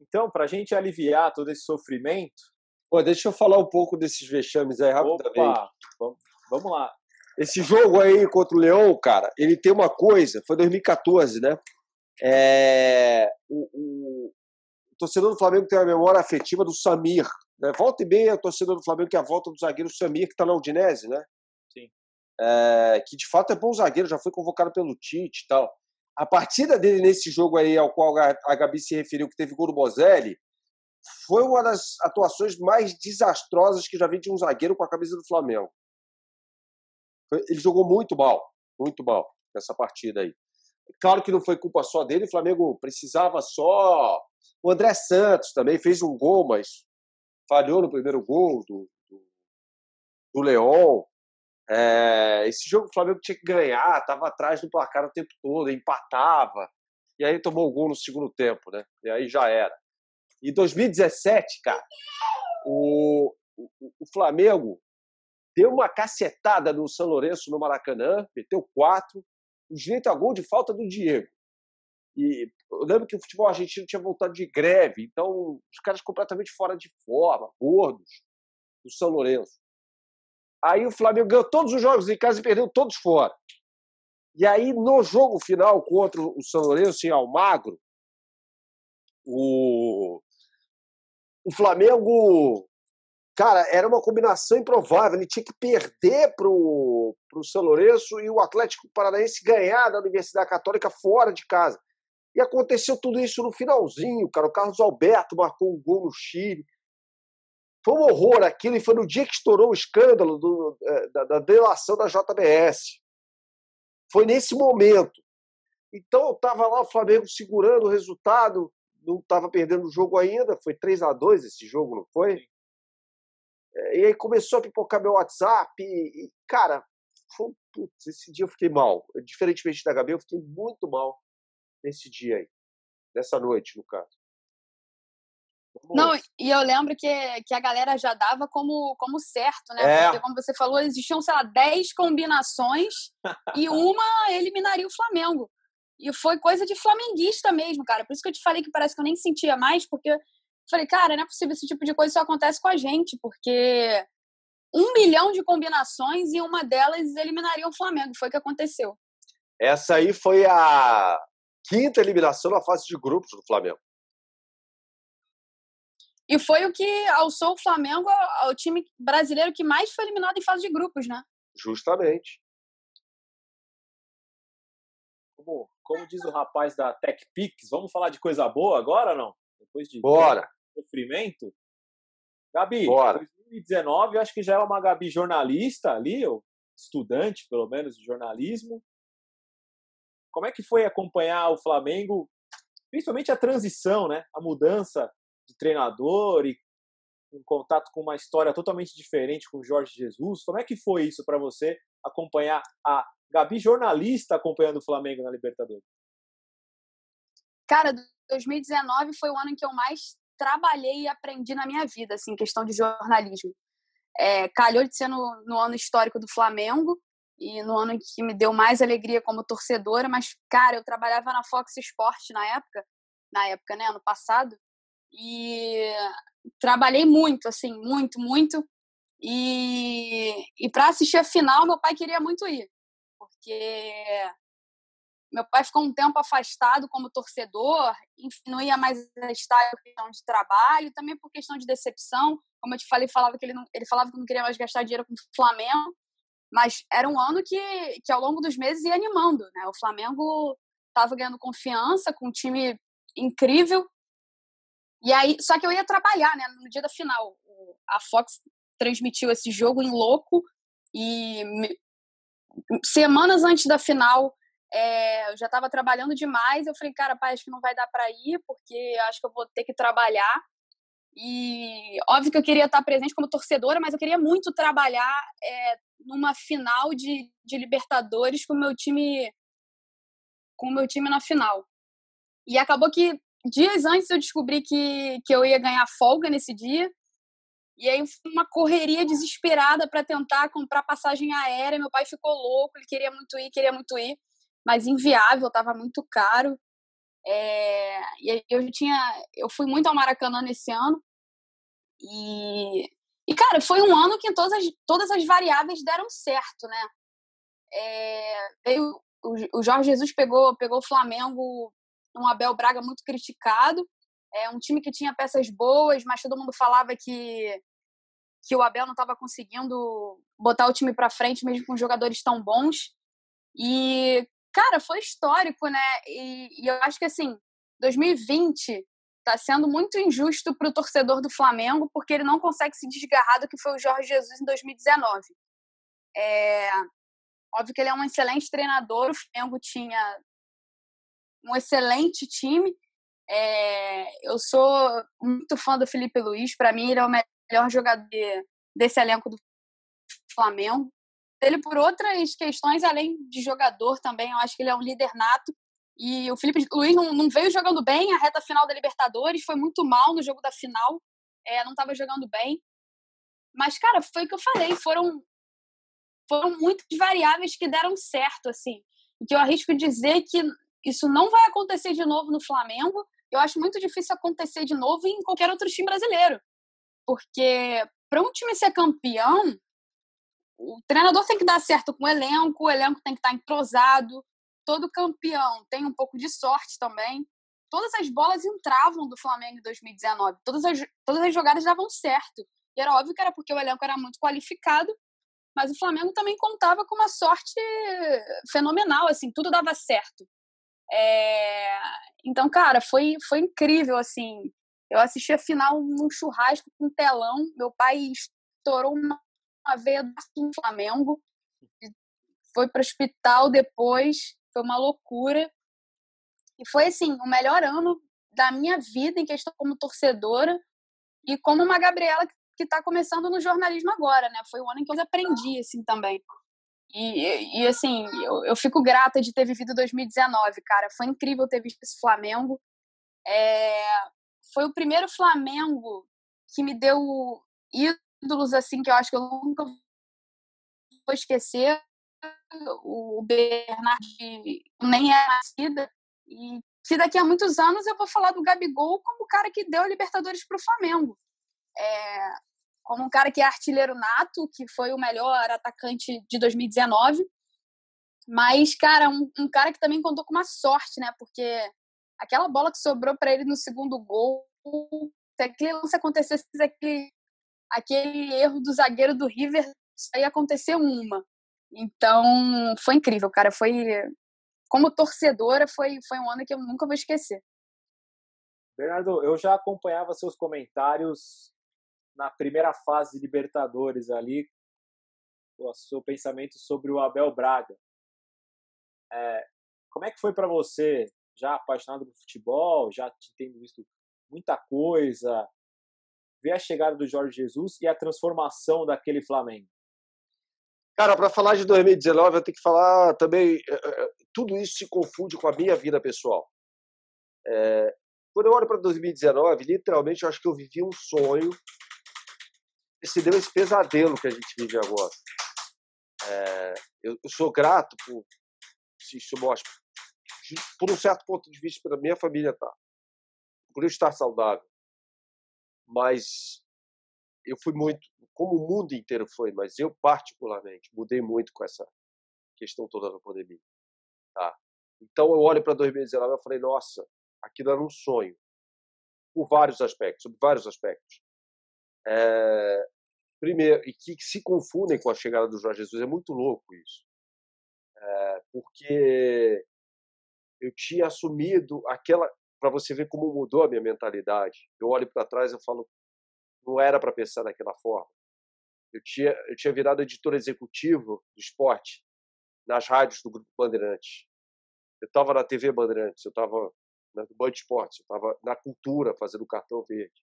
S2: Então, para a gente aliviar todo esse sofrimento.
S4: Pô, deixa eu falar um pouco desses vexames aí rapidamente.
S2: Opa, vamos, vamos lá.
S4: Esse jogo aí contra o Leão, cara, ele tem uma coisa, foi 2014, né? É, o, o, o torcedor do Flamengo tem uma memória afetiva do Samir, Né? Volta e meia, a torcida do Flamengo, que é a volta do zagueiro Samir, que está na Udinese, né?
S2: Sim.
S4: É, que de fato é bom zagueiro, já foi convocado pelo Tite e tal. A partida dele nesse jogo aí, ao qual a Gabi se referiu, que teve gol do Bozelli, foi uma das atuações mais desastrosas que já vi de um zagueiro com a camisa do Flamengo. Ele jogou muito mal, muito mal nessa partida aí. Claro que não foi culpa só dele, o Flamengo precisava só. O André Santos também fez um gol, mas falhou no primeiro gol do, do, do Leão. É, esse jogo o Flamengo tinha que ganhar, estava atrás do placar o tempo todo, empatava. E aí tomou o gol no segundo tempo, né? E aí já era. Em 2017, cara, o, o, o Flamengo deu uma cacetada no São Lourenço no Maracanã, meteu quatro, o direito a gol de falta do Diego. E eu lembro que o futebol argentino tinha voltado de greve, então os caras completamente fora de forma, gordos, do São Lourenço. Aí o Flamengo ganhou todos os jogos em casa e perdeu todos fora. E aí, no jogo final contra o São Lourenço, em Almagro, o, o Flamengo, cara, era uma combinação improvável. Ele tinha que perder para o São Lourenço e o Atlético Paranaense ganhar da Universidade Católica fora de casa. E aconteceu tudo isso no finalzinho, cara. O Carlos Alberto marcou um gol no Chile. Foi um horror aquilo, e foi no dia que estourou o escândalo do, é, da, da delação da JBS. Foi nesse momento. Então, estava lá o Flamengo segurando o resultado, não estava perdendo o jogo ainda, foi 3 a 2 esse jogo, não foi? E aí começou a pipocar meu WhatsApp, e, e cara, foi, putz, esse dia eu fiquei mal. Diferentemente da Gabi, eu fiquei muito mal nesse dia aí, nessa noite, no caso.
S3: Não, e eu lembro que, que a galera já dava como, como certo, né?
S4: É.
S3: Porque, como você falou, existiam, sei lá, 10 combinações e uma eliminaria o Flamengo. E foi coisa de flamenguista mesmo, cara. Por isso que eu te falei que parece que eu nem sentia mais, porque falei, cara, não é possível esse tipo de coisa só acontece com a gente, porque um milhão de combinações e uma delas eliminaria o Flamengo. Foi o que aconteceu.
S4: Essa aí foi a quinta eliminação na fase de grupos do Flamengo.
S3: E foi o que alçou o Flamengo ao time brasileiro que mais foi eliminado em fase de grupos, né?
S4: Justamente.
S2: Como, como diz o rapaz da TechPix, vamos falar de coisa boa agora não? Depois de
S4: Bora.
S2: Sofrimento? Gabi,
S4: Bora.
S2: 2019 acho que já é uma Gabi jornalista ali, ou estudante pelo menos de jornalismo. Como é que foi acompanhar o Flamengo, principalmente a transição, né? A mudança de treinador e um contato com uma história totalmente diferente com o Jorge Jesus. Como é que foi isso para você acompanhar a Gabi jornalista acompanhando o Flamengo na Libertadores?
S3: Cara, 2019 foi o ano em que eu mais trabalhei e aprendi na minha vida, assim, questão de jornalismo. É, calhou de ser no, no ano histórico do Flamengo e no ano que me deu mais alegria como torcedora, mas, cara, eu trabalhava na Fox Sports na época, na época, né, ano passado, e trabalhei muito, assim, muito, muito, e, e para assistir a final, meu pai queria muito ir, porque meu pai ficou um tempo afastado como torcedor, enfim, não ia mais estar por questão de trabalho, também por questão de decepção. Como eu te falei, falava que ele, não, ele falava que não queria mais gastar dinheiro com o Flamengo, mas era um ano que, que ao longo dos meses ia animando. Né? O Flamengo estava ganhando confiança, com um time incrível. E aí, só que eu ia trabalhar né, no dia da final. A Fox transmitiu esse jogo em louco e semanas antes da final é, eu já estava trabalhando demais. Eu falei, cara, pai, acho que não vai dar para ir, porque acho que eu vou ter que trabalhar. E óbvio que eu queria estar presente como torcedora, mas eu queria muito trabalhar é, numa final de, de Libertadores com o meu time com o meu time na final. E acabou que dias antes eu descobri que, que eu ia ganhar folga nesse dia. E aí uma correria desesperada para tentar comprar passagem aérea. Meu pai ficou louco, ele queria muito ir, queria muito ir mas inviável, estava muito caro. É, e eu tinha, eu fui muito ao Maracanã nesse ano e, e cara, foi um ano que todas as, todas as variáveis deram certo, né? É, veio, o, o Jorge Jesus pegou, pegou o Flamengo, um Abel Braga muito criticado, É um time que tinha peças boas, mas todo mundo falava que que o Abel não estava conseguindo botar o time para frente mesmo com jogadores tão bons. E cara, foi histórico, né? E, e eu acho que assim, 2020 está sendo muito injusto para o torcedor do Flamengo porque ele não consegue se desgarrar do que foi o Jorge Jesus em 2019. É, óbvio que ele é um excelente treinador, o Flamengo tinha um excelente time. É, eu sou muito fã do Felipe Luiz, para mim ele é o melhor jogador desse elenco do Flamengo. Ele por outras questões, além de jogador também, eu acho que ele é um líder nato. E o Felipe Luiz não, não veio jogando bem a reta final da Libertadores, foi muito mal no jogo da final, é, não estava jogando bem. Mas, cara, foi o que eu falei, foram, foram muitas variáveis que deram certo, assim. E que eu arrisco dizer que isso não vai acontecer de novo no Flamengo. Eu acho muito difícil acontecer de novo em qualquer outro time brasileiro. Porque para um time ser campeão, o treinador tem que dar certo com o elenco, o elenco tem que estar entrosado. Todo campeão tem um pouco de sorte também. Todas as bolas entravam do Flamengo em 2019. Todas as, todas as jogadas davam certo. E era óbvio que era porque o elenco era muito qualificado, mas o Flamengo também contava com uma sorte fenomenal, assim, tudo dava certo. É... Então, cara, foi, foi incrível, assim. Eu assisti a final num churrasco com um telão. Meu pai estourou uma, uma veia do Flamengo. Foi para o hospital depois. Foi uma loucura. E foi, assim, o melhor ano da minha vida em questão como torcedora e como uma Gabriela que está começando no jornalismo agora, né? Foi o ano em que eu aprendi, assim, também. E, e assim, eu, eu fico grata de ter vivido 2019, cara. Foi incrível ter visto esse Flamengo. É, foi o primeiro Flamengo que me deu ídolos, assim, que eu acho que eu nunca vou esquecer. O Bernard nem é nascida. E que daqui a muitos anos eu vou falar do Gabigol como o cara que deu a Libertadores para o Flamengo. É, como um cara que é artilheiro nato, que foi o melhor atacante de 2019. Mas, cara, um, um cara que também contou com uma sorte, né? Porque aquela bola que sobrou para ele no segundo gol, se aquele lance acontecesse, aquele, aquele erro do zagueiro do River, isso ia acontecer uma. Então, foi incrível, cara. Foi. Como torcedora, foi, foi um ano que eu nunca vou esquecer.
S2: Bernardo, eu já acompanhava seus comentários na primeira fase de Libertadores ali, o seu pensamento sobre o Abel Braga. É, como é que foi para você, já apaixonado por futebol, já tendo visto muita coisa, ver a chegada do Jorge Jesus e a transformação daquele Flamengo?
S4: Cara, para falar de 2019, eu tenho que falar também. É, é, tudo isso se confunde com a minha vida pessoal. É, quando eu olho para 2019, literalmente eu acho que eu vivi um sonho se deu esse pesadelo que a gente vive agora. É, eu, eu, sou grato por se isso mostra, por um certo ponto de vista, para minha família tá, por eu estar saudável. Mas eu fui muito, como o mundo inteiro foi, mas eu particularmente mudei muito com essa questão toda da pandemia. Tá? Então eu olho para 2019 e falei, nossa, aquilo era um sonho, por vários aspectos, sobre vários aspectos. É, primeiro, e que, que, se confundem com a chegada do Jorge Jesus. É muito louco isso. É, porque eu tinha assumido aquela. Para você ver como mudou a minha mentalidade. Eu olho para trás e falo, não era para pensar daquela forma. Eu tinha, eu tinha virado editor executivo do esporte nas rádios do Grupo Bandeirantes. Eu estava na TV Bandeirantes, eu estava no Band Esportes, eu estava na cultura fazendo cartão verde.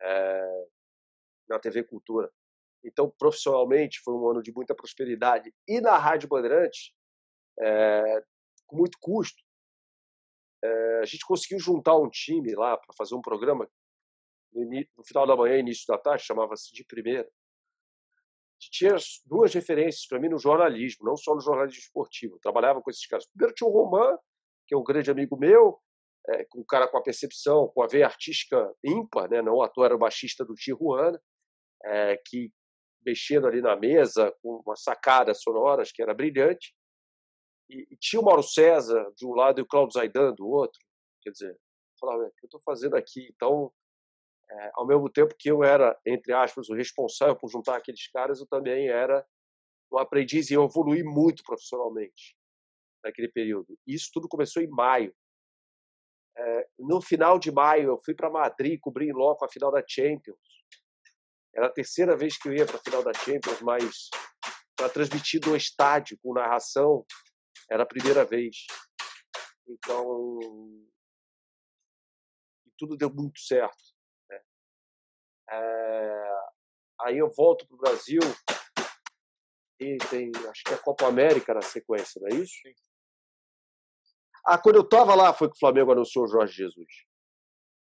S4: É, na TV Cultura. Então, profissionalmente, foi um ano de muita prosperidade. E na Rádio Bandeirantes, é, com muito custo, é, a gente conseguiu juntar um time lá para fazer um programa no, no, final da manhã, início da tarde, chamava-se De Primeira. Que tinha duas referências para mim no jornalismo, não só no jornalismo esportivo. Eu trabalhava com esses caras. Primeiro tinha o Roman, que é um grande amigo meu, é, um cara com a percepção, com a veia artística ímpar, né? não à era o baixista do Tijuana é, que mexendo ali na mesa com uma sacada sonoras que era brilhante. E, e, tinha o Mauro César de um lado e o Cláudio Zaidan do outro. Quer dizer, falava, o que eu estou fazendo aqui? Então, é, ao mesmo tempo que eu era, entre aspas, o responsável por juntar aqueles caras, eu também era um aprendiz e eu evolui muito profissionalmente naquele período. Isso tudo começou em maio. É, no final de maio, eu fui para Madrid cobrir em loco a final da Champions. Era a terceira vez que eu ia para a final da Champions, mas para transmitir do estádio com narração era a primeira vez. Então, tudo deu muito certo. Né? É, aí eu volto para o Brasil e tem, acho que é a Copa América na sequência, não é isso? Ah, quando eu estava lá foi que o Flamengo anunciou o Jorge Jesus.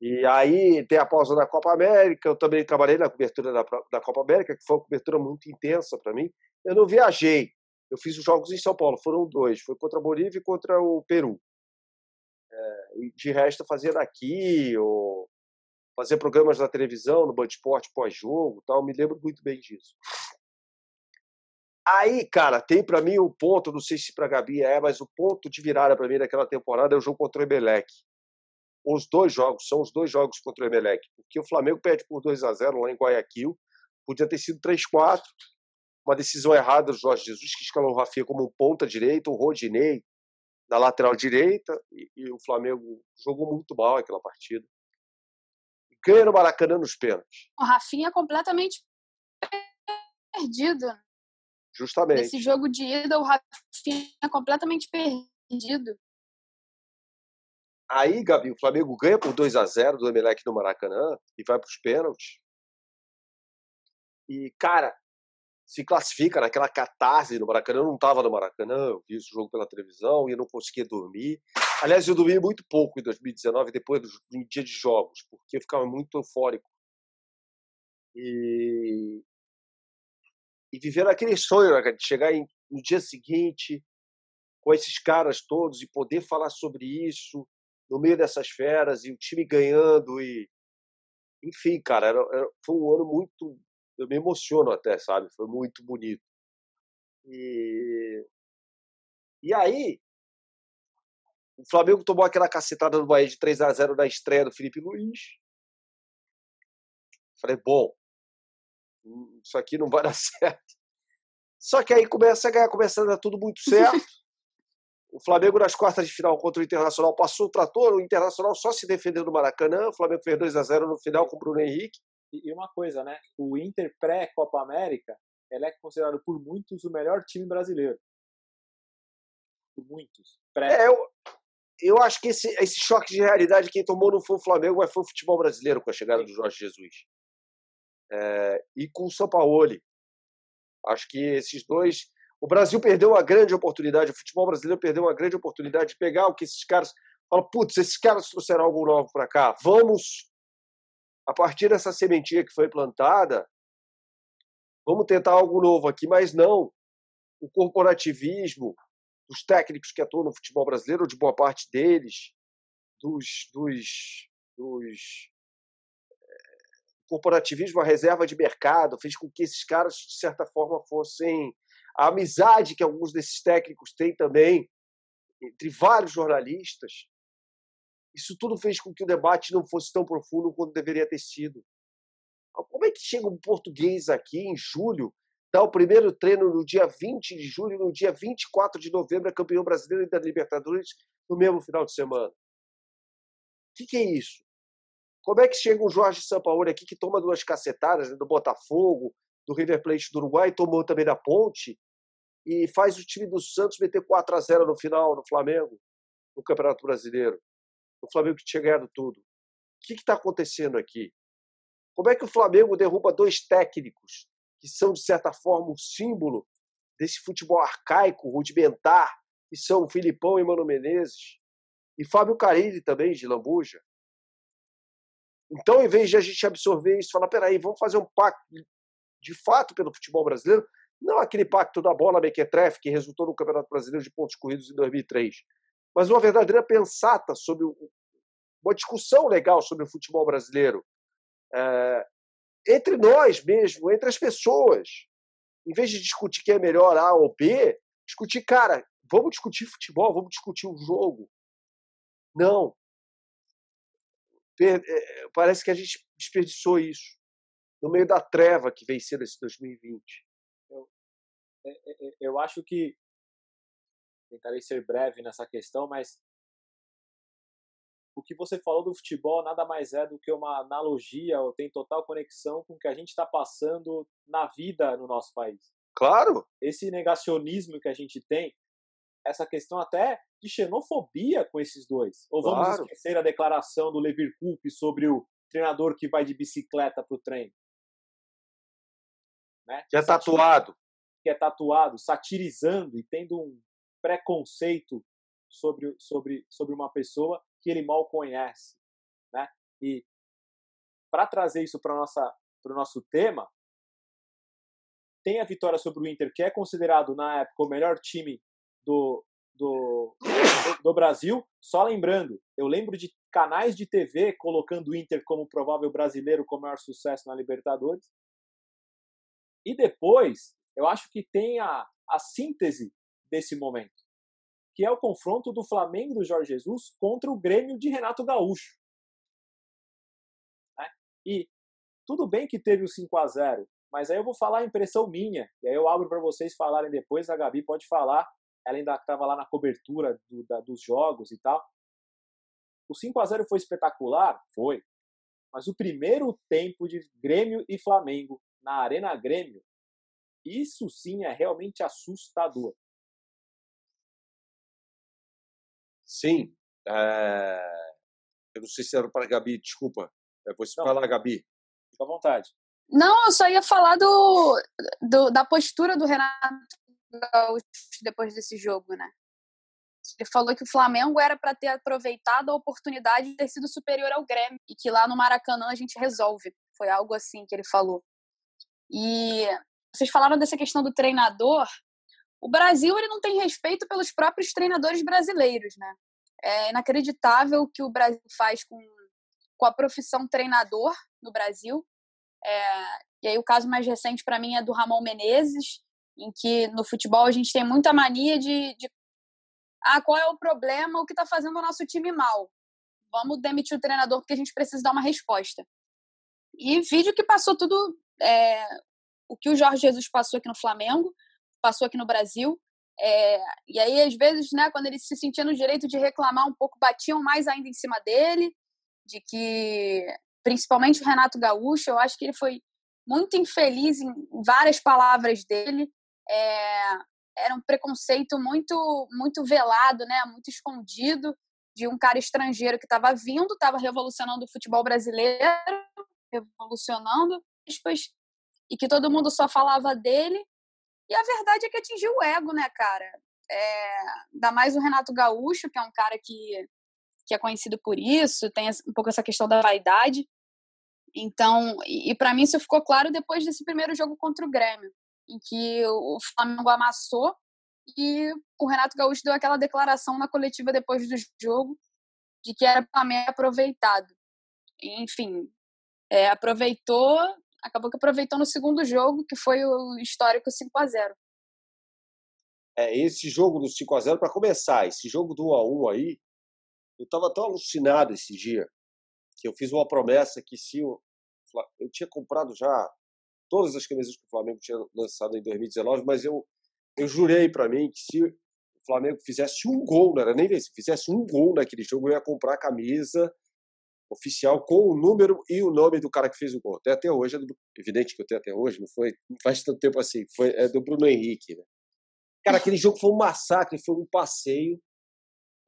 S4: E aí tem a pausa da Copa América, eu também trabalhei na cobertura da, da Copa América, que foi uma cobertura muito intensa para mim. Eu não viajei, eu fiz os jogos em São Paulo, foram dois, foi contra a Bolívia e contra o Peru. É, de resto eu fazia daqui, ou fazia programas na televisão, no Band Esporte pós-jogo tal, me lembro muito bem disso. Aí, cara, tem para mim um ponto, não sei se para Gabi é, mas o ponto de virada para mim naquela temporada é o jogo contra o Emelec. Os dois jogos, são os dois jogos contra o Emelec, porque o Flamengo perde por 2 a 0 lá em Guayaquil, podia ter sido 3-4, uma decisão errada do Jorge Jesus, que escalou o Rafinha como um ponta direita, o Rodinei na lateral direita, e, e o Flamengo jogou muito mal aquela partida. Ganha no Maracanã nos pênaltis.
S3: O Rafinha é completamente perdido.
S4: Justamente.
S3: Nesse jogo de ida, o Rafinha é completamente perdido.
S4: Aí, Gabi, o Flamengo ganha por 2 a 0 do Emelec no Maracanã e vai para os pênaltis. E, cara, se classifica naquela catarse no Maracanã. Eu não estava no Maracanã, eu vi esse jogo pela televisão e eu não conseguia dormir. Aliás, eu dormi muito pouco em 2019, depois do, dia de jogos, porque eu ficava muito eufórico. E, e viver aquele sonho né, de chegar em, no dia seguinte com esses caras todos e poder falar sobre isso no meio dessas feras e o time ganhando e enfim, cara, era, era, foi um ano muito eu me emociono até, sabe? Foi muito bonito. E e aí o Flamengo tomou aquela cacetada do Bahia de 3 a 0 na estreia do Felipe Luiz. Falei, bom, isso aqui não vai dar certo. Só que aí começa a ganhar, começa a dar tudo muito certo. O Flamengo nas quartas de final contra o Internacional passou o trator, o Internacional só se defendeu no Maracanã, o Flamengo fez 2 a 0 no final com o Bruno Henrique.
S2: E uma coisa, né? O Inter pré-Copa América, ele é considerado por muitos o melhor time brasileiro. Por muitos. Pré.
S4: É, eu, eu acho que esse, esse choque de realidade quem tomou não foi o Flamengo, mas foi o futebol brasileiro com a chegada Sim. do Jorge Jesus. É, e com o Sampaoli. Acho que esses dois. O Brasil perdeu uma grande oportunidade, o futebol brasileiro perdeu uma grande oportunidade de pegar o que esses caras. Falam, putz, esses caras trouxeram algo novo para cá. Vamos, a partir dessa sementinha que foi plantada, vamos tentar algo novo aqui, mas não. O corporativismo dos técnicos que atuam no futebol brasileiro, ou de boa parte deles, dos, dos, dos corporativismo, a reserva de mercado, fez com que esses caras, de certa forma, fossem. A amizade que alguns desses técnicos têm também, entre vários jornalistas, isso tudo fez com que o debate não fosse tão profundo quanto deveria ter sido. Como é que chega um português aqui em julho, dá o primeiro treino no dia 20 de julho, no dia 24 de novembro é campeão brasileiro da Libertadores no mesmo final de semana? O que, que é isso? Como é que chega um Jorge Sampaoli aqui que toma duas cacetadas né, do Botafogo, do River Plate do Uruguai, tomou também da Ponte, e faz o time do Santos meter 4 a 0 no final no Flamengo, no Campeonato Brasileiro? O Flamengo que tinha ganhado tudo. O que está acontecendo aqui? Como é que o Flamengo derruba dois técnicos que são, de certa forma, um símbolo desse futebol arcaico, rudimentar, que são o Filipão e Mano Menezes, e Fábio Carilli também, de Lambuja? Então, em vez de a gente absorver isso, falar, peraí, vamos fazer um pacto de fato pelo futebol brasileiro, não aquele pacto da bola mequetrefe que resultou no Campeonato Brasileiro de Pontos Corridos em 2003, mas uma verdadeira pensata sobre uma discussão legal sobre o futebol brasileiro. É, entre nós mesmo, entre as pessoas. Em vez de discutir quem é melhor A ou B, discutir, cara, vamos discutir futebol, vamos discutir o jogo. Não. é, parece que a gente desperdiçou isso no meio da treva que vem sendo esse 2020.
S2: Eu, é, é, eu acho que tentarei ser breve nessa questão, mas o que você falou do futebol nada mais é do que uma analogia ou tem total conexão com o que a gente está passando na vida no nosso país.
S4: Claro.
S2: Esse negacionismo que a gente tem, essa questão até de xenofobia com esses dois. Ou vamos claro. esquecer a declaração do Levir Coupe sobre o treinador que vai de bicicleta para o treino.
S4: Né? Que é tatuado.
S2: Que é tatuado, satirizando e tendo um preconceito sobre, sobre, sobre uma pessoa que ele mal conhece. Né? E para trazer isso para o nosso tema, tem a vitória sobre o Inter, que é considerado na época o melhor time do, do, do, Brasil. Só lembrando, eu lembro de canais de TV colocando o Inter como provável brasileiro com maior sucesso na Libertadores. E depois, eu acho que tem a, a síntese desse momento, que é o confronto do Flamengo do Jorge Jesus contra o Grêmio de Renato Gaúcho. Né? E tudo bem que teve o 5 a 0 mas aí eu vou falar a impressão minha, e aí eu abro para vocês falarem depois, a Gabi pode falar, ela ainda estava lá na cobertura do, da, dos jogos e tal. O 5 a 0 foi espetacular? Foi. Mas o primeiro tempo de Grêmio e Flamengo na Arena Grêmio, isso sim é realmente assustador.
S4: Sim. É... Eu não sei se era para a Gabi, desculpa. Você não. fala, Gabi.
S2: Fica à vontade.
S3: Não, eu só ia falar do, do da postura do Renato depois desse jogo, né? Ele falou que o Flamengo era para ter aproveitado a oportunidade de ter sido superior ao Grêmio e que lá no Maracanã a gente resolve. Foi algo assim que ele falou. E vocês falaram dessa questão do treinador. O Brasil ele não tem respeito pelos próprios treinadores brasileiros, né? É inacreditável o que o Brasil faz com, com a profissão treinador no Brasil. É, e aí o caso mais recente para mim é do Ramon Menezes, em que no futebol a gente tem muita mania de, de ah, qual é o problema, o que está fazendo o nosso time mal? Vamos demitir o treinador porque a gente precisa dar uma resposta. E vídeo que passou tudo, é, o que o Jorge Jesus passou aqui no Flamengo, passou aqui no Brasil. É, e aí, às vezes, né, quando ele se sentia no direito de reclamar um pouco, batiam mais ainda em cima dele, de que, principalmente o Renato Gaúcho, eu acho que ele foi muito infeliz em várias palavras dele. É, era um preconceito muito muito velado, né, muito escondido de um cara estrangeiro que estava vindo, estava revolucionando o futebol brasileiro, revolucionando, e que todo mundo só falava dele. E a verdade é que atingiu o ego, né, cara? É, ainda mais o Renato Gaúcho, que é um cara que, que é conhecido por isso, tem um pouco essa questão da vaidade. Então, e, e para mim isso ficou claro depois desse primeiro jogo contra o Grêmio em que o Flamengo amassou e o Renato Gaúcho deu aquela declaração na coletiva depois do jogo de que era Flamengo aproveitado. Enfim, é, aproveitou, acabou que aproveitou no segundo jogo, que foi o histórico 5 a 0
S4: é, esse jogo do 5 a 0 para começar, esse jogo do 1 a 1 aí, eu estava tão alucinado esse dia que eu fiz uma promessa que se eu, eu tinha comprado já todas as camisas que o Flamengo tinha lançado em 2019, mas eu, eu jurei para mim que se o Flamengo fizesse um gol, não era nem se fizesse um gol naquele jogo, eu ia comprar a camisa oficial com o número e o nome do cara que fez o gol. Até até hoje, é do, evidente que eu tenho até hoje, não foi não faz tanto tempo assim, foi é do Bruno Henrique. Né? Cara, aquele jogo foi um massacre, foi um passeio.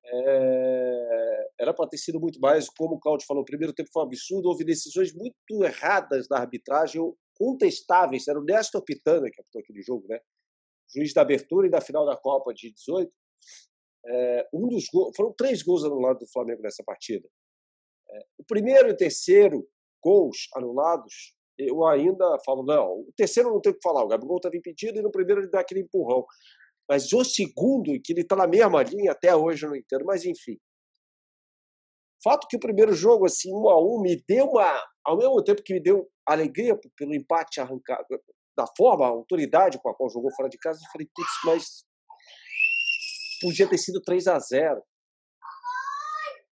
S4: É... Era para ter sido muito mais, como o Claudio falou, o primeiro tempo foi um absurdo, houve decisões muito erradas na arbitragem. Contestáveis, era o Néstor Pitana que apitou aquele jogo, né? Juiz da abertura e da final da Copa de 18. É, um dos gols, foram três gols anulados do Flamengo nessa partida. O primeiro e o terceiro gols anulados, eu ainda falo, não, o terceiro não tem o que falar, o Gabigol estava impedido e no primeiro ele dá aquele empurrão. Mas o segundo, que ele está na mesma linha, até hoje eu não entendo, mas enfim. Fato que o primeiro jogo, assim, um a um, me deu uma. Ao mesmo tempo que me deu alegria pelo empate arrancado, da forma, a autoridade com a qual jogou fora de casa, eu falei, putz, mas podia ter sido 3 a 0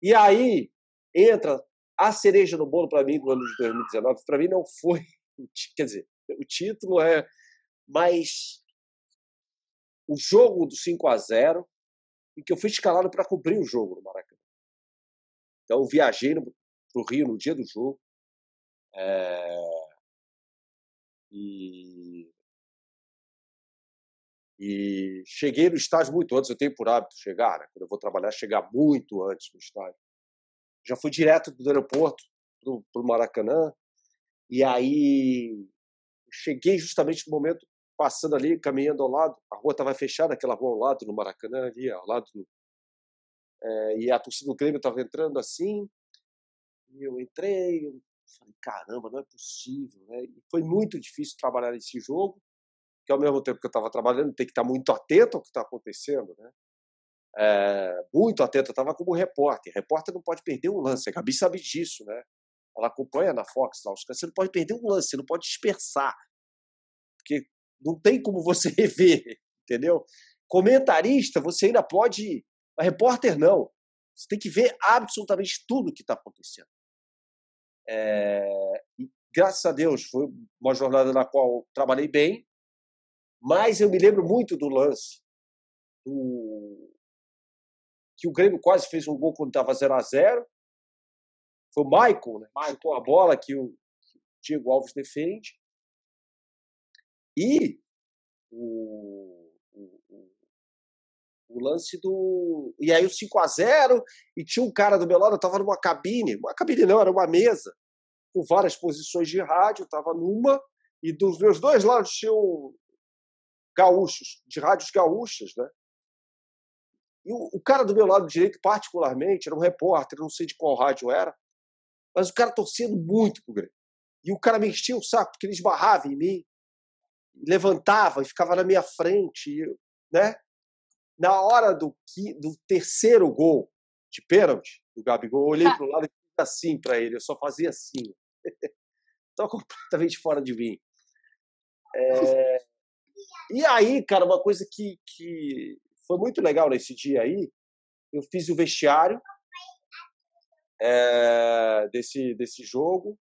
S4: E aí entra a cereja no bolo para mim no ano de 2019, para mim não foi, quer dizer, o título é, mas o jogo do 5 a 0 em que eu fui escalado para cobrir o jogo no Maracanã. Então eu viajei para o Rio no dia do jogo é, e e cheguei no estádio muito antes, eu tenho por hábito chegar, né? quando eu vou trabalhar, chegar muito antes no estádio. Já fui direto do aeroporto para o Maracanã, e aí cheguei justamente no momento, passando ali, caminhando ao lado, a rua estava fechada, aquela rua ao lado, no Maracanã, ali, ao lado do, é, e a torcida do Grêmio estava entrando assim, e eu entrei, eu falei, caramba, não é possível, né? E foi muito difícil trabalhar nesse jogo, que ao mesmo tempo que eu estava trabalhando, tem que estar muito atento ao que está acontecendo, né? É, muito atento, eu estava como repórter. Repórter não pode perder um lance, a Gabi sabe disso, né? Ela acompanha na Fox lá, você não pode perder um lance, você não pode dispersar, porque não tem como você rever, entendeu? Comentarista, você ainda pode, mas repórter não. Você tem que ver absolutamente tudo o que está acontecendo. É, graças a Deus, foi uma jornada na qual trabalhei bem, mas eu me lembro muito do lance do... que o Grêmio quase fez um gol quando estava 0 a 0 Foi o Michael, né? Michael. a bola que o Diego Alves defende. E o, o, o, lance do. E aí o 5 a 0 e tinha um cara do meu lado, eu estava numa cabine, uma cabine não, era uma mesa, com várias posições de rádio, estava numa, e dos meus dois lados tinha um, gaúchos, de rádios gaúchas, né? E o, o, cara do meu lado direito, particularmente, era um repórter, não sei de qual rádio era, mas o cara torcendo muito pro Grêmio. E o cara me enchia o saco, porque ele esbarrava em mim, levantava e ficava na minha frente, né? Na hora do, do terceiro gol de pênalti do Gabigol, eu olhei para o lado e fiz assim para ele, eu só fazia assim. Estava completamente fora de mim. É, e aí, cara, uma coisa que, que foi muito legal nesse dia aí, eu fiz o vestiário é, desse, desse jogo.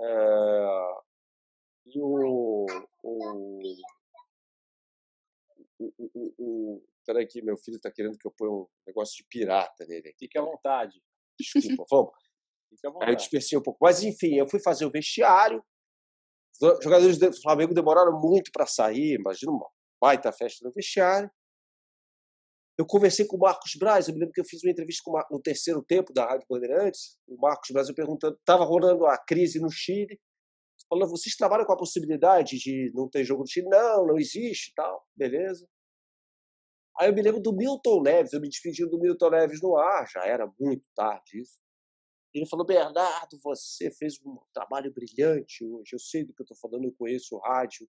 S4: É, e o. o, o, o, o Peraí, que meu filho está querendo que eu ponha um negócio de pirata nele.
S2: Fique à vontade.
S4: Desculpa, vamos. Fique à vontade. Aí eu dispersei um pouco. Mas, enfim, eu fui fazer o vestiário, os jogadores do Flamengo demoraram muito para sair, imagina uma baita festa no vestiário. Eu conversei com o Marcos Braz, eu me lembro que eu fiz uma entrevista com no terceiro tempo da Rádio Bandeirantes, o Marcos Braz eu perguntando, estava rolando a crise no Chile, falando, vocês trabalham com a possibilidade de não ter jogo no Chile? Não, não existe tal, beleza. Aí eu me lembro do Milton Neves, eu me despedi do Milton Neves no ar, já era muito tarde isso. Ele falou: Bernardo, você fez um trabalho brilhante hoje. Eu sei do que eu estou falando, eu conheço o rádio.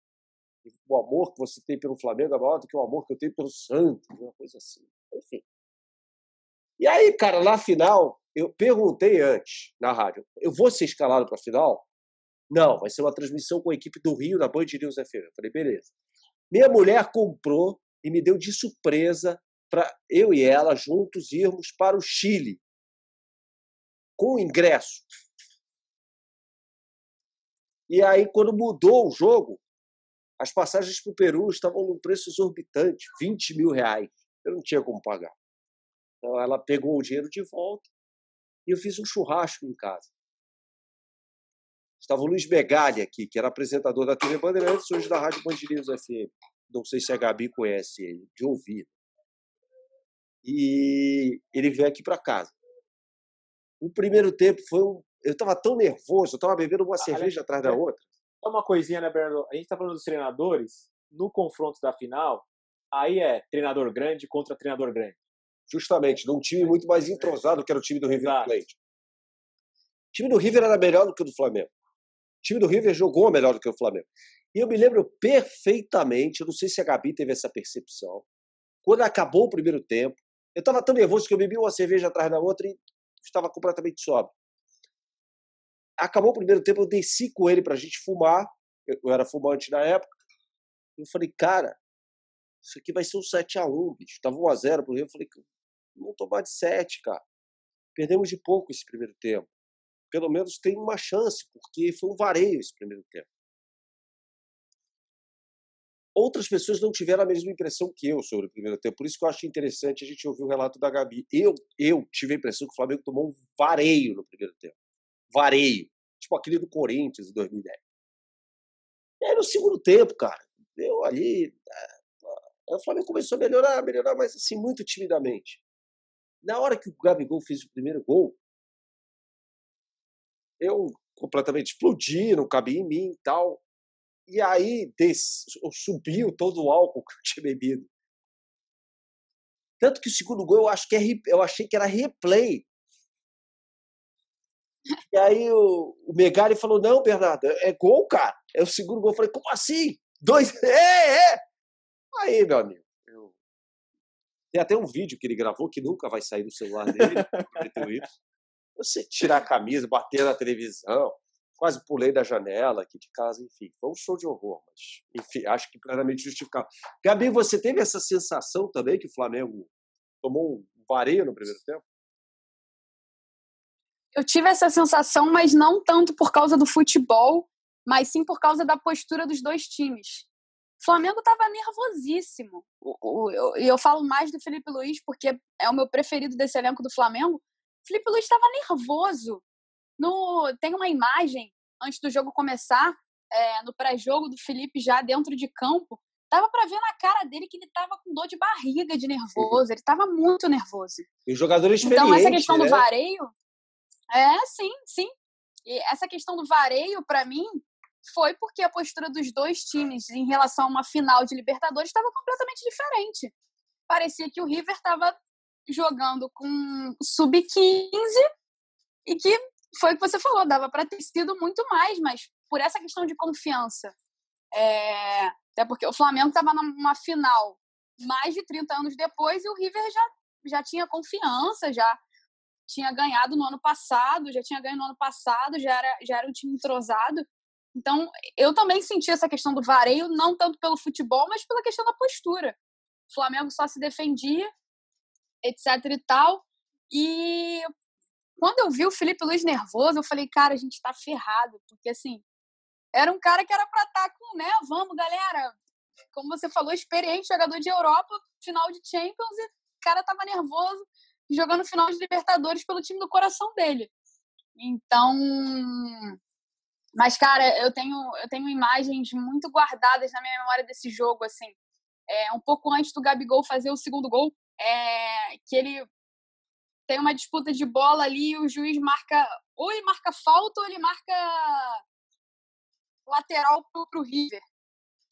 S4: O amor que você tem pelo Flamengo é maior do que o amor que eu tenho pelo Santos, uma coisa assim. Enfim. E aí, cara, na final, eu perguntei antes na rádio: eu vou ser escalado para a final? Não, vai ser uma transmissão com a equipe do Rio na Band News FM. Eu falei: beleza. Minha mulher comprou e me deu de surpresa para eu e ela juntos irmos para o Chile com ingresso. E aí, quando mudou o jogo, as passagens para o Peru estavam num preço exorbitante, 20 mil reais. Eu não tinha como pagar. Então ela pegou o dinheiro de volta e eu fiz um churrasco em casa. Estava o Luiz Begali aqui, que era apresentador da TV Bandeirantes, hoje da Rádio Bandeirantes FM. Não sei se a Gabi conhece ele, de ouvir. E ele veio aqui para casa. O primeiro tempo foi um. Eu estava tão nervoso, eu estava bebendo uma cerveja atrás da outra.
S2: É uma coisinha, né, Bernardo? A gente está falando dos treinadores, no confronto da final, aí é treinador grande contra treinador grande.
S4: Justamente, num time muito mais entrosado que era o time do River Plate. O time do River era melhor do que o do Flamengo. O time do River jogou melhor do que o Flamengo. E eu me lembro perfeitamente, eu não sei se a Gabi teve essa percepção, quando acabou o primeiro tempo, eu estava tão nervoso que eu bebi uma cerveja atrás da outra e estava completamente sóbrio. Acabou o primeiro tempo, eu desci com ele para a gente fumar. Eu era fumante na época. Eu falei, cara, isso aqui vai ser um 7x1, bicho. Tava 1x0 pro Rio. Eu falei, não tomar de 7, cara. Perdemos de pouco esse primeiro tempo. pelo menos tem uma chance, porque foi um vareio esse primeiro tempo. Outras pessoas não tiveram a mesma impressão que eu sobre o primeiro tempo, por isso que eu acho interessante a gente ouvir o relato da Gabi. Eu, eu tive a impressão que o Flamengo tomou um vareio no primeiro tempo. Vareio. Tipo aquele do Corinthians em 2010. E aí no segundo tempo, cara, eu ali. É, o Flamengo começou a melhorar, melhorar, mas assim, muito timidamente. Na hora que o Gabigol fez o primeiro gol, eu completamente explodi, não cabia em mim e tal. E aí des, subiu todo o álcool que eu tinha bebido. Tanto que o segundo gol eu acho que é, eu achei que era replay. E aí o, o Megali falou: não, Bernardo, é gol, cara. É o segundo gol. Eu falei, como assim? Dois. É, é! Aí, meu amigo, eu... tem até um vídeo que ele gravou que nunca vai sair do celular dele. Você tirar a camisa, bater na televisão, quase pulei da janela aqui de casa, enfim, foi um show de horror, mas enfim, acho que plenamente justificado. Gabi, você teve essa sensação também que o Flamengo tomou um vareio no primeiro tempo?
S3: Eu tive essa sensação, mas não tanto por causa do futebol, mas sim por causa da postura dos dois times. O Flamengo estava nervosíssimo. E eu, eu, falo mais do Felipe Luiz porque é o meu preferido desse elenco do Flamengo. O Felipe Luiz estava nervoso. No, tem uma imagem antes do jogo começar, é, no pré-jogo do Felipe já dentro de campo. Dava para ver na cara dele que ele estava com dor de barriga de nervoso. Ele estava muito nervoso.
S4: E o jogador experiente,
S3: Então, essa questão
S4: né?
S3: do vareio. É, sim, sim. E essa questão do vareio, para mim, foi porque a postura dos dois times em relação a uma final de Libertadores estava completamente diferente. Parecia que o River estava jogando com sub-15 e que foi o que você falou, dava para ter sido muito mais, mas por essa questão de confiança. É, até porque o Flamengo estava numa final mais de 30 anos depois e o River já, já tinha confiança, já tinha ganhado no ano passado, já tinha ganho no ano passado, já era, já era um time entrosado. Então, eu também senti essa questão do vareio, não tanto pelo futebol, mas pela questão da postura. O Flamengo só se defendia, etc e tal. E quando eu vi o Felipe Luiz nervoso, eu falei, cara, a gente tá ferrado, porque assim, era um cara que era pra estar tá com, né, vamos, galera, como você falou, experiente, jogador de Europa, final de Champions, e o cara tava nervoso, jogando final de Libertadores pelo time do coração dele. Então, mas cara, eu tenho eu tenho imagens muito guardadas na minha memória desse jogo, assim, é, um pouco antes do Gabigol fazer o segundo gol, é, que ele tem uma disputa de bola ali e o juiz marca. Ou ele marca falta ou ele marca lateral pro, pro River.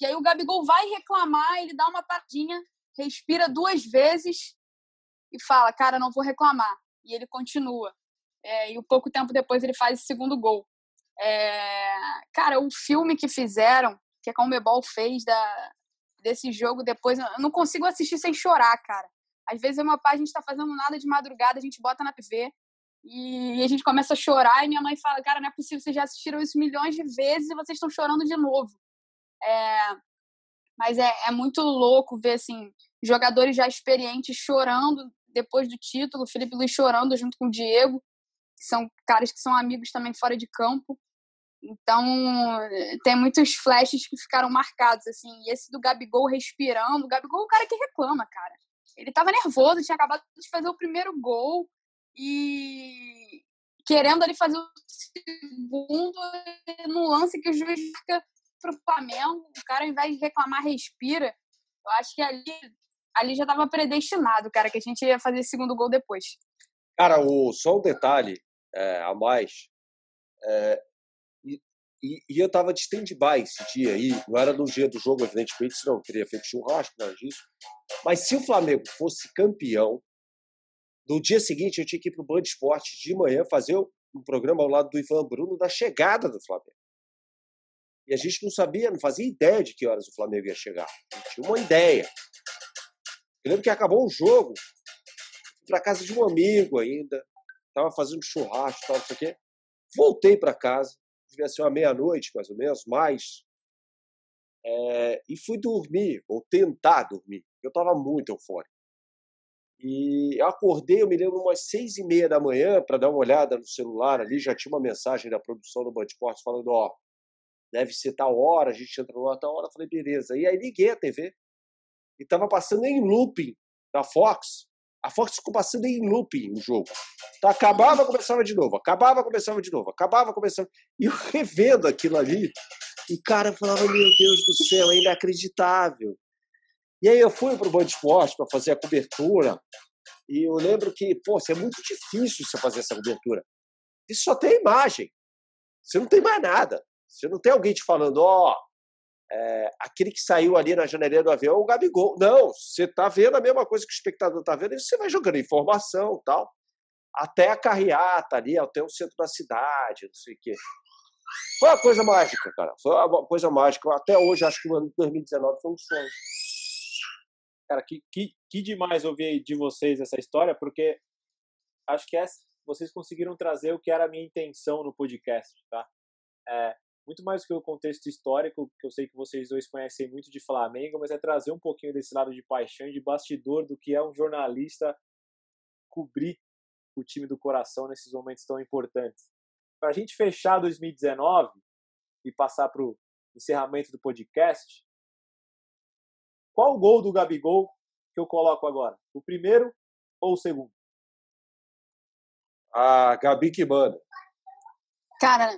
S3: E aí o Gabigol vai reclamar, ele dá uma paradinha, respira duas vezes e fala, cara, não vou reclamar. E ele continua. É, e um pouco tempo depois ele faz o segundo gol. É, cara, o filme que fizeram, que a Comebol fez da, desse jogo depois, eu não consigo assistir sem chorar, cara. Às vezes, uma pai, a gente está fazendo nada de madrugada, a gente bota na TV e a gente começa a chorar e minha mãe fala, cara, não é possível, vocês já assistiram isso milhões de vezes e vocês estão chorando de novo. É... Mas é, é muito louco ver, assim, jogadores já experientes chorando depois do título, Felipe Luiz chorando junto com o Diego, que são caras que são amigos também fora de campo. Então, tem muitos flashes que ficaram marcados, assim. E esse do Gabigol respirando. O Gabigol é o cara que reclama, cara ele estava nervoso, tinha acabado de fazer o primeiro gol e querendo ali fazer o segundo no lance que o juiz fica pro Flamengo, o cara ao invés de reclamar respira. Eu acho que ali ali já estava predestinado, cara, que a gente ia fazer o segundo gol depois.
S4: Cara, o, só um detalhe é, a mais. É, e, e, e, eu tava de stand-by esse dia aí, não era no dia do jogo, evidentemente, senão eu teria feito churrasco, nada disso. Mas se o Flamengo fosse campeão, no dia seguinte eu tinha que ir para o Band Esporte de manhã fazer um programa ao lado do Ivan Bruno da chegada do Flamengo. E a gente não sabia, não fazia ideia de que horas o Flamengo ia chegar. Não tinha uma ideia. Eu lembro que acabou o jogo, para casa de um amigo ainda, estava fazendo churrasco, tal, não sei o quê. Voltei para casa, devia ser uma meia-noite mais ou menos, mais é, e fui dormir, ou tentar dormir. Eu estava muito eufórico. E eu acordei, eu me lembro, umas seis e meia da manhã para dar uma olhada no celular ali, já tinha uma mensagem da produção do Band falando, ó, deve ser tal hora, a gente entra lá tal hora. Eu falei, beleza. E aí liguei a TV e estava passando em looping da Fox. A Fox ficou passando em looping o jogo. Então, acabava, começava de novo, acabava, começava de novo, acabava, começava. E eu revendo aquilo ali, e cara, eu falava, meu Deus do céu, é inacreditável. E aí eu fui para o Band Esporte para fazer a cobertura, e eu lembro que, pô, é muito difícil você fazer essa cobertura. Isso só tem imagem. Você não tem mais nada. Você não tem alguém te falando, ó, oh, é, aquele que saiu ali na janelinha do avião é o Gabigol. Não, você está vendo a mesma coisa que o espectador está vendo e você vai jogando informação tal. Até a carreata ali, até o centro da cidade, não sei o quê. Foi uma coisa mágica, cara. Foi uma coisa mágica. Até hoje, acho que o ano de 2019 foi um sonho.
S2: Cara, que, que, que demais ouvir de vocês essa história, porque acho que essa, vocês conseguiram trazer o que era a minha intenção no podcast, tá? É, muito mais do que o contexto histórico, que eu sei que vocês dois conhecem muito de Flamengo, mas é trazer um pouquinho desse lado de paixão e de bastidor do que é um jornalista cobrir o time do coração nesses momentos tão importantes. Para a gente fechar 2019 e passar para o encerramento do podcast, qual o gol do Gabigol que eu coloco agora? O primeiro ou o segundo?
S4: A Gabi que manda.
S3: Cara,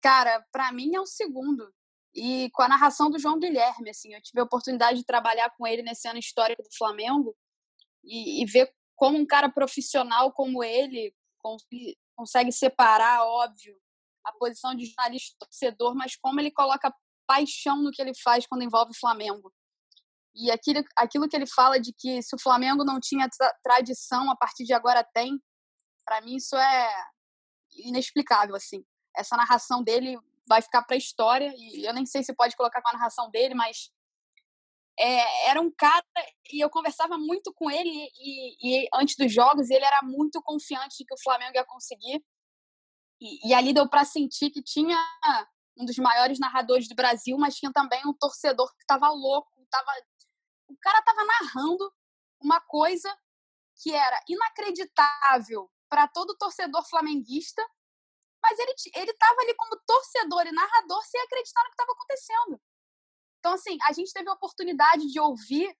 S3: Cara, para mim é o segundo. E com a narração do João Guilherme, assim, eu tive a oportunidade de trabalhar com ele nesse ano histórico do Flamengo e, e ver como um cara profissional como ele consegue, consegue separar, óbvio, a posição de jornalista torcedor, mas como ele coloca paixão no que ele faz quando envolve o Flamengo. E aquilo, aquilo que ele fala de que se o Flamengo não tinha tra tradição, a partir de agora tem, para mim isso é inexplicável, assim essa narração dele vai ficar para a história e eu nem sei se pode colocar com a narração dele, mas é, era um cara e eu conversava muito com ele e, e, antes dos jogos ele era muito confiante de que o Flamengo ia conseguir. E, e ali deu para sentir que tinha um dos maiores narradores do Brasil, mas tinha também um torcedor que estava louco, tava, o cara estava narrando uma coisa que era inacreditável para todo torcedor flamenguista mas ele ele estava ali como torcedor e narrador sem acreditar no que estava acontecendo. Então, assim, a gente teve a oportunidade de ouvir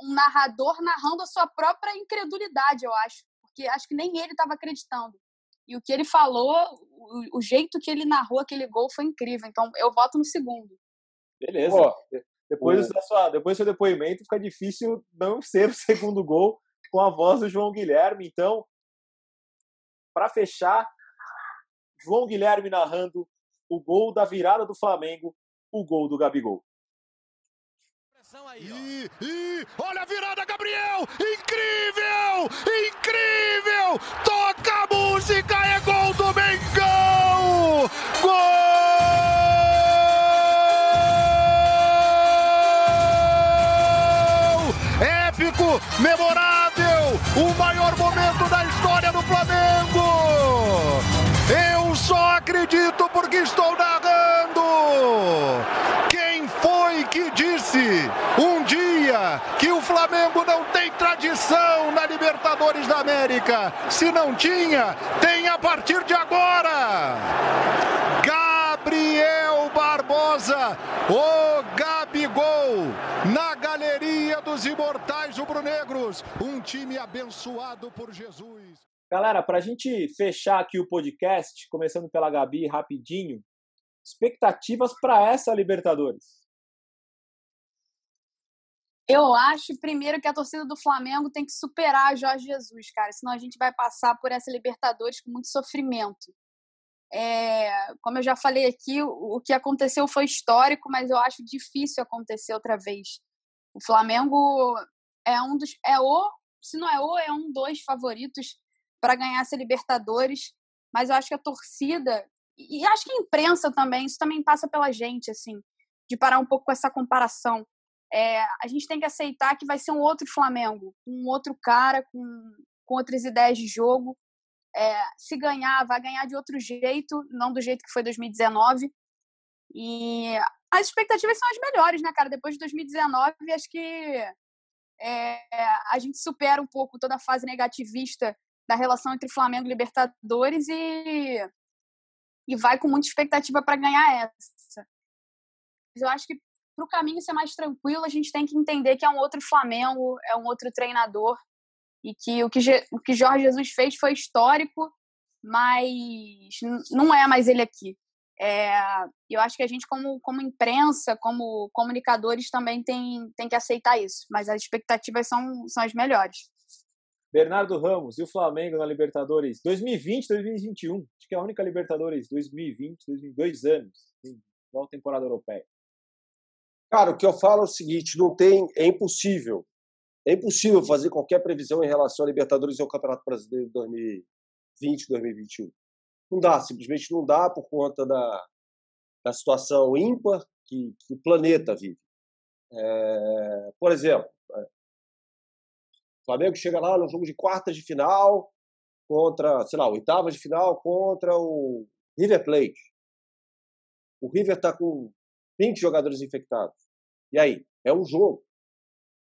S3: um narrador narrando a sua própria incredulidade, eu acho. Porque acho que nem ele estava acreditando. E o que ele falou, o, o, jeito que ele narrou aquele gol foi incrível. Então, eu voto no segundo.
S2: Beleza. Pô, depois, da sua, depois do seu depoimento, fica difícil não ser o segundo gol com a voz do João Guilherme. Então, para fechar, João Guilherme narrando o gol da virada do Flamengo, o gol do Gabigol.
S8: E, e, olha a virada, Gabriel! Incrível! Incrível! Toca a música, é gol do Mengão! Gol! Épico, memorável, não tem tradição na Libertadores da América? Se não tinha, tem a partir de agora. Gabriel Barbosa, o Gabigol, na galeria dos imortais rubro-negros, um time abençoado por Jesus.
S2: Galera, para a gente fechar aqui o podcast, começando pela Gabi rapidinho, expectativas para essa Libertadores?
S3: Eu acho, primeiro, que a torcida do Flamengo tem que superar Jorge Jesus, cara, senão a gente vai passar por essa Libertadores com muito sofrimento. É, como eu já falei aqui, o, o que aconteceu foi histórico, mas eu acho difícil acontecer outra vez. O Flamengo é um dos. É o, se não é o, é um dos favoritos para ganhar essa Libertadores, mas eu acho que a torcida e acho que a imprensa também, isso também passa pela gente, assim, de parar um pouco com essa comparação. É, a gente tem que aceitar que vai ser um outro Flamengo, um outro cara com, com outras ideias de jogo. É, se ganhar, vai ganhar de outro jeito, não do jeito que foi 2019. E as expectativas são as melhores, né, cara? Depois de 2019, acho que é, a gente supera um pouco toda a fase negativista da relação entre Flamengo e Libertadores e, e vai com muita expectativa para ganhar essa. Eu acho que para o caminho ser mais tranquilo, a gente tem que entender que é um outro Flamengo, é um outro treinador e que o que, o que Jorge Jesus fez foi histórico, mas não é mais ele aqui. É, eu acho que a gente, como, como imprensa, como comunicadores, também tem, tem que aceitar isso. Mas as expectativas são, são as melhores.
S2: Bernardo Ramos e o Flamengo na Libertadores 2020, 2021. Acho que é a única Libertadores 2020, 2022 anos. Igual temporada europeia.
S4: Cara, o que eu falo é o seguinte: não tem, é impossível. É impossível fazer qualquer previsão em relação a Libertadores e ao Campeonato Brasileiro de 2020, 2021. Não dá, simplesmente não dá por conta da, da situação ímpar que, que o planeta vive. É, por exemplo, é, o Flamengo chega lá no jogo de quartas de final contra, sei lá, oitavas de final contra o River Plate. O River está com 20 jogadores infectados. E aí? É um jogo.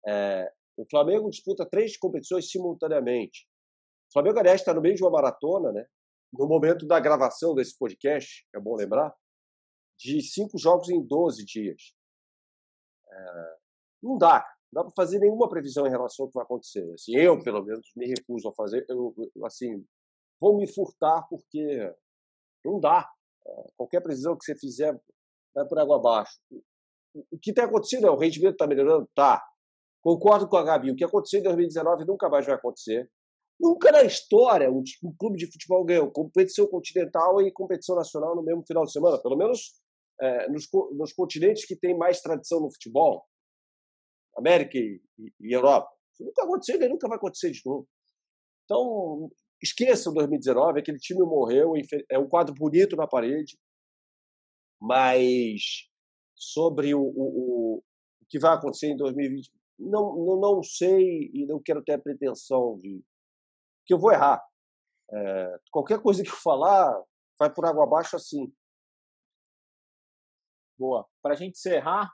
S4: É, o Flamengo disputa três competições simultaneamente. O Flamengo, aliás, está no meio de uma maratona, né? no momento da gravação desse podcast, é bom lembrar, de cinco jogos em 12 dias. É, não dá, não dá para fazer nenhuma previsão em relação ao que vai acontecer. Assim, eu, pelo menos, me recuso a fazer. Eu, assim, vou me furtar porque não dá. É, qualquer previsão que você fizer vai por água abaixo. O que tem acontecido é o rendimento está melhorando? Tá. Concordo com a Gabi. O que aconteceu em 2019 nunca mais vai acontecer. Nunca na história um, um clube de futebol ganhou competição continental e competição nacional no mesmo final de semana, pelo menos é, nos, nos, continentes que têm mais tradição no futebol, América e, e, Europa. Isso nunca aconteceu e nunca vai acontecer de novo. Então, esqueçam 2019, aquele time morreu, é um quadro bonito na parede, mas sobre o, o, o que vai acontecer em 2020, não, não, não sei e não quero ter a pretensão de, que eu vou errar. É, qualquer coisa que eu falar vai por água abaixo assim.
S2: Boa. Para a gente encerrar,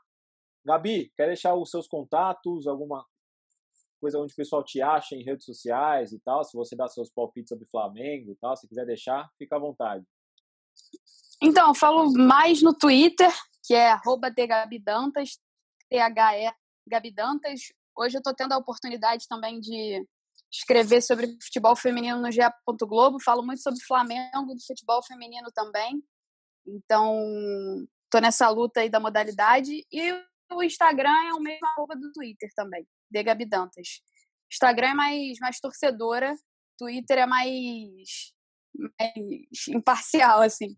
S2: Gabi, quer deixar os seus contatos, alguma coisa onde o pessoal te acha em redes sociais e tal, se você dá seus palpites sobre Flamengo e tal, se quiser deixar, fica à vontade.
S3: Então, eu falo mais no Twitter, que é arroba Dantas, T-H-E Gabidantas. Hoje eu estou tendo a oportunidade também de escrever sobre futebol feminino no GE. Globo, falo muito sobre Flamengo, do futebol feminino também. Então, tô nessa luta aí da modalidade. E o Instagram é o mesmo arroba do Twitter também, de Gabi Dantas. Instagram é mais, mais torcedora, Twitter é mais, mais imparcial, assim.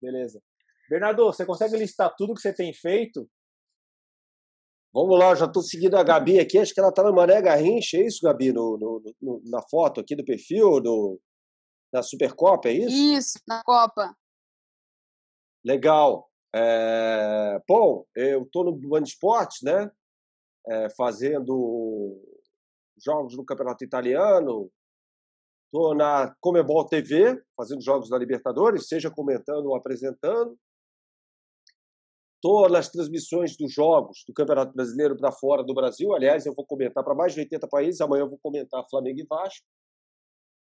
S2: Beleza. Bernardo, você consegue listar tudo que você tem feito
S4: Vamos lá, já estou seguindo a Gabi aqui, acho que ela está na Mané Garrincha, é isso, Gabi, no, no, no, na foto aqui do perfil, do, na Supercopa, é isso?
S3: Isso, na Copa.
S4: Legal. É, bom, eu estou no Band Esportes, né? É, fazendo jogos no Campeonato Italiano. Estou na Comebol TV, fazendo jogos da Libertadores, seja comentando ou apresentando. Estou nas transmissões dos jogos do Campeonato Brasileiro para fora do Brasil. Aliás, eu vou comentar para mais de 80 países. Amanhã eu vou comentar Flamengo e Vasco.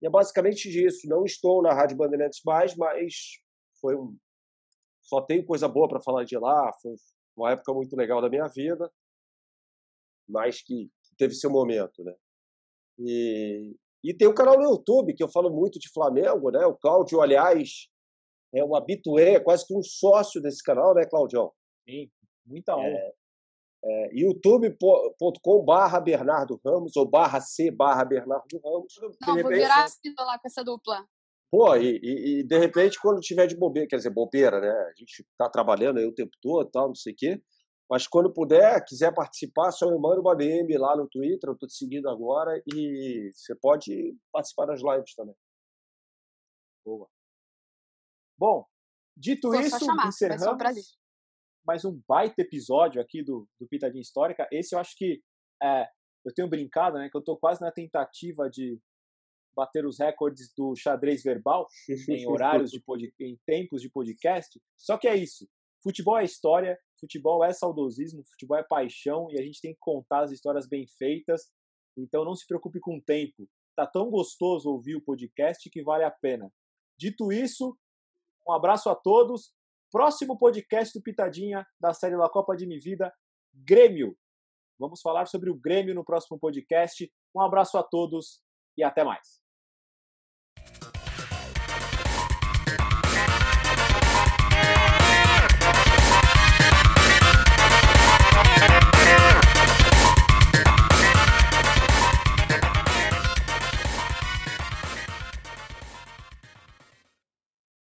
S4: E é basicamente isso. Não estou na Rádio Bandeirantes mais, mas foi um... só tenho coisa boa para falar de lá. Foi uma época muito legal da minha vida, mas que teve seu momento, né? E, e tem o canal no YouTube que eu falo muito de Flamengo, né? O Cláudio, aliás, é um habitué, é quase que um sócio desse canal, né, Claudião?
S2: Sim, muita honra. É,
S4: é, youtube.com barra Bernardo Ramos ou barra C barra Bernardo Ramos.
S3: Não, vou virar lá com essa dupla.
S4: Pô, e, e, e, de repente, quando tiver de bobeira, quer dizer, bobeira, né? A gente está trabalhando aí o tempo todo tal, não sei o quê. Mas quando puder, quiser participar, só me manda uma DM lá no Twitter, eu estou te seguindo agora, e você pode participar das lives também.
S2: Boa. Bom, dito Pô, isso, encerramos mais um baita episódio aqui do, do Pitadinha Histórica. Esse eu acho que é, eu tenho brincado, né? Que eu estou quase na tentativa de bater os recordes do xadrez verbal em horários de pod, em tempos de podcast. Só que é isso. Futebol é história, Futebol é saudosismo, futebol é paixão e a gente tem que contar as histórias bem feitas. Então não se preocupe com o tempo. Tá tão gostoso ouvir o podcast que vale a pena. Dito isso, um abraço a todos. Próximo podcast do Pitadinha da série La Copa de Mi Vida, Grêmio. Vamos falar sobre o Grêmio no próximo podcast. Um abraço a todos e até mais.